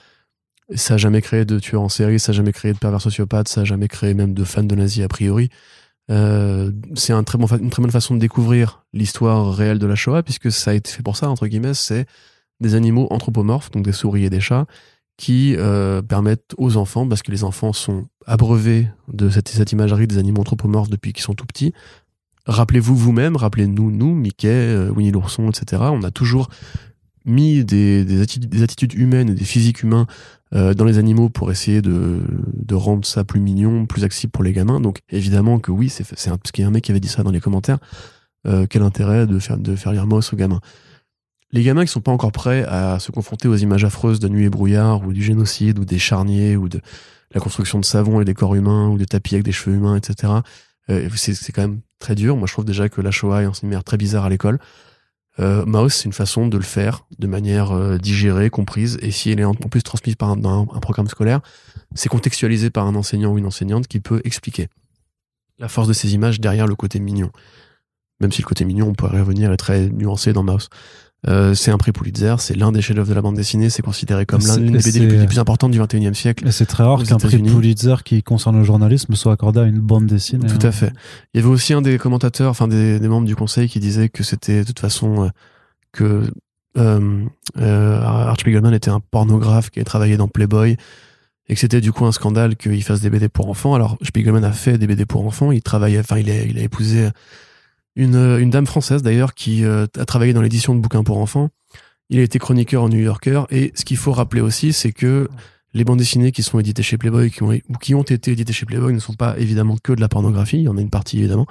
Ça a jamais créé de tueurs en série, ça a jamais créé de pervers sociopathes, ça a jamais créé même de fans de nazis a priori. Euh, c'est une très bonne façon de découvrir l'histoire réelle de la Shoah, puisque ça a été fait pour ça, entre guillemets, c'est des animaux anthropomorphes, donc des souris et des chats, qui euh, permettent aux enfants, parce que les enfants sont abreuvés de cette, imagerie des animaux anthropomorphes depuis qu'ils sont tout petits. Rappelez-vous vous-même, rappelez-nous, nous, Mickey, euh, Winnie l'ourson, etc. On a toujours mis des, des, attitudes, des attitudes humaines des physiques humains euh, dans les animaux pour essayer de, de rendre ça plus mignon, plus accessible pour les gamins. Donc évidemment que oui, c'est parce qu'il y a un mec qui avait dit ça dans les commentaires. Quel intérêt de faire, de faire lire aux gamins Les gamins qui sont pas encore prêts à se confronter aux images affreuses de nuit et brouillard, ou du génocide, ou des charniers, ou de la construction de savon et des corps humains, ou des tapis avec des cheveux humains, etc. Euh, c'est quand même très dur. Moi, je trouve déjà que la Shoah est un manière très bizarre à l'école. Euh, c'est une façon de le faire de manière euh, digérée, comprise, et si elle est en plus transmise par un, programme scolaire, c'est contextualisé par un enseignant ou une enseignante qui peut expliquer la force de ces images derrière le côté mignon. Même si le côté mignon, on pourrait revenir, est très nuancé dans Maus. Euh, c'est un prix Pulitzer, c'est l'un des chefs-d'œuvre de la bande dessinée, c'est considéré comme l'un des BD les plus, les plus importantes du 21e siècle. Et c'est très rare qu'un prix. Pulitzer qui concerne le journalisme soit accordé à une bande dessinée. Tout hein. à fait. Il y avait aussi un des commentateurs, enfin des, des membres du conseil qui disait que c'était de toute façon euh, que euh, euh, Art Spiegelman était un pornographe qui avait travaillé dans Playboy et que c'était du coup un scandale qu'il fasse des BD pour enfants. Alors Spiegelman a fait des BD pour enfants, il travaillait, enfin il a, il a épousé une, une dame française d'ailleurs qui euh, a travaillé dans l'édition de bouquins pour enfants. Il a été chroniqueur en New Yorker. Et ce qu'il faut rappeler aussi, c'est que les bandes dessinées qui sont éditées chez Playboy qui ont, ou qui ont été éditées chez Playboy ne sont pas évidemment que de la pornographie, il y en a une partie évidemment,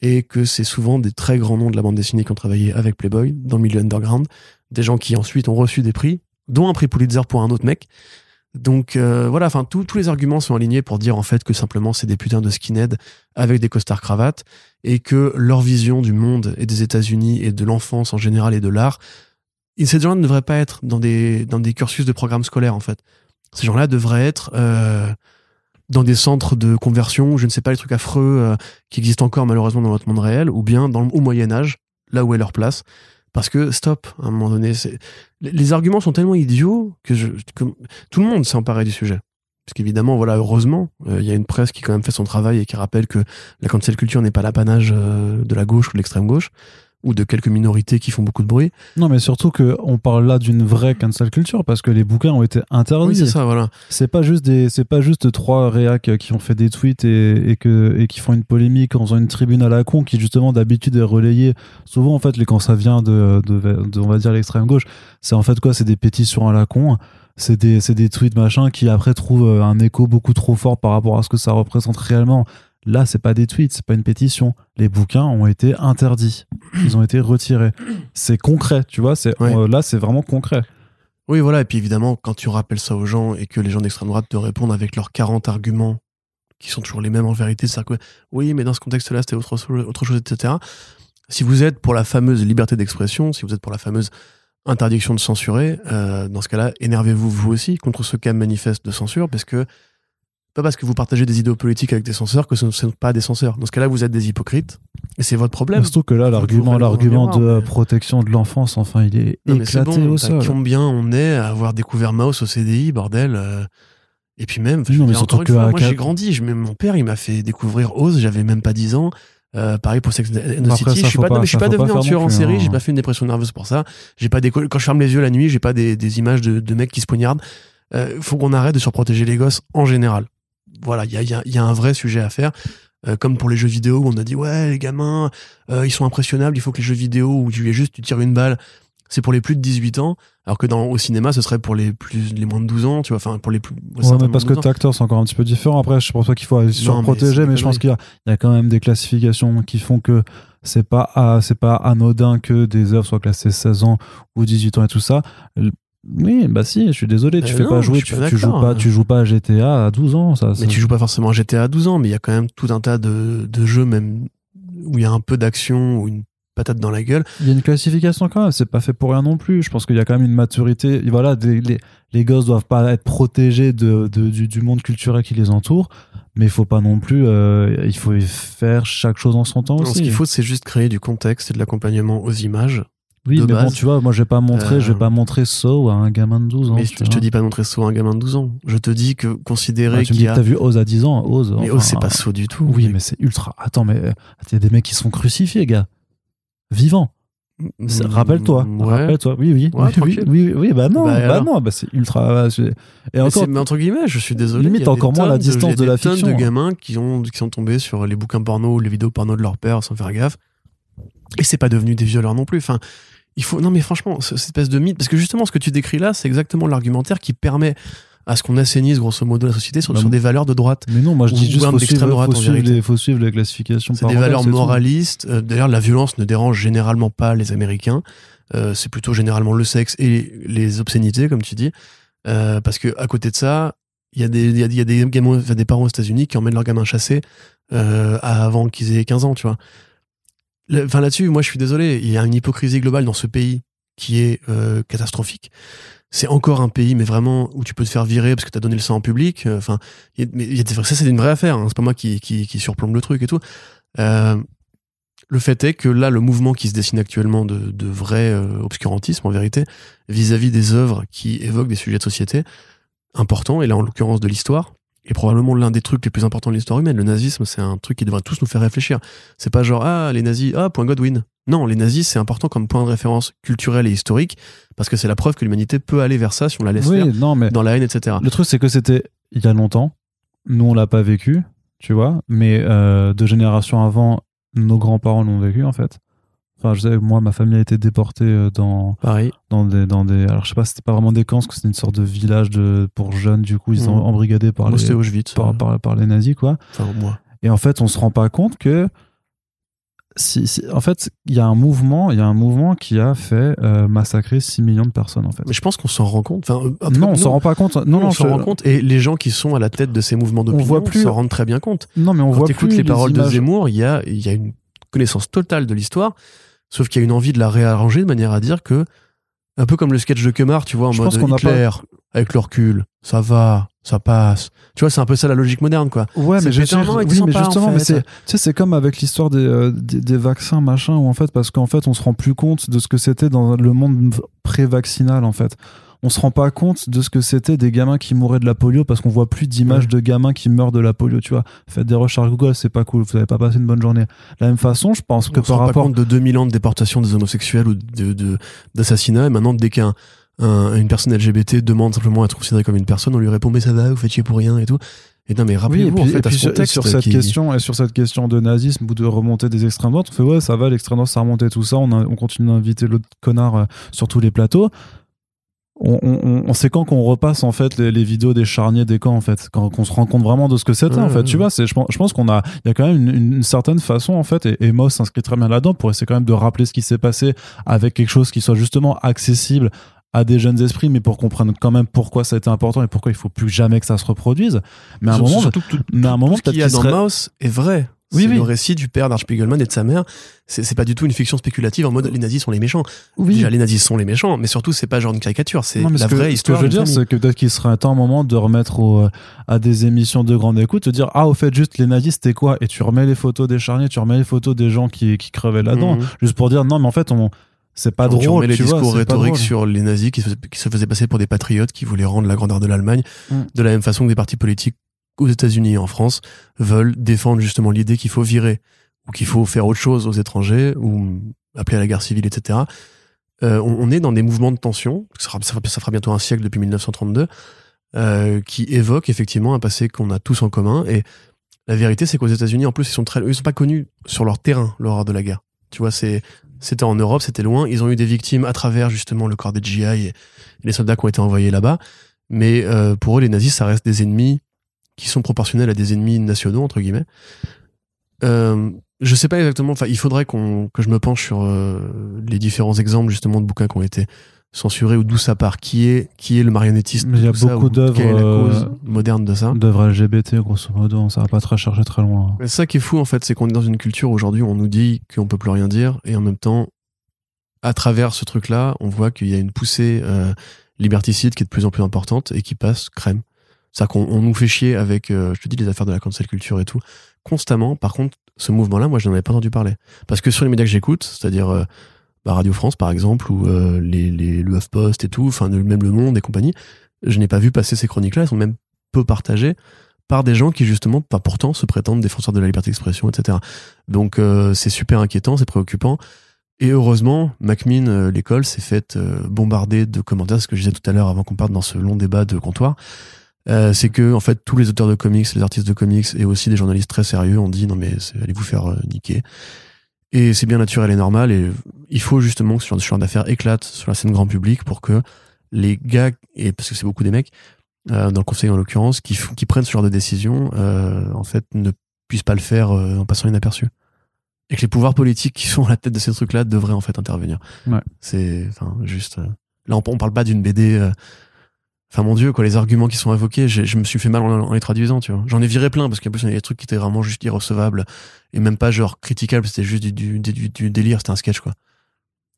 et que c'est souvent des très grands noms de la bande dessinée qui ont travaillé avec Playboy dans le milieu underground, des gens qui ensuite ont reçu des prix, dont un prix Pulitzer pour un autre mec. Donc euh, voilà, enfin tous les arguments sont alignés pour dire en fait que simplement c'est des putains de skinheads avec des costards cravates et que leur vision du monde et des États-Unis et de l'enfance en général et de l'art, ces gens-là ne devraient pas être dans des dans des cursus de programmes scolaires en fait. Ces gens-là devraient être euh, dans des centres de conversion, je ne sais pas, les trucs affreux euh, qui existent encore malheureusement dans notre monde réel, ou bien dans, au Moyen Âge, là où est leur place. Parce que, stop, à un moment donné. Les, arguments sont tellement idiots que tout le monde s'est emparé du sujet. Parce qu'évidemment, voilà, heureusement, euh, il y a une presse qui quand même fait son travail et qui rappelle que la cancel culture n'est pas l'apanage euh, de la gauche ou de l'extrême gauche, ou de quelques minorités qui font beaucoup de bruit. Non, mais surtout que on parle là d'une vraie cancel culture parce que les bouquins ont été interdits. Oui, c'est ça, voilà. C'est pas juste des, c'est pas juste trois réacs qui ont fait des tweets et, et que et qui font une polémique en faisant une tribune à la con qui justement d'habitude est relayée. Souvent en fait, les quand ça vient de, de, de on va dire l'extrême gauche, c'est en fait quoi? C'est des pétitions à la con. C'est des, c'est des tweets machin qui après trouvent un écho beaucoup trop fort par rapport à ce que ça représente réellement. Là, c'est pas des tweets, c'est pas une pétition. Les bouquins ont été interdits. Ils ont été retirés. C'est concret, tu vois. C'est Ouais. euh, là, c'est vraiment concret. Oui, voilà. Et puis évidemment, quand tu rappelles ça aux gens et que les gens d'extrême droite te répondent avec leurs 40 arguments qui sont toujours les mêmes en vérité, c'est-à-dire que oui, mais dans ce contexte-là, c'était autre, chose- autre chose, etc. Si vous êtes pour la fameuse liberté d'expression, si vous êtes pour la fameuse interdiction de censurer, euh, dans ce cas-là, énervez-vous vous aussi contre ce cas manifeste de censure, parce que pas parce que vous partagez des idéaux politiques avec des censeurs que ce ne sont pas des censeurs. Dans ce cas-là, vous êtes des hypocrites et c'est votre problème. Surtout que là, l'argument, l'argument de protection de l'enfance, enfin, il est Non, éclaté bon, au sol. Combien on est à avoir découvert Maus au CDI, bordel euh, Et puis même, non, mais dire, surtout encore une que fois, moi j'ai grandi. Je, mon père, il m'a fait découvrir Oz. J'avais même pas 10 ans. Euh, pareil pour Sex and the City. Je suis pas, pas- non, mais je suis pas devenu un tueur en série. hein. J'ai pas fait une dépression nerveuse pour ça. J'ai pas déco- quand je ferme les yeux la nuit, j'ai pas des, des images de, de mecs qui se poignardent. Euh, faut qu'on arrête de surprotéger les gosses en général. Voilà, il y a, y, a, y a un vrai sujet à faire. Euh, comme pour les jeux vidéo où on a dit ouais les gamins euh, ils sont impressionnables il faut que les jeux vidéo où tu es juste tu tires une balle c'est pour les plus de 18 ans alors que dans au cinéma ce serait pour les plus les moins de 12 ans tu vois enfin pour les plus Ouais, mais parce que 12 ans. Tactor, c'est encore un petit peu différent. Après, je pense pas qu'il faut surprotéger, mais, des je pense qu'il y a, y a quand même des classifications qui font que c'est pas, ah, c'est pas anodin que des œuvres soient classées 16 ans ou 18 ans et tout ça. Oui, bah si, je suis désolé, tu Euh, fais non, pas jouer, tu, pas tu joues pas, tu joues pas à GTA à 12 ans, ça. ça- mais tu joues pas forcément à GTA à 12 ans mais il y a quand même tout un tas de, de jeux même où il y a un peu d'action ou une patate dans la gueule Il y a une classification quand même, c'est pas fait pour rien non plus. Je pense qu'il y a quand même une maturité. Et Voilà, des- les, les gosses doivent pas être protégés de, de- du, du monde culturel qui les entoure, mais il faut pas non plus. euh, il faut faire chaque chose en son temps Non, aussi. ce qu'il faut c'est juste créer du contexte et de l'accompagnement aux images oui, de mais bon, tu vois, moi, je vais pas montrer, Euh, je vais pas montrer Saw à un gamin de 12 ans. mais je, je te dis pas de montrer ça à un gamin de 12 ans je te dis que considérer Ouais, tu me dis que t'as vu Oz à 10 ans, Oz. mais enfin, oh c'est pas saut du tout Oui, mais c'est ultra. Attends, mais euh, il y a des mecs qui sont crucifiés, gars. Vivants. C'est- Mm, Rappelle-toi. ouais. Rappelle-toi. Oui, oui. Ouais, oui, oui, oui, oui, bah non. Bah, Bah, non, bah c'est ultra. c'est- Et Mais encore, mais entre guillemets, je suis désolé. Limite encore moins la distance il y a de la des tonnes fiction, de hein. gamins qui, ont, qui sont tombés sur les bouquins porno ou les vidéos porno de leur père sans faire gaffe. Et c'est pas devenu des violeurs non plus. Enfin, il faut. Non, mais franchement, ce- cette espèce de mythe. Parce que justement, ce que tu décris là, c'est exactement l'argumentaire qui permet à ce qu'on assainisse grosso modo la société sur, Bah, sur des valeurs de droite. Mais non, moi je dis juste faut d'extrême suivre, droite, faut, suivre les, faut suivre les classifications C'est des valeurs moralistes. Euh, D'ailleurs, la violence ne dérange généralement pas les Américains. Euh, c'est plutôt généralement le sexe et les obscénités, comme tu dis. Euh, parce que à côté de ça, il y a des, y a, il y a des, gamins- enfin, des parents aux États-Unis qui emmènent leurs gamins chassés avant qu'ils aient 15 ans, tu vois. Enfin là-dessus, moi je suis désolé, il y a une hypocrisie globale dans ce pays qui est euh, catastrophique. C'est encore un pays, mais vraiment où tu peux te faire virer parce que t'as donné le sang en public. Euh, Enfin, y a- mais ça c'est une vraie affaire. hein. C'est pas moi qui, qui, qui surplombe le truc et tout. Euh, le fait est que là, le mouvement qui se dessine actuellement de, de vrai euh, obscurantisme, en vérité, vis-à-vis des œuvres qui évoquent des sujets de société importants, et là en l'occurrence de l'histoire, est probablement l'un des trucs les plus importants de l'histoire humaine. Le nazisme, c'est un truc qui devrait tous nous faire réfléchir. C'est pas genre, ah, les nazis, ah, point Godwin. Non, les nazis, c'est important comme point de référence culturel et historique, parce que c'est la preuve que l'humanité peut aller vers ça si on la laisse Oui, faire, non, mais dans la haine, etc. le truc c'est que c'était il y a longtemps. Nous on l'a pas vécu, tu vois, mais euh, deux générations avant, nos grands-parents l'ont vécu en fait. Enfin, je sais, moi, ma famille a été déportée euh, dans, Pareil. dans des, dans des. Alors, je sais pas, c'était pas vraiment des camps, parce que c'était une sorte de village de, pour jeunes. Du coup, ils sont Mhm. embrigadés par Moi, les, Auschwitz. par, par, par les nazis, quoi. Enfin, moi. Et en fait, on se rend pas compte que si, si- en fait, il y a un mouvement, il y a un mouvement qui a fait euh, massacrer 6 millions de personnes en fait. Mais je pense qu'on s'en rend compte. Enfin, euh, non, on s'en rend pas compte. Non, Non, non, on s'en rend compte. Et les gens qui sont à la tête de ces mouvements d'opinion plus- s'en rendent très bien compte. Non, mais on Quand voit plus les paroles de. Zemmour, il y a, il y a une connaissance totale de l'histoire, sauf qu'il y a une envie de la réarranger de manière à dire que, un peu comme le sketch de Kemar, tu vois, en Je mode qu'on Hitler, avec le recul, ça va. Ça passe. Tu vois, c'est un peu ça la logique moderne, quoi. Ouais, mais, je- oui, pas, en justement, fait. mais c'est, tu sais, c'est comme avec l'histoire des, euh, des, des vaccins, machin, où en fait, parce qu'en fait, on se rend plus compte de ce que c'était dans le monde pré-vaccinal, en fait. On se rend pas compte de ce que c'était des gamins qui mouraient de la polio parce qu'on voit plus d'images Ouais. de gamins qui meurent de la polio, tu vois. Faites des recherches Google, c'est pas cool, vous avez pas passé une bonne journée. De la même façon, je pense que on se par rend pas rapport. compte de 2000 ans de déportation des homosexuels ou de, de- d'assassinat. Et maintenant, dès qu'un un- une personne LGBT demande simplement à être considérée comme une personne, on lui répond mais ça va, vous faites chier pour rien et tout. Et non, mais Oui, rappelez-vous puis, en fait à ce sur, et contexte sur cette qui- question et sur cette question de nazisme ou de remontée des extrêmes droites, on fait ouais ça va l'extrême droite ça remonté tout ça, on, a- on continue d'inviter l'autre connard euh, sur tous les plateaux. On, on, on- on sait quand qu'on repasse en fait les, les vidéos des charniers des camps en fait, quand qu'on se rend compte vraiment de ce que c'était Ouais, en fait. ouais, Tu ouais. vois, c'est je pense, je pense qu'on a il y a quand même une, une- certaine façon en fait et, et Moss s'inscrit très bien là-dedans pour essayer quand même de rappeler ce qui s'est passé avec quelque chose qui soit justement accessible à des jeunes esprits, mais pour comprendre quand même pourquoi ça a été important et pourquoi il faut plus jamais que ça se reproduise. Mais à un moment, mais à un moment, tout ce qu'il y a dans serait- Mouse est vrai. Oui, c'est oui. le récit du père d'Archspiegelman et de sa mère. C'est pas du tout une fiction spéculative en mode les nazis sont les méchants. oui, Déjà, les nazis sont les méchants, mais surtout, c'est pas genre une caricature, c'est la que, vraie ce que histoire. je veux dire, c'est que peut-être qu'il serait un temps un moment de remettre au, euh, à des émissions de grande écoute, de dire ah au fait juste les nazis c'était quoi? Et tu remets les photos des charniers, tu remets les photos des gens qui, qui crevaient là-dedans, Mhm. juste pour dire non mais en fait on c'est pas Quand tu drôle, remets les tu discours rhétoriques drôle. sur les nazis qui se, qui se faisaient passer pour des patriotes qui voulaient rendre la grandeur de l'Allemagne, Mm. de la même façon que des partis politiques aux États-Unis et en France veulent défendre justement l'idée qu'il faut virer ou qu'il faut faire autre chose aux étrangers ou appeler à la guerre civile, etc. Euh, on, est dans des mouvements de tension, ça fera, bientôt un siècle depuis 1932, euh, qui évoquent effectivement un passé qu'on a tous en commun. Et la vérité, c'est qu'aux États-Unis, en plus, ils sont sont pas connus sur leur terrain, l'horreur de la guerre. Tu vois, c'était en Europe, c'était loin. Ils ont eu des victimes à travers justement le corps des GI et les soldats qui ont été envoyés là-bas. Mais euh, pour eux, les nazis, ça reste des ennemis qui sont proportionnels à des ennemis nationaux entre guillemets. Euh, je sais pas exactement. Enfin, il faudrait qu'on que je me penche sur euh, les différents exemples justement de bouquins qui ont été censurés ou d'où ça part. Qui est qui est le marionnettiste Mais il y a beaucoup ou d'œuvres, Quelle est la cause euh, moderne de ça? d'œuvres LGBT grosso modo, ça va pas très chercher très loin. C'est ça qui est fou en fait, c'est qu'on est dans une culture aujourd'hui où on nous dit qu'on peut plus rien dire et en même temps, à travers ce truc-là, on voit qu'il y a une poussée euh, liberticide qui est de plus en plus importante et qui passe crème. C'est-à-dire qu'on on nous fait chier avec, euh, je te dis, les affaires de la cancel culture et tout, constamment. Par contre, ce mouvement-là, moi, je n'en avais pas entendu parler. Parce que sur les médias que j'écoute, c'est-à-dire euh, bah, Radio France par exemple, ou euh, les, le HuffPost et tout, enfin même Le Monde et compagnie, je n'ai pas vu passer ces chroniques-là, elles sont même peu partagées par des gens qui justement, pas pourtant, se prétendent défenseurs de la liberté d'expression, etc. Donc c'est super inquiétant, c'est préoccupant. Et heureusement, Macmillan, euh, l'école, s'est faite bombarder de commentaires, ce que je disais tout à l'heure avant qu'on parte dans ce long débat de comptoir. Euh, c'est que en fait tous les auteurs de comics, les artistes de comics et aussi des journalistes très sérieux ont dit non mais allez vous faire euh, niquer. Et c'est bien naturel et normal et il faut justement que ce genre d'affaires éclate sur la scène grand public pour que les gars et parce que c'est beaucoup des mecs euh, dans le conseil en l'occurrence qui prennent ce genre de décision euh, en fait ne puissent pas le faire euh, en passant inaperçu. Et que les pouvoirs politiques qui sont à la tête de ces trucs-là devraient en fait intervenir. Ouais. C'est enfin juste là on, on parle pas d'une BD euh, Enfin, mon dieu, quoi, les arguments qui sont invoqués, j'ai- je me suis fait mal en, les traduisant, tu vois. J'en ai viré plein, parce qu'en plus, il y a des trucs qui étaient vraiment juste irrecevables, et même pas genre critiquables, c'était juste du, délire, c'était un sketch, quoi.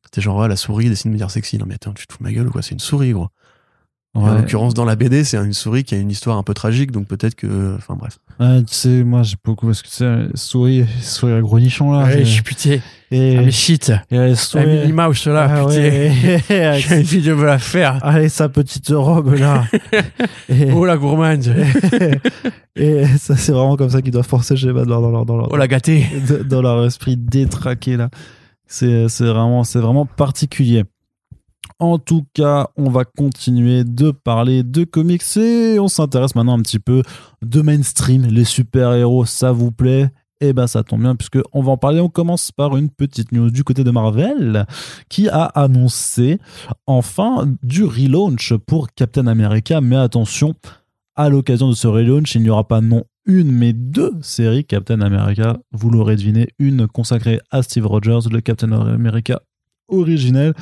C'était genre, ah, la souris dessine de manière sexy. Non, mais attends, tu te fous ma gueule ou quoi? C'est une souris, gros. En l'occurrence, dans la BD, c'est une souris qui a une histoire un peu tragique, donc peut-être que. Enfin, bref. Ouais, tu sais, moi j'ai beaucoup parce que tu sais, souris, souris à gros nichon là. Ouais, je suis putain. et, Ah, mais shit. et La Minnie Mouse là, Ah, putain. ouais. Avec J'ai envie de me la faire. Allez, sa petite robe là. et, Oh la gourmande. et ça, c'est vraiment comme ça qu'ils doivent forcer chez dans leur, dans leur, dans leur, Oh la gâtée. dans leur esprit détraqué là. C'est c'est vraiment, c'est vraiment particulier. En tout cas, on va continuer de parler de comics et on s'intéresse maintenant un petit peu de mainstream. Les super-héros, ça vous plaît? Eh ben, ça tombe bien puisque on va en parler. On commence par une petite news du côté de Marvel qui a annoncé enfin du relaunch pour Captain America. Mais attention, à l'occasion de ce relaunch, il n'y aura pas non une mais deux séries Captain America. Vous l'aurez deviné, une consacrée à Steve Rogers, le Captain America originel,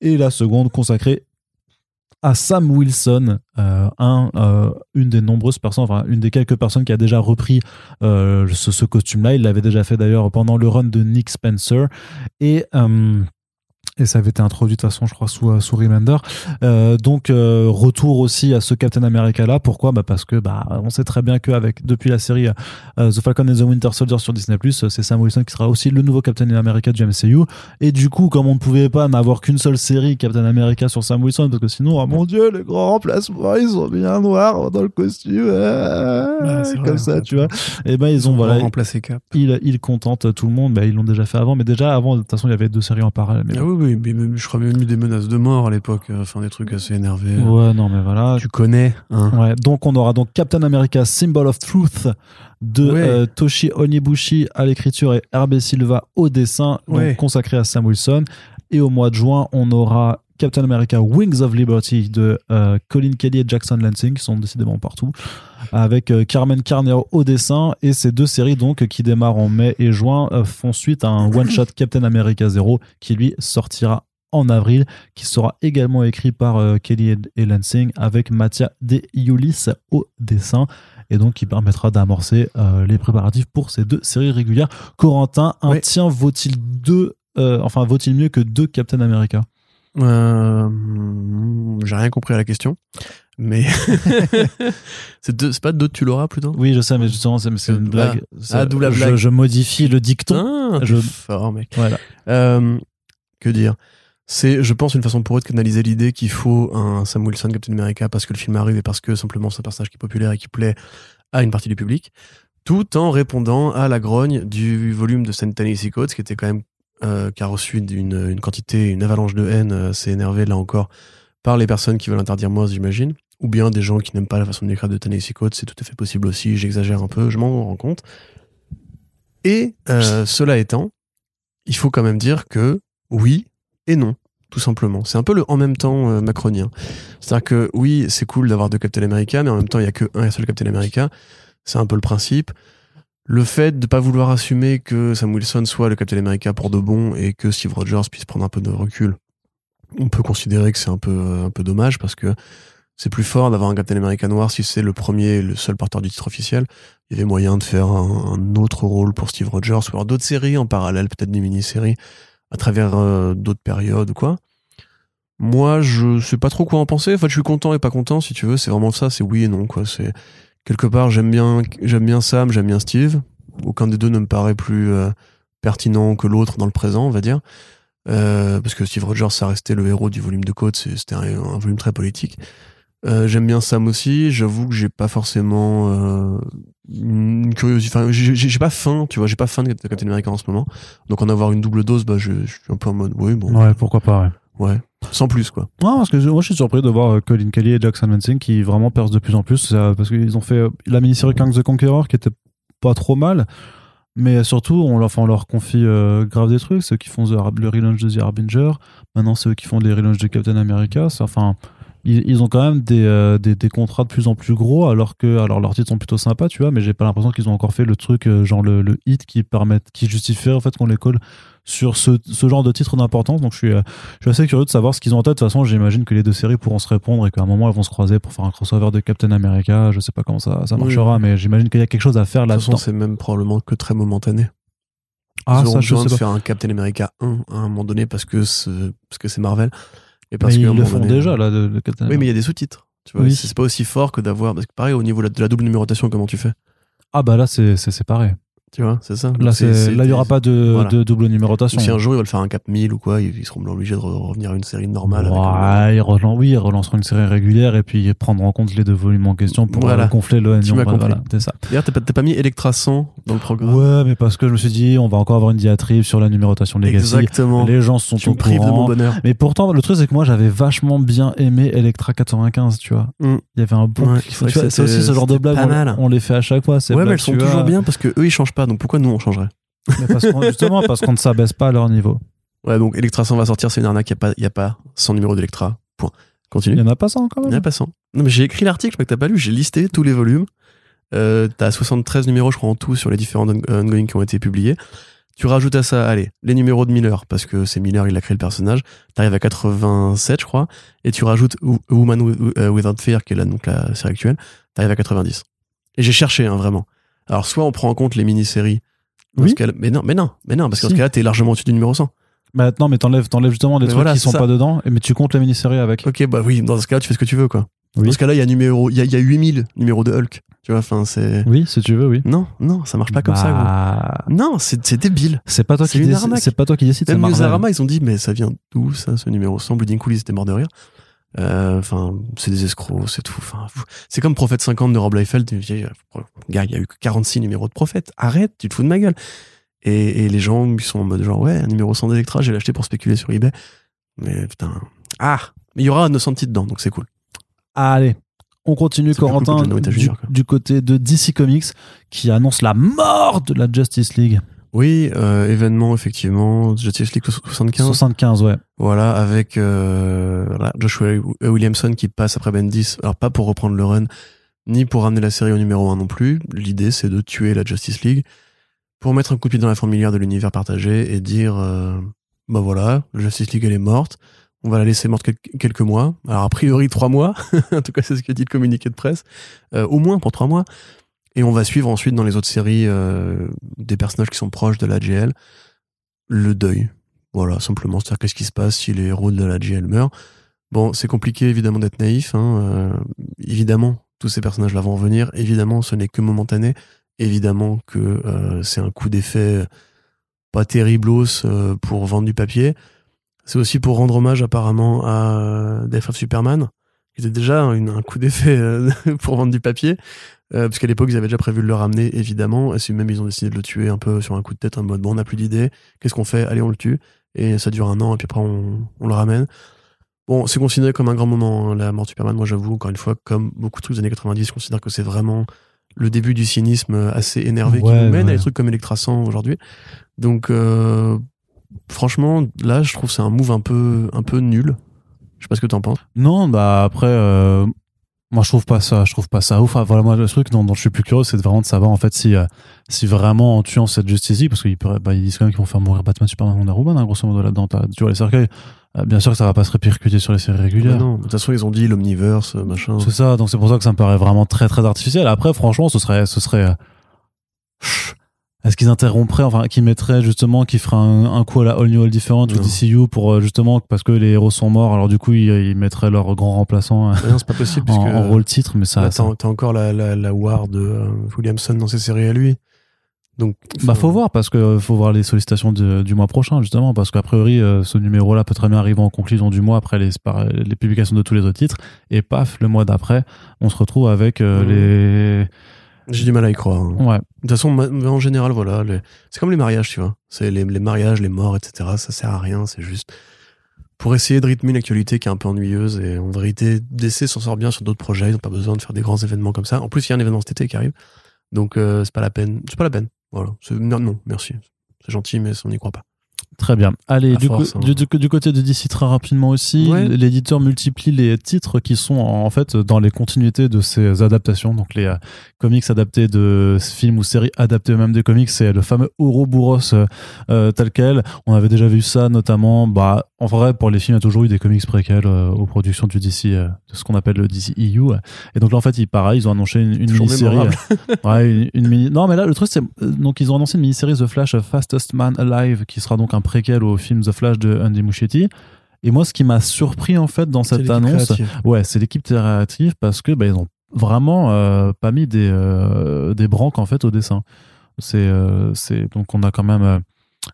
et la seconde consacrée à Sam Wilson, euh, euh, une des nombreuses personnes, enfin une des quelques personnes qui a déjà repris euh, ce, ce costume-là. Il l'avait déjà fait d'ailleurs pendant le run de Nick Spencer. Et, Et ça avait été introduit de toute façon, je crois, sous, euh, sous Remender. Euh, donc, euh, retour aussi à ce Captain America là. Pourquoi? Bah Parce que bah, on sait très bien qu'avec depuis la série euh, The Falcon and the Winter Soldier sur Disney+, c'est Sam Wilson qui sera aussi le nouveau Captain America du MCU. Et du coup, comme on ne pouvait pas n'avoir qu'une seule série Captain America sur Sam Wilson, parce que sinon, oh mon dieu, les grands remplacements, ils sont bien noirs dans le costume, ah, comme vrai, ça, tu vois. Et ben, ils ont, On va voilà, remplacer Cap. ils, ils contentent tout le monde. Bah, ils l'ont déjà fait avant, mais déjà avant, de toute façon, il y avait deux séries en parallèle. Mais Ah oui, oui, je crois même eu des menaces de mort à l'époque, euh, enfin des trucs assez énervés. Ouais, non, mais voilà. Tu connais, hein Ouais, donc on aura donc Captain America Symbol of Truth de Ouais. euh, Toshi Onibushi à l'écriture et Hervé Silva au dessin, donc Ouais. consacré à Sam Wilson. Et au mois de juin, on aura Captain America Wings of Liberty de euh, Colin Kelly et Jackson Lansing, qui sont décidément partout, avec euh, Carmen Carnero au dessin. Et ces deux séries donc qui démarrent en mai et juin euh, font suite à un one-shot Captain America 0 qui lui sortira en avril, qui sera également écrit par euh, Kelly et, et Lansing avec Mattia De Iulis au dessin et donc qui permettra d'amorcer euh, les préparatifs pour ces deux séries régulières. Corentin, un tien vaut-il deux, euh, enfin vaut-il mieux que deux Captain America? Euh, J'ai rien compris à la question, mais c'est pas d'autres tu l'auras plutôt? Oui, je sais, mais justement, c'est une Ah, blague. C'est- d'où la je- blague. Je, modifie le dicton. Ah, je... fort mec. Voilà. Euh, que dire? C'est, je pense, une façon pour eux de canaliser l'idée qu'il faut un Sam Wilson Captain America parce que le film arrive et parce que simplement c'est un personnage qui est populaire et qui plaît à une partie du public, tout en répondant à la grogne du volume de Saint Tennessee Coates qui était quand même euh, qui a reçu une, quantité, une avalanche de haine euh, assez énervée là encore par les personnes qui veulent interdire Moz, j'imagine, ou bien des gens qui n'aiment pas la façon d'écrire de Tennessee Coates, c'est tout à fait possible aussi. J'exagère un peu, je m'en rends compte. Et euh, cela étant, il faut quand même dire que oui et non, tout simplement. C'est un peu le en même temps macronien. C'est-à-dire que oui, c'est cool d'avoir deux Captain America, mais en même temps, il y a que un et seul Captain America. C'est un peu le principe. Le fait de pas vouloir assumer que Sam Wilson soit le Captain America pour de bon et que Steve Rogers puisse prendre un peu de recul, on peut considérer que c'est un peu un peu dommage parce que c'est plus fort d'avoir un Captain America noir si c'est le premier, et le seul porteur du titre officiel. Il y avait moyen de faire un, autre rôle pour Steve Rogers, ou d'autres séries en parallèle, peut-être des mini-séries à travers euh, d'autres périodes ou quoi. Moi, je sais pas trop quoi en penser. En je suis content et pas content, si tu veux. C'est vraiment ça, c'est oui et non, quoi. C'est quelque part, j'aime bien, j'aime bien Sam, j'aime bien Steve. Aucun des deux ne me paraît plus euh, pertinent que l'autre dans le présent, on va dire. Euh, parce que Steve Rogers, ça restait le héros du volume de c'est- c'était un, volume très politique. Euh, j'aime bien Sam aussi. J'avoue que j'ai pas forcément une curiosité. Enfin, j'ai pas faim, tu vois. J'ai pas faim de Captain America en ce moment. Donc en avoir une double dose, bah, je, je suis un peu en mode, oui, bon, Ouais, pourquoi pas, ouais. Ouais, sans plus quoi. Non, parce que moi je suis surpris de voir euh, Colin Kelly et Jackson Lansing qui vraiment percent de plus en plus. Parce qu'ils ont fait euh, la mini-série Kang the Conqueror qui était pas trop mal mais surtout on leur, enfin, on leur confie euh, grave des trucs. Ceux qui font The le relaunch de The Harbinger. Maintenant ceux qui font les relaunchs de Captain America enfin ils, ont quand même des, des, contrats de plus en plus gros alors que alors leurs titres sont plutôt sympas tu vois mais j'ai pas l'impression qu'ils ont encore fait le truc genre le, hit qui permettent qui justifie en fait qu'on les colle sur ce, ce genre de titre d'importance donc je suis euh, je suis assez curieux de savoir ce qu'ils ont en tête. De toute façon, j'imagine que les deux séries pourront se répondre et qu'à un moment, elles vont se croiser pour faire un crossover de Captain America. Je sais pas comment ça, ça Oui. marchera, mais j'imagine qu'il y a quelque chose à faire De toute façon, là-dedans. c'est même probablement que très momentané. Ah, Ils auront ça, je besoin sais de pas. faire un Captain America 1 à un moment donné parce que c'est parce que c'est Marvel. Et Mais parce que à ils le font donné- déjà, là, de Captain Oui, mais il y a des sous-titres. Tu vois, Oui. c'est pas aussi fort que d'avoir. Parce que pareil, au niveau de la- double numérotation, comment tu fais? Ah, bah là, c'est c'est séparé. Tu vois, c'est ça. Là, il y aura pas de, voilà. de double numérotation. Si un jour ils veulent faire un Cap 1000 ou quoi, ils ils seront obligés de re- revenir à une série normale. avec un- Ouais, ils relan- oui, ils relanceront une série régulière et puis ils prendront en compte les deux volumes en question pour Voilà. euh, gonfler le Tu m'as voilà, compris. voilà, c'est ça. D'ailleurs, t'as pas, pas mis Electra 100 dans le programme? Ouais, mais parce que je me suis dit, on va encore avoir une diatribe sur la numérotation Legacy. Exactement. Les gens sont tu au me prives de mon bonheur. Mais pourtant, le truc, c'est que moi, j'avais vachement bien aimé Electra 95, tu vois. Mm. Il y avait un bon. Ouais, c'est aussi ce genre de c'était blague, pas on, les fait à chaque fois. Ouais, mais blagues, elles sont toujours bien parce que eux ils changent pas. Donc pourquoi nous on changerait? Mais parce qu'on- justement, parce qu'on ne s'abaisse pas à leur niveau. Ouais, donc Electra 100 va sortir, c'est une arnaque, il n'y a, a pas 100 numéros d'Electra. Point. Il Continue. y en a pas ça encore Il n'y en a pas 100. Non, mais j'ai écrit l'article, je crois que t'as pas lu, j'ai listé tous les volumes. Euh, t'as 73 numéros, je crois, en tout sur les différents on- ongoing qui ont été publiés. Tu rajoutes à ça, allez, les numéros de Miller, parce que c'est Miller, il a créé le personnage. T'arrives à 87, je crois, et tu rajoutes Wo- Woman euh, Without Fear, qui est là, donc la série actuelle. T'arrives à 90. Et j'ai cherché, hein, vraiment. Alors, soit on prend en compte les mini-séries. Oui. Mais non, mais non, mais non, parce que dans Si. ce cas-là, t'es largement au-dessus du numéro 100. Bah, non, mais t'enlèves, t'enlèves justement les Mais trucs voilà, qui sont ça. pas dedans, et- mais tu comptes la mini-série avec. Ok, bah oui, dans ce cas-là, tu fais ce que tu veux, quoi. Oui. Dans ce cas-là, il y a numéro, il y a, y a 8000 numéros de Hulk. Tu vois, enfin, c'est. Oui, si tu veux, oui. Non, non, ça marche pas comme ça, gros. Bah, Non, c'est c'est débile. C'est pas toi qui décide. C'est pas toi qui décide. c'est Même Marvel. Newsarama, ils ont dit, mais ça vient d'où, ça, ce numéro 100 Bleeding Cool, ils étaient morts de rire. Euh, Enfin, c'est des escrocs, c'est tout. Enfin, c'est comme Prophète 50 de Rob Liefeld. Euh, Gars, il y a eu que 46 numéros de Prophète. Arrête, tu te fous de ma gueule. Et, et les gens, ils sont en mode genre, ouais, un numéro 100 d'Electra, j'ai l'acheté pour spéculer sur eBay. Mais putain. Ah! Mais il y aura 900 titres dedans, donc c'est cool. Allez, on continue, cool Corentin, du côté de DC Comics, qui annonce la mort de la Justice League. Oui, euh, événement, effectivement, Justice League 75. 75, ouais. Voilà, avec euh, voilà, Joshua Williamson qui passe après Bendis. Alors, pas pour reprendre le run, ni pour ramener la série au numéro 1 non plus. L'idée, c'est de tuer la Justice League pour mettre un coup de pied dans la fourmilière de l'univers partagé et dire euh, bah voilà, la Justice League, elle est morte. On va la laisser morte quel- quelques mois. Alors, a priori, trois mois. en tout cas, c'est ce que dit le communiqué de presse. Euh, au moins pour trois mois. Et on va suivre ensuite dans les autres séries euh, des personnages qui sont proches de la GL le deuil. Voilà, simplement, c'est-à-dire qu'est-ce qui se passe si les héros de la GL meurent. Bon, c'est compliqué évidemment d'être naïf. hein, euh, évidemment, tous ces personnages-là vont revenir. Évidemment, ce n'est que momentané. Évidemment que euh, c'est un coup d'effet pas terriblos pour vendre du papier. C'est aussi pour rendre hommage apparemment à Death of Superman, qui était déjà un coup d'effet pour vendre du papier. Euh, parce qu'à l'époque, ils avaient déjà prévu de le ramener, évidemment. Et même, ils ont décidé de le tuer un peu sur un coup de tête, en mode, bon, on n'a plus d'idée. Qu'est-ce qu'on fait? Allez, on le tue. Et ça dure un an, et puis après, on, on le ramène. Bon, c'est considéré comme un grand moment, hein, la mort de Superman. Moi, j'avoue, encore une fois, comme beaucoup de trucs des années 90, je considère que c'est vraiment le début du cynisme assez énervé qui nous mène ouais. à des trucs comme Electra 100 aujourd'hui. Donc, euh, franchement, là, je trouve que c'est un move un peu, un peu nul. Je sais pas ce que t'en penses. Non, bah après, euh, moi je trouve pas ça, je trouve pas ça ouf. Enfin, voilà, moi le truc dont, dont je suis plus curieux, c'est vraiment de savoir en fait si, euh, si vraiment en tuant cette Justice League, parce qu'ils bah, ils disent quand même qu'ils vont faire mourir Batman, Superman, Wonder Woman, hein, grosso modo là-dedans. Tu vois les cercueils. Euh, bien sûr que ça va pas se répercuter sur les séries régulières. non, de toute façon, ils ont dit l'omniverse, machin. C'est ça, donc c'est pour ça que ça me paraît vraiment très très artificiel. Après, franchement, ce serait, ce serait. Est-ce qu'ils interrompraient, enfin, qu'ils mettraient justement, qu'ils feraient un, un coup à la All New All Different ou. DCU pour euh, justement parce que les héros sont morts, alors du coup ils, ils mettraient leur grand remplaçant euh, Mais non, c'est pas possible, en, rôle titre, mais ça. Là, ça- t'as encore la, la, la war de euh, Williamson dans ses séries à lui. Donc, Bah faut voir parce que faut voir les sollicitations de- du mois prochain justement parce qu'a priori euh, ce numéro là peut très bien arriver en conclusion du mois après les, publications de tous les autres titres et paf le mois d'après on se retrouve avec euh, Mhm. les J'ai du mal à y croire. hein. ouais De toute façon, en général, voilà, les- c'est comme les mariages, tu vois. C'est les, les mariages, les morts, etc. Ça sert à rien. C'est juste pour essayer de rythmer une actualité qui est un peu ennuyeuse. Et en vérité, DC s'en sort bien sur d'autres projets. Ils n'ont pas besoin de faire des grands événements comme ça. En plus, il y a un événement cet été qui arrive. Donc, euh, c'est pas la peine. C'est pas la peine. Voilà. Non, non, merci. C'est gentil, mais on n'y croit pas. Très bien. Allez, du, force, co- hein. du, côté de DC très rapidement aussi, Ouais. l'éditeur multiplie les titres qui sont en fait dans les continuités de ces adaptations. Donc les euh, comics adaptés de films ou séries adaptées eux-mêmes des comics, c'est le fameux Ouroboros euh, euh, tel quel. On avait déjà vu ça notamment, bah, en vrai pour les films, il y a toujours eu des comics préquels euh, aux productions du DC, de ce qu'on appelle le DC EU. Et donc là en fait, ils, pareil, ils ont annoncé une, mini-série. mémorable. Ouais, une, une mini. Non, mais là, le truc, c'est. Donc, ils ont annoncé une mini-série The Flash Fastest Man Alive, qui sera donc un préquel au film The Flash de Andy Muschietti. Et moi, ce qui m'a surpris, en fait, dans cette annonce, créative. ouais, c'est l'équipe créative parce que, bah, ils ont vraiment euh, pas mis des, euh, des branques, en fait, au dessin. C'est, euh, c'est, donc, on a quand même euh,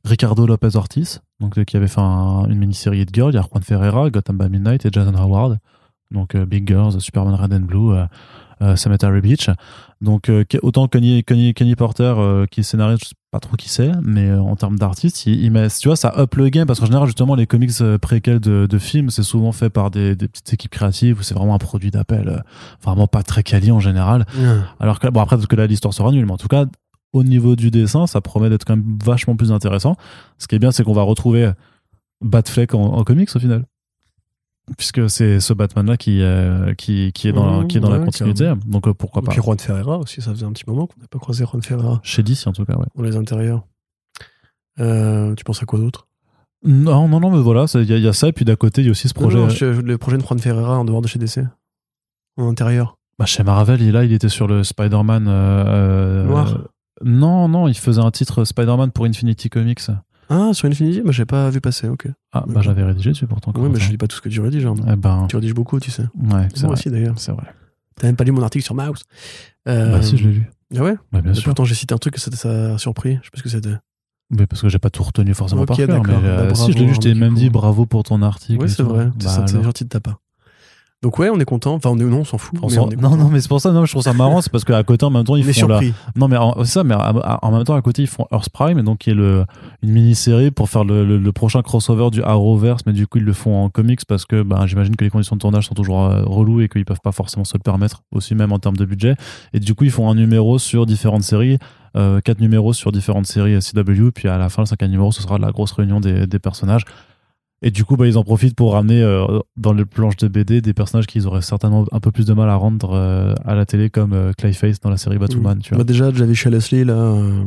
Ricardo Lopez Ortiz, donc, qui avait fait un- une mini-série Hit Girl. Il y a Juan Ferreira, Gotham by Midnight et Jason Howard. Donc, Big Girls, Superman Red and Blue, Cemetery Beach. Donc autant Kenny, Kenny, Kenny Porter qui est scénariste, je sais pas trop qui c'est, mais euh, en termes d'artiste, il, il met, tu vois, ça up le game parce qu'en général justement les comics euh, préquels de, de films, c'est souvent fait par des, des petites équipes créatives où c'est vraiment un produit d'appel, euh, vraiment pas très quali en général. Alors que bon après parce que là l'histoire sera nulle, mais en tout cas au niveau du dessin, ça promet d'être quand même vachement plus intéressant. Ce qui est bien, c'est qu'on va retrouver Batfleck en, en comics au final. Puisque c'est ce Batman-là qui, euh, qui, qui est dans, Mmh, qui est dans la continuité. Donc euh, pourquoi Et pas. puis Juan Ferreira aussi, ça faisait un petit moment qu'on n'a pas croisé Juan Ferreira Chez DC en tout cas, ouais. dans les intérieurs. Euh, tu penses à quoi d'autre? Non, non, non, mais voilà, il y, a- il y a ça, et puis d'à côté, il y a aussi ce projet. Non, non, je- le projet de Juan Ferreira en dehors de chez DC En intérieur Bah, chez Marvel, il, là, il était sur le Spider-Man. Noir. Non, non, il faisait un titre Spider-Man pour Infinity Comics. Ah, sur Infinity Bah, j'ai pas vu passer, ok. Ah, bah j'avais rédigé dessus pourtant. Oui, mais je lis pas tout ce que tu rédiges. hein. Eh ben, Tu rédiges beaucoup, tu sais. ouais, c'est Moi vrai. aussi, d'ailleurs. C'est vrai. T'as même pas lu mon article sur Mouse. Euh, Bah si, je l'ai lu. Ah ouais? Bah, bien Mais sûr. Pourtant, j'ai cité un truc que ça ça a surpris. Je sais pas ce que c'était. Mais parce que j'ai pas tout retenu forcément Ok, par cœur. Mais euh, Bah, si je l'ai lu, je t'ai Arnaud, même dit bravo pour ton article. Oui, c'est vrai. Bah, c'est gentil de ta part. Donc, ouais, on est content. Enfin, on est, non, on s'en fout. On mais s'en- on est non, non, mais c'est pour ça, non, je trouve ça marrant, c'est parce qu'à côté, en même temps, ils on font la. Non, mais en, ça, mais en même temps, à côté, ils font Earth Prime, donc qui est le, une mini-série pour faire le, le- le prochain crossover du Arrowverse, mais du coup, ils le font en comics parce que ben, j'imagine que les conditions de tournage sont toujours euh, reloues et qu'ils peuvent pas forcément se le permettre, aussi même en termes de budget. Et du coup, ils font un numéro sur différentes séries, euh, quatre numéros sur différentes séries CW, puis à la fin, le cinquième numéro, ce sera la grosse réunion des, des personnages. Et du coup, bah, ils en profitent pour ramener euh, dans les planches de BD des personnages qu'ils auraient certainement un peu plus de mal à rendre euh, à la télé, comme euh, Clayface dans la série Batwoman. Tu vois. Bah, déjà, j'avais chez Leslie, là, euh,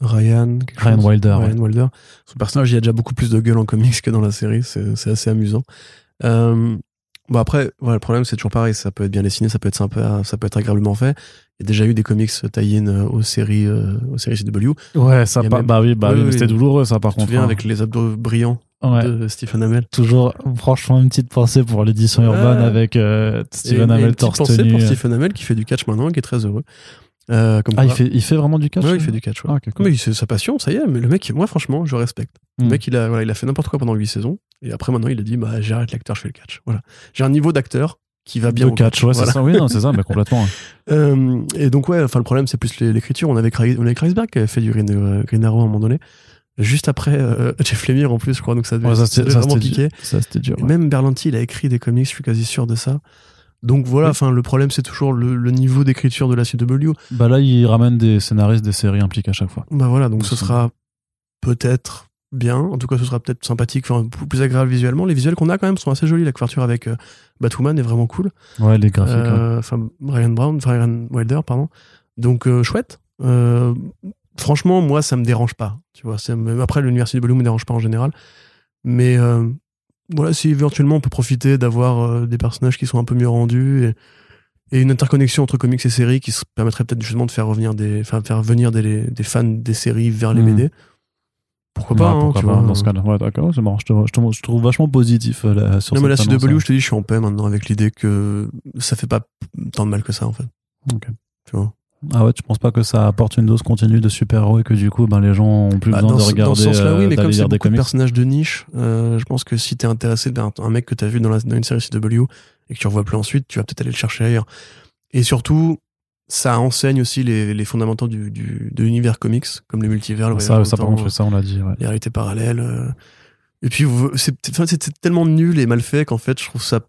Ryan. Ryan chose. Wilder, Ryan Wilder. Son personnage, il y a déjà beaucoup plus de gueule en comics que dans la série. C'est assez amusant. Bon, après, voilà, le problème, c'est toujours pareil. Ça peut être bien dessiné, ça peut être sympa, ça peut être agréablement fait. Il y a déjà eu des comics tie-in aux séries, euh, aux séries CW. Ouais, ça même- bah oui, bah Oui, oui, mais oui. c'était douloureux ça par Tu contre. souviens hein. avec les abdos brillants? Ouais. de Stephen Amell. Toujours, franchement, une petite pensée pour l'édition Ouais. urbaine avec euh, Et- Steven et une petite pensée pour euh. Stephen Amell qui fait du catch maintenant et qui est très heureux. Euh, comme Ah, il fait, il fait vraiment du catch Ouais, il fait du catch. ouais. Ah, cool. Mais c'est sa passion, ça y est. Mais le mec, moi, franchement, je respecte. Le Mm. mec, il a, voilà, il a fait n'importe quoi pendant 8 saisons. Et après, maintenant, il a dit, bah, j'arrête l'acteur, je fais le catch. Voilà. J'ai un niveau d'acteur qui va bien au catch, ouais, Voilà. c'est ça. Oui, non, c'est ça, mais complètement. Euh, et donc, ouais, enfin, le problème, c'est plus l'écriture. On avait, Craig- on avait Kreisberg qui avait fait du Green Arrow à un moment donné. Juste après, euh, Jeff Lemire, en plus, je crois. Donc, ça devait, Ouais, ça, ça c'était devait ça, vraiment piquer. Ça, c'était dur. Ouais. Même Berlanti, il a écrit des comics, je suis quasi sûr de ça. Donc voilà, Oui. enfin le problème c'est toujours le, le niveau d'écriture de la CW. Bah là, il ramène des scénaristes des séries impliquées à chaque fois. Bah voilà, donc ce sera peut-être bien, en tout cas ce sera peut-être sympathique, enfin plus agréable visuellement. Les visuels qu'on a quand même sont assez jolis, la couverture avec euh, Batwoman est vraiment cool. Ouais, les graphiques. Euh, Enfin Ryan Brown, Ryan Wilder, pardon. Donc euh, chouette. Euh, franchement, moi ça me dérange pas. Tu vois, après l'univers CW me dérange pas en général, mais euh, voilà, si éventuellement on peut profiter d'avoir euh, des personnages qui sont un peu mieux rendus et, et une interconnexion entre comics et séries qui se permettrait peut-être justement de faire revenir des, enfin, faire venir des, des fans des séries vers les Mhm. BD. Pourquoi Ouais, pas, hein, pourquoi tu pas, vois. dans ce cas-là. Ouais, d'accord, c'est marrant. Je, te, je, te- je trouve vachement positif euh, là, sur Non, mais la CW, hein. je te dis, je suis en paix maintenant avec l'idée que ça fait pas tant de mal que ça, en fait. Ok. Tu vois. Ah ouais, tu penses pas que ça apporte une dose continue de super-héros et que du coup, ben, les gens ont plus Bah, besoin dans, de ce- regarder dans ce sens-là, oui, euh, mais comme c'est beaucoup de personnages de niche, euh, je pense que si t'es intéressé d'un un mec que t'as vu dans, la- dans une série CW et que tu revois plus ensuite, tu vas peut-être aller le chercher ailleurs. Et surtout, ça enseigne aussi les, les fondamentaux du, du- de l'univers comics, comme les multivers, le Ça, ça le par temps, ça, on l'a dit. Ouais. les réalités parallèles. euh. Et puis, c'est tellement nul et mal fait qu'en fait, je trouve ça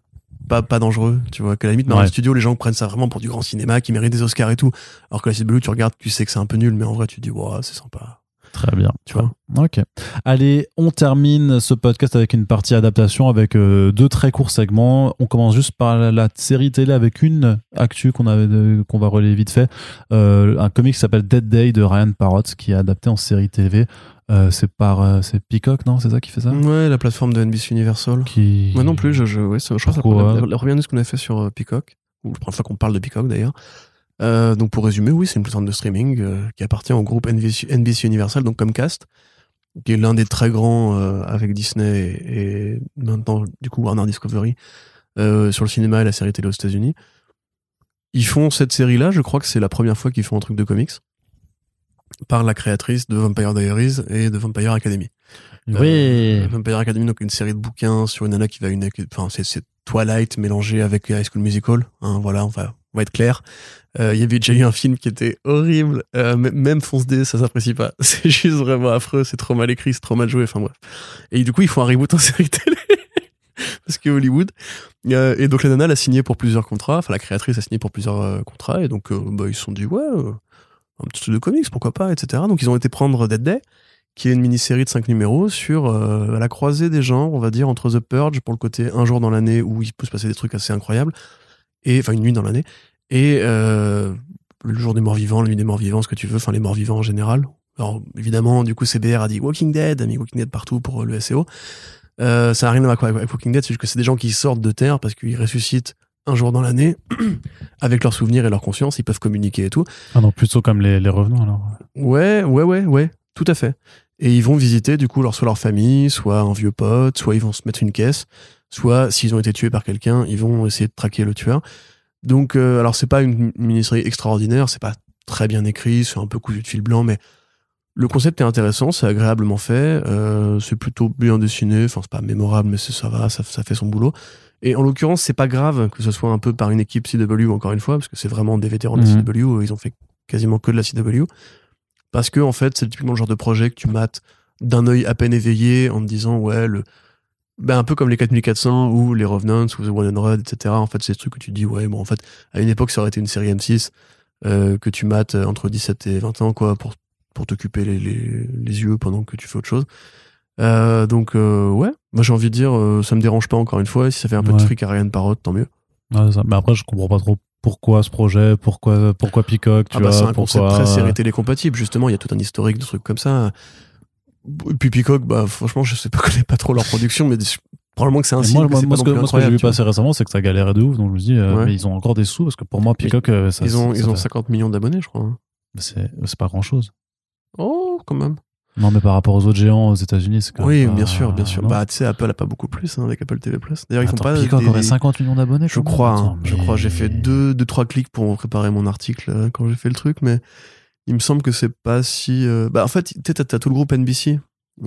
pas, pas dangereux. Tu vois, qu'à la limite, dans Ouais. le studio, les gens prennent ça vraiment pour du grand cinéma qui mérite des Oscars et tout. Alors que la CW, tu regardes, tu sais que c'est un peu nul, mais en vrai, tu te dis, wow, c'est sympa. Très bien. Tu vois. Ok. Allez, on termine ce podcast avec une partie adaptation avec euh, deux très courts segments. On commence juste par la, la série télé avec une actu qu'on avait qu'on va relayer vite fait. Euh, un comic qui s'appelle Dead Day de Ryan Parrott qui est adapté en série TV. Euh, c'est par euh, c'est Peacock, non C'est ça qui fait ça Ouais, la plateforme de NBC Universal. Qui Moi non plus, je, je, ouais, ça- je crois que la, la première news qu'on a fait sur euh, Peacock, ou la première fois qu'on parle de Peacock d'ailleurs. Donc pour résumer, oui, c'est une plateforme de streaming qui appartient au groupe NBC, NBC Universal, donc Comcast, qui est l'un des très grands avec Disney et, et maintenant du coup Warner Discovery sur le cinéma et la série télé aux États-Unis. Ils font cette série-là, je crois que c'est la première fois qu'ils font un truc de comics par la créatrice de Vampire Diaries et de Vampire Academy. Oui. Euh, Vampire Academy, donc une série de bouquins sur une nana qui va une, enfin c'est, Twilight mélangé avec High School Musical. Hein, voilà, on va, on va être clair. Euh, Il y avait déjà eu un film qui était horrible. Euh, même Fonce D, ça s'apprécie pas. C'est juste vraiment affreux. C'est trop mal écrit, c'est trop mal joué. Enfin bref. Et du coup, ils font un reboot en série télé. Parce que Hollywood. Euh, et donc la nana, elle a signé pour plusieurs contrats. Enfin, la créatrice a signé pour plusieurs euh, contrats. Et donc, euh, bah, ils se sont dit, ouais, un petit truc de comics, pourquoi pas, etc. Donc, ils ont été prendre Dead Day qui est une mini-série de 5 numéros sur euh, la croisée des genres, on va dire, entre The Purge, pour le côté un jour dans l'année où il peut se passer des trucs assez incroyables, et enfin une nuit dans l'année, et euh, le jour des morts vivants, la nuit des morts vivants, ce que tu veux, enfin les morts vivants en général. Alors évidemment, du coup, CBR a dit Walking Dead, a mis Walking Dead partout pour euh, le SEO. Ça n'a rien à voir avec Walking Dead, c'est juste que c'est des gens qui sortent de terre parce qu'ils ressuscitent un jour dans l'année avec leurs souvenirs et leur conscience, ils peuvent communiquer et tout. Ah non, plutôt comme les, les revenants alors. Ouais, ouais, ouais, ouais. Tout à fait. Et ils vont visiter, du coup, leur, soit leur famille, soit un vieux pote, soit ils vont se mettre une caisse, soit s'ils ont été tués par quelqu'un, ils vont essayer de traquer le tueur. Donc, euh, alors c'est pas une mini-série extraordinaire, c'est pas très bien écrit, c'est un peu cousu de fil blanc, mais le concept est intéressant, c'est agréablement fait, euh, c'est plutôt bien dessiné, enfin c'est pas mémorable, mais ça va, ça, ça fait son boulot. Et en l'occurrence, c'est pas grave que ce soit un peu par une équipe CW encore une fois, parce que c'est vraiment des vétérans de Mhm. CW, ils ont fait quasiment que de la CW. Parce que en fait, c'est typiquement le genre de projet que tu mates d'un œil à peine éveillé en te disant ouais le ben un peu comme les 4400 ou les Revenants ou The One and Rod, etc. En fait, c'est des trucs que tu dis ouais bon en fait à une époque ça aurait été une série M6 euh, que tu mates entre 17 et 20 ans quoi pour pour t'occuper les, les, les yeux pendant que tu fais autre chose. Euh, donc euh, ouais, moi j'ai envie de dire euh, ça me dérange pas encore une fois. Si ça fait un peu de fric à Ryan Parrot, tant mieux. Ouais, c'est ça. Mais après, je comprends pas trop pourquoi ce projet, pourquoi, pourquoi Peacock, tu Ah bah, vois, c'est un concept très série télé compatible justement. Il y a tout un historique de trucs comme ça. Et puis Peacock, bah franchement je sais pas connais pas trop leur production, mais probablement que c'est un signe. moi, que moi, moi, ce que, moi, ce que j'ai vu passer récemment, c'est que ça galérait de ouf. Donc je me dis, euh, Ouais. mais ils ont encore des sous parce que pour moi, Peacock, ça, Ils ont, ça ils ont fait- 50 millions d'abonnés, je crois. hein. c'est c'est pas grand chose. Oh, quand même. Non, mais par rapport aux autres géants aux États-Unis, c'est quand Oui, même pas- bien sûr, bien sûr. non. Bah, tu sais, Apple a pas beaucoup plus hein, avec Apple TV Plus. D'ailleurs, ils font pas. Peacock des- aurait 50 millions d'abonnés, Je crois, hein. Je crois. J'ai fait deux, deux, trois clics pour préparer mon article euh, quand j'ai fait le truc, mais il me semble que c'est pas si. euh, Bah, en fait, tu t'as t'as tout le groupe NBC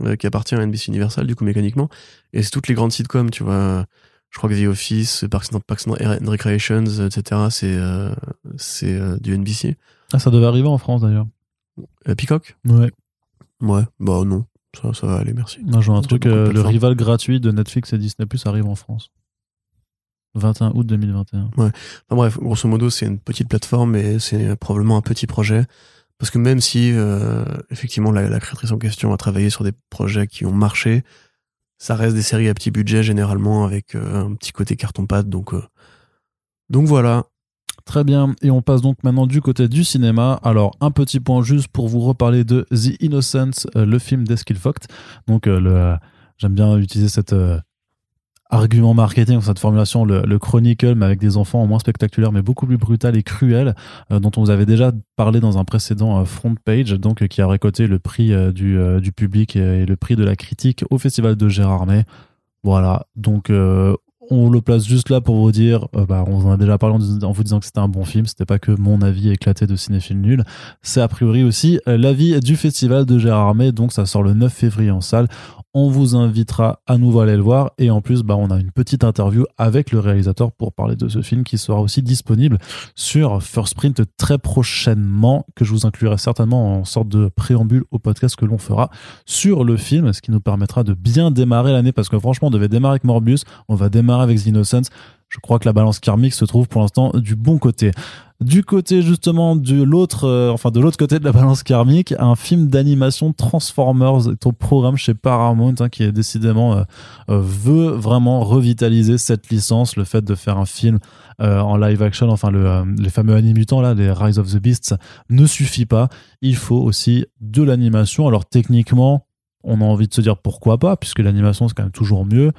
euh, qui appartient à NBC Universal, du coup, mécaniquement, et c'est toutes les grandes sitcoms, tu vois. Je crois que The Office, Parks and, Parks and Recreations, etc., c'est euh, c'est euh, du NBC. Ah, ça devait arriver en France d'ailleurs. Euh, Peacock Ouais. Ouais, bah non, ça, ça va aller, merci. Non, vois un truc, euh, le rival gratuit de Netflix et Disney Plus arrive en France. 21 août 2021. Enfin bref, grosso modo, c'est une petite plateforme et c'est probablement un petit projet. Parce que même si, euh, effectivement, la, la créatrice en question a travaillé sur des projets qui ont marché, ça reste des séries à petit budget généralement avec euh, un petit côté carton-pâte. Donc, donc voilà. Très bien, et on passe donc maintenant du côté du cinéma. Alors, un petit point juste pour vous reparler de The Innocents, euh, le film d'Eskil Vogt. Donc, euh, j'aime bien utiliser cet euh, argument marketing, cette formulation, le, le Chronicle, mais avec des enfants moins spectaculaires, mais beaucoup plus brutal et cruel, dont on vous avait déjà parlé dans un précédent front page, donc qui a récolté le prix du, public et le prix de la critique au festival de Gérardmer. Voilà, donc on le place juste là pour vous dire, euh, bah, on en a déjà parlé en, en vous disant que c'était un bon film, c'était pas que mon avis éclaté de cinéphile nul, c'est a priori aussi euh, l'avis du festival de Gérardmer, donc ça sort le 9 février en salle. On vous invitera à nouveau à aller le voir et en plus, bah, on a une petite interview avec le réalisateur pour parler de ce film qui sera aussi disponible sur First Print très prochainement, que je vous inclurai certainement en sorte de préambule au podcast que l'on fera sur le film, ce qui nous permettra de bien démarrer l'année parce que franchement, on devait démarrer avec Morbius, on va démarrer avec The Innocents. Je crois que la balance karmique se trouve pour l'instant du bon côté. Du côté justement de l'autre, euh, enfin de l'autre côté de la balance karmique, un film d'animation Transformers est au programme chez Paramount, hein, qui est décidément euh, euh, veut vraiment revitaliser cette licence, le fait de faire un film en live action, enfin le, les fameux animutants là, les Rise of the Beasts, ne suffit pas. Il faut aussi de l'animation. Alors techniquement, on a envie de se dire pourquoi pas, puisque l'animation c'est quand même toujours mieux.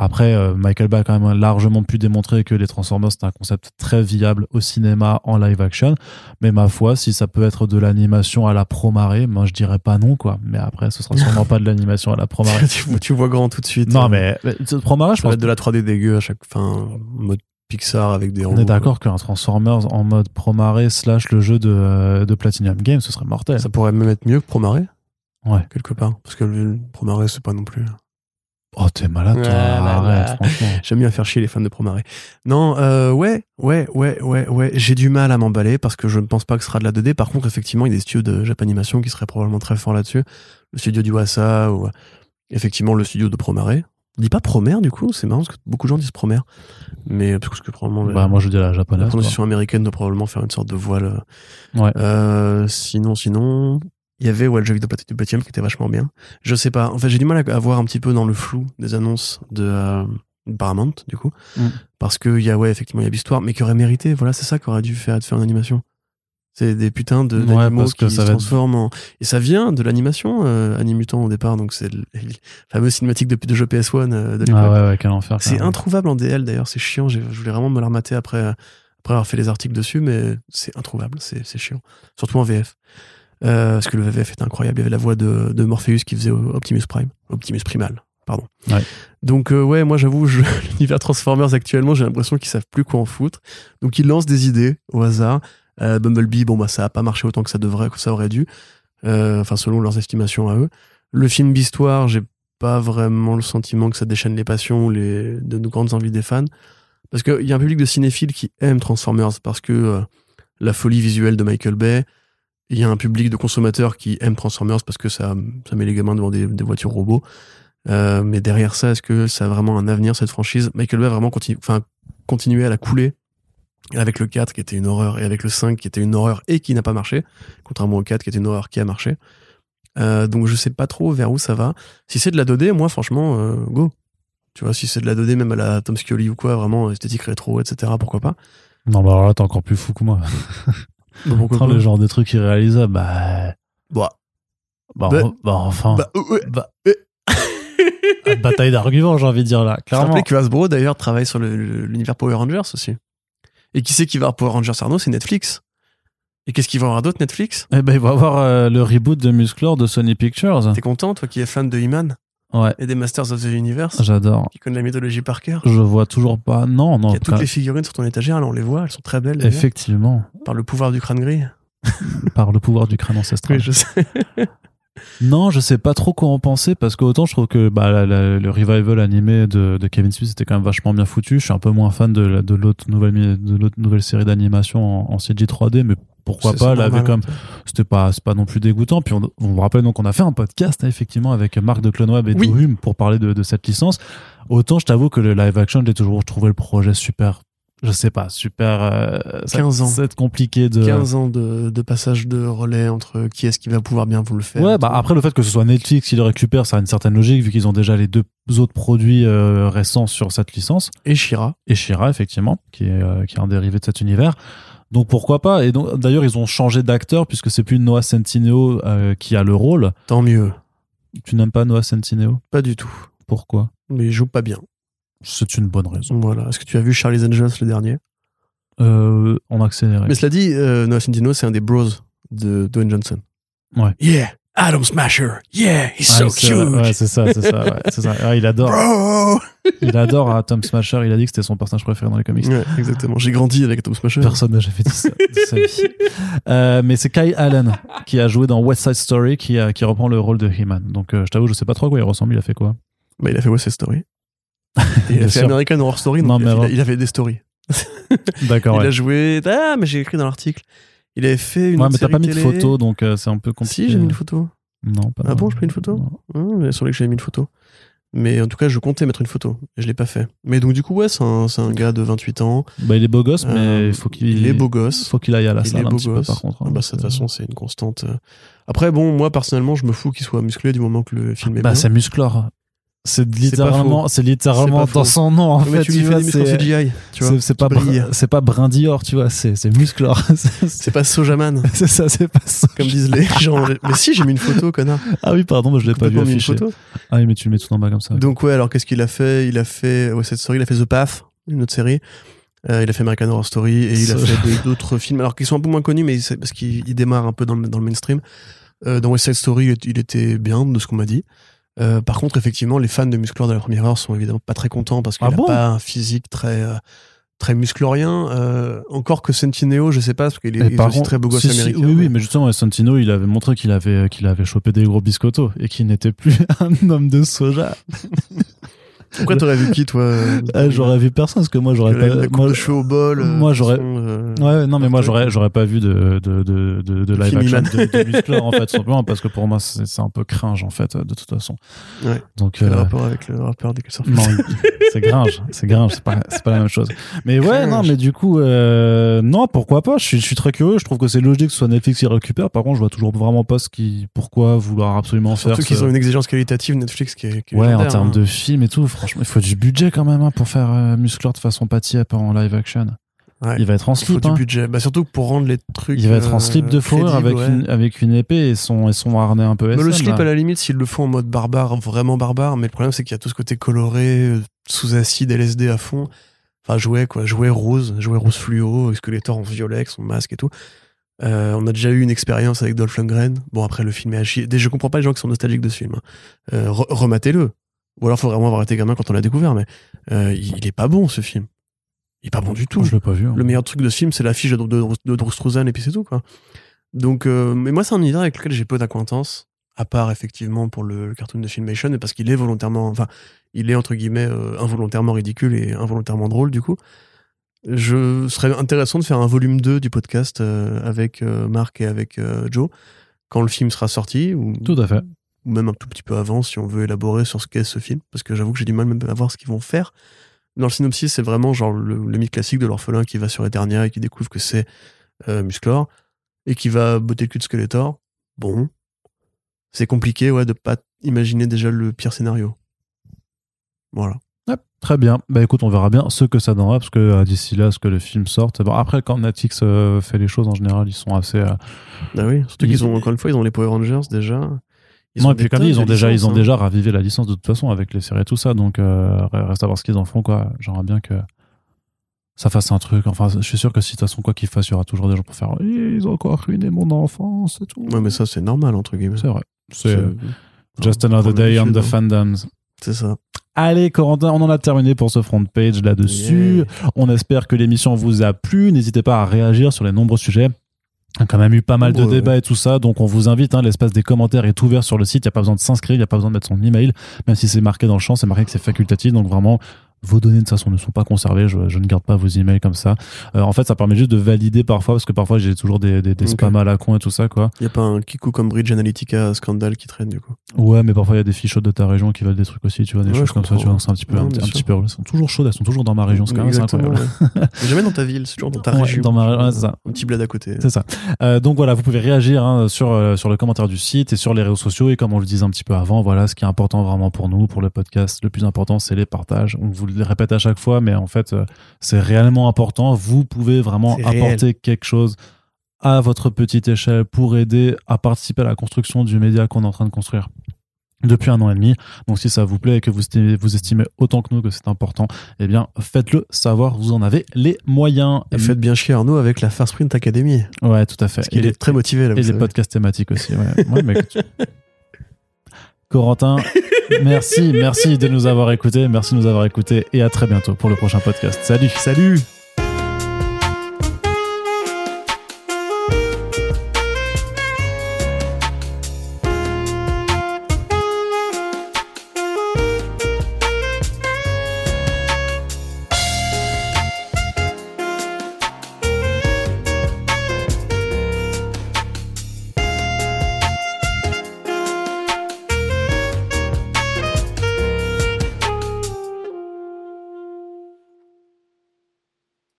Après, euh, Michael Bay a quand même largement pu démontrer que les Transformers, c'est un concept très viable au cinéma en live action. Mais ma foi, si ça peut être de l'animation à la Promare, moi je dirais pas non, quoi. Mais après, ce sera sûrement pas de l'animation à la Promare. tu, vois- tu vois grand tout de suite. non, hein. mais, mais Promare, je pense de la 3D dégueu à chaque fin, mode Pixar avec des on robots, est d'accord qu'un Transformers en mode Promare slash le jeu de, euh, de Platinum Games, ce serait mortel. Ça pourrait même être mieux que Promare, Ouais. quelque part. Parce que le Promare, c'est pas non plus. Oh, t'es malade, toi. Ouais, Arrête, franchement. J'aime bien faire chier les fans de Promare. Non, euh, ouais, ouais, ouais, ouais, ouais. J'ai du mal à m'emballer parce que je ne pense pas que ce sera de la 2D. Par contre, effectivement, il y a des studios de Japanimation qui seraient probablement très forts là-dessus. Le studio du Wasa ou euh, effectivement le studio de Promare. On dit pas Promare du coup, c'est marrant parce que beaucoup de gens disent Promare. Mais parce que probablement Bah, moi, je dis la la japonaise. quoi. prononciation américaine doit probablement faire une sorte de voile. Ouais. Euh, sinon, sinon, il y avait ouais, le jeu vidéo de Platinum qui était vachement bien. Je sais pas. En fait, j'ai du mal à, voir un petit peu dans le flou des annonces de, euh, de Paramount, du coup. Mm. Parce que il y a, ouais, effectivement, il y a l'histoire, mais qui aurait mérité. Voilà, c'est ça qu'aurait dû faire, de faire en animation. C'est des putins de Ouais, parce que qui ça se être- transforment en... Et ça vient de l'animation euh, Animutant au départ, donc c'est le, le fameux cinématique de, de jeu PS1 euh, de l'époque. Ah ouais, ouais, quel enfer. C'est introuvable en DL d'ailleurs, c'est chiant. Je voulais vraiment me la remater après, après avoir fait les articles dessus, mais c'est introuvable, c'est c'est chiant. Surtout en VF. Euh, parce que le VF est incroyable. Il y avait la voix de, de Morpheus qui faisait Optimus Prime. Optimus Primal, pardon. Ouais. Donc, euh, ouais, moi j'avoue, je- l'univers Transformers actuellement, j'ai l'impression qu'ils savent plus quoi en foutre. Donc, ils lancent des idées au hasard. Euh, Bumblebee, bon, bah, ça a pas marché autant que ça devrait, que ça aurait dû. Enfin, selon leurs estimations à eux. Le film Histoire, j'ai pas vraiment le sentiment que ça déchaîne les passions ou les, de nos grandes envies des fans. Parce qu'il y a un public de cinéphiles qui aime Transformers parce que la folie visuelle de Michael Bay. Il y a un public de consommateurs qui aime Transformers parce que ça, ça met les gamins devant des, voitures robots. Euh, mais derrière ça, est-ce que ça a vraiment un avenir, cette franchise? Michael Bay a vraiment continu, enfin, continué à la couler avec le 4 qui était une horreur et avec le 5 qui était une horreur et qui n'a pas marché, contrairement au 4 qui était une horreur qui a marché. Euh, donc je sais pas trop vers où ça va. Si c'est de la 2D, moi franchement, euh, go. Tu vois, si c'est de la 2D, même à la Tom Scully ou quoi, vraiment esthétique rétro, etc., pourquoi pas Non, bah alors là, t'es encore plus fou que moi. Bah, pourquoi le genre de truc irréalisable, bah. Bah, Bah, Bah- bah, enfin. bah, ouais. Bah- Euh. bataille d'arguments, j'ai envie de dire là. Je Clairement. rappelais que Hasbro d'ailleurs travaille sur l'univers Power Rangers aussi. Et qui c'est qui va avoir Power Rangers Arnaud C'est Netflix. Et qu'est-ce qu'ils vont avoir d'autre Netflix? Eh ben, il va avoir euh, le reboot de Musclor de Sony Pictures. T'es content toi qui es fan de He-Man? Ouais, et des Masters of the Universe j'adore. Qui connaît la mythologie par cœur Je vois toujours pas. Non, non. Il y a toutes après, les figurines sur ton étagère, là on les voit, elles sont très belles. Effectivement, Par le pouvoir du crâne gris. par le pouvoir du crâne ancestral. Oui, je sais. Non, je sais pas trop quoi en penser parce que autant je trouve que bah, la- la- le revival animé de, de Kevin Smith était quand même vachement bien foutu. Je suis un peu moins fan de, la- de l'autre nouvelle, mi- de l'autre nouvelle série d'animation en, en CG 3D, mais pourquoi pas même, c'était pas, c'est pas non plus dégoûtant. Puis on, on vous rappelle donc on a fait un podcast hein, effectivement avec Marc de Cloneweb et Oui. Doom pour parler de, de cette licence. Autant je t'avoue que le live action, j'ai toujours trouvé le projet super. Je sais pas, super. euh, ça- 15 ans. C'est compliqué de. 15 ans de, de passage de relais entre qui est-ce qui va pouvoir bien vous le faire. Ouais, bah après le fait que ce soit Netflix qui le récupère, ça a une certaine logique vu qu'ils ont déjà les deux autres produits euh, récents sur cette licence Et Shira. et Shira effectivement, qui est euh, qui est un dérivé de cet univers. Donc pourquoi pas? Et donc d'ailleurs ils ont changé d'acteur puisque c'est plus Noah Centineo euh, qui a le rôle. Tant mieux. Tu n'aimes pas Noah Centineo? Pas du tout. Pourquoi? Mais il joue pas bien. C'est une bonne raison. Voilà. Est-ce que tu as vu Charlie's Angels le dernier? Euh, en accéléré. Mais cela dit, euh, Noah Centineo, c'est un des bros de Dwayne Johnson. Ouais. Yeah, Adam Smasher. Yeah, he's so Ouais, c'est- cute. ouais, c'est ça, c'est ça, ouais, c'est ça. Ah, il adore, Bro. il adore ah, Tom Smasher. Il a dit que c'était son personnage préféré dans les comics. Ouais, exactement. J'ai grandi avec Adam Smasher. Personne n'a jamais dit ça de sa vie. Euh, mais c'est Kai Allen qui a joué dans West Side Story qui, a- qui reprend le rôle de He-Man. Donc euh, je t'avoue, je sais pas trop à quoi il ressemble. Il a fait quoi? Bah, il a fait West Side Story. Et il a fait sûr. American Horror Story. Non, il, mais a, il a- il a fait des stories. D'accord, il a joué. Ah, mais j'ai écrit dans l'article. Il avait fait une Ouais, mais t'as pas mis de photo, donc euh, c'est un peu compliqué. Si, j'ai mis une photo. Non, pas Ah bon, je mets une photo Non. Hum, il a semblé que j'avais mis une photo. Mais en tout cas, je comptais mettre une photo. Et je l'ai pas fait. Mais donc, du coup, ouais, c'est un, un gars de 28 ans. Bah, il est beau gosse, mais Euh, il faut qu'il Il est beau gosse. faut qu'il aille à la il salle est un beau peu gosse. par contre. hein. Ah bah, de toute façon, c'est une constante. Après, bon, moi, personnellement, je me fous qu'il soit musclé du moment que le film est bah, bien. c'est Musclor. C'est littéralement, c'est littéralement dans son nom en Mais fait. tu lui fais des CGI. Tu vois, c'est- pas c'est pas Brindior, tu vois, c'est c'est Musclor. C'est- pas Sojaman, c'est ça, c'est pas ça. comme disent les gens. Mais si, j'ai mis une photo, connard. Ah oui, pardon, mais je l'ai pas vu mis une photo. Ah oui, mais tu le mets tout en bas comme ça. Donc, ouais, alors qu'est-ce qu'il a fait? Il a fait ouais, cette série, il a fait The Path, une autre série. Euh, il a fait American Horror Story et il a fait d'autres films, alors qui sont un peu moins connus, mais parce qu'il il démarre un peu dans le, dans le mainstream. Euh, dans West Side Story, il était bien, de ce qu'on m'a dit. Euh, par contre, effectivement, les fans de Musclor de la première heure sont évidemment pas très contents parce qu'il Ah a bon pas un physique très euh, très musclorien. Euh, encore que Sentineo, je sais pas, parce qu'il est, il est aussi très beau gosse si, si, américain. oui, oui, mais- justement, Santino, il avait montré qu'il avait, qu'il avait chopé des gros biscottos et qu'il n'était plus un homme de soja. Pourquoi t'aurais vu qui, toi euh, Ah, j'aurais vu personne parce que moi, j'aurais pas. la moi, de cheveux au bol. euh, moi, j'aurais- façon, euh, Ouais, non, mais moi, j'aurais, j'aurais pas vu de, de, de, de, de live action de, de en fait, simplement parce que pour moi, c'est, c'est un peu cringe, en fait, de toute façon. Ouais. Donc, Quel euh, rapport avec le rappeur des Surf non, c'est gringe, c'est gringe, c'est pas, c'est pas la même chose. Mais ouais, non, mais du coup, euh, non, pourquoi pas, je suis, je suis très curieux, je trouve que c'est logique que ce soit Netflix qui récupère, par contre, je vois toujours vraiment pas ce qui, pourquoi vouloir absolument faire Surtout ce- qu'ils ont une exigence qualitative Netflix qui est, qui est Ouais, en termes hein. de film et tout, franchement, il faut du budget quand même hein, pour faire euh, Musclor de façon patiep en live action. Ouais. Il va être en Il faut slip. du hein. budget. Bah, surtout pour rendre les trucs. Il va être en euh, slip de fourrure avec, ouais. une, avec une épée et son, et son harnais un peu Mais le SM, slip, là. à la limite, s'ils le font en mode barbare, vraiment barbare, mais le problème, c'est qu'il y a tout ce côté coloré, euh, sous acide, LSD à fond. Enfin, jouet, quoi. Jouet rose, jouet rose fluo, Skeletor en violet avec son masque et tout. Euh, on a déjà eu une expérience avec Dolph Lundgren. Bon, après, le film est à chier. Je comprends pas les gens qui sont nostalgiques de ce film. hein. Euh, re- rematez-le. Ou alors, faut vraiment avoir été gamin quand on l'a découvert, mais euh, il, est pas bon, ce film. Il est pas bon du tout. Je l'ai pas vu. hein. Le meilleur truc de ce film, c'est l'affiche de, de, de Drew et puis c'est tout, quoi. Donc, euh, mais moi, c'est un univers avec lequel j'ai peu d'acquaintance, à part, effectivement, pour le, le cartoon de Filmation, mais parce qu'il est volontairement, enfin, il est, entre guillemets, euh, involontairement ridicule et involontairement drôle, du coup. Je serais intéressant de faire un volume 2 du podcast euh, avec Marc et avec Joe, quand le film sera sorti, ou, Tout à fait. Ou même un tout petit peu avant, si on veut élaborer sur ce qu'est ce film, parce que j'avoue que j'ai du mal même à voir ce qu'ils vont faire. Dans le synopsis, c'est vraiment genre le, le mythe classique de l'orphelin qui va sur Eternia et qui découvre que c'est euh, Musclor et qui va botter le cul de Skeletor. Bon, c'est compliqué ouais de pas imaginer déjà le pire scénario. Voilà. Très bien. Bah écoute, on verra bien ce que ça donnera parce que euh, d'ici là, ce que le film sorte. Bon, après, quand Netflix euh, fait les choses en général, ils sont assez. euh, Ah oui, surtout Ils- qu'ils ont encore une fois ils ont les Power Rangers déjà. Ils non, ont et puis comme dit, ils ont déjà, ils ont hein. déjà ravivé la licence de toute façon avec les séries et tout ça. Donc euh, reste à voir ce qu'ils en font quoi. J'aimerais bien que ça fasse un truc. Enfin, je suis sûr que si de toute façon quoi qu'ils fassent, il y aura toujours des gens pour faire. Ils ont encore ruiné mon enfance et tout. Ouais, mais ça c'est normal entre guillemets. C'est vrai. C'est euh, C'est- just another day on the hein. fandoms. C'est ça. Allez, Corentin, on en a terminé pour ce front page là-dessus. Yeah. On espère que l'émission vous a plu. N'hésitez pas à réagir sur les nombreux sujets. A quand même eu pas mal de Ouais. débats et tout ça, donc on vous invite. hein, L'espace des commentaires est ouvert sur le site. Il n'y a pas besoin de s'inscrire, il n'y a pas besoin de mettre son email, même si c'est marqué dans le champ, c'est marqué que c'est facultatif. Donc vraiment, vos données de toute façon ne sont pas conservées. Je, je ne garde pas vos emails comme ça. Euh, en fait, ça permet juste de valider parfois, parce que parfois j'ai toujours des, des, des spams à la con et tout ça, quoi. Y a pas un Kiku comme Bridge Analytica scandale qui traîne du coup. Ouais, mais parfois il y a des filles chaudes de ta région qui veulent des trucs aussi, tu vois, des Ouais, choses comme ça, tu vois. C'est un petit peu, Ouais, un, petit peu. Elles sont toujours chaudes, elles sont toujours dans ma région, c'est quand même incroyable. ouais. Mais jamais dans ta ville, c'est toujours dans ta région. dans ma ça. Un petit bled à côté. C'est ça. Euh, donc voilà, vous pouvez réagir hein, sur euh, sur le commentaire du site et sur les réseaux sociaux. Et comme on le disait un petit peu avant, voilà, ce qui est important vraiment pour nous, pour le podcast, le plus important, c'est les partages. On vous le répète à chaque fois, mais en fait, euh, c'est réellement important. Vous pouvez vraiment réel. apporter quelque chose à votre petite échelle pour aider à participer à la construction du média qu'on est en train de construire depuis un an et demi. Donc si ça vous plaît et que vous estimez, vous estimez autant que nous que c'est important, eh bien faites-le savoir, vous en avez les moyens. Et faites bien chier Arnaud avec la Far Sprint Academy. Ouais, tout à fait. Parce les- est très motivé là. et les savez. podcasts thématiques aussi. Ouais. Ouais, mais écoute. Corentin, merci, merci de nous avoir écoutés, merci de nous avoir écoutés et à très bientôt pour le prochain podcast. Salut. Salut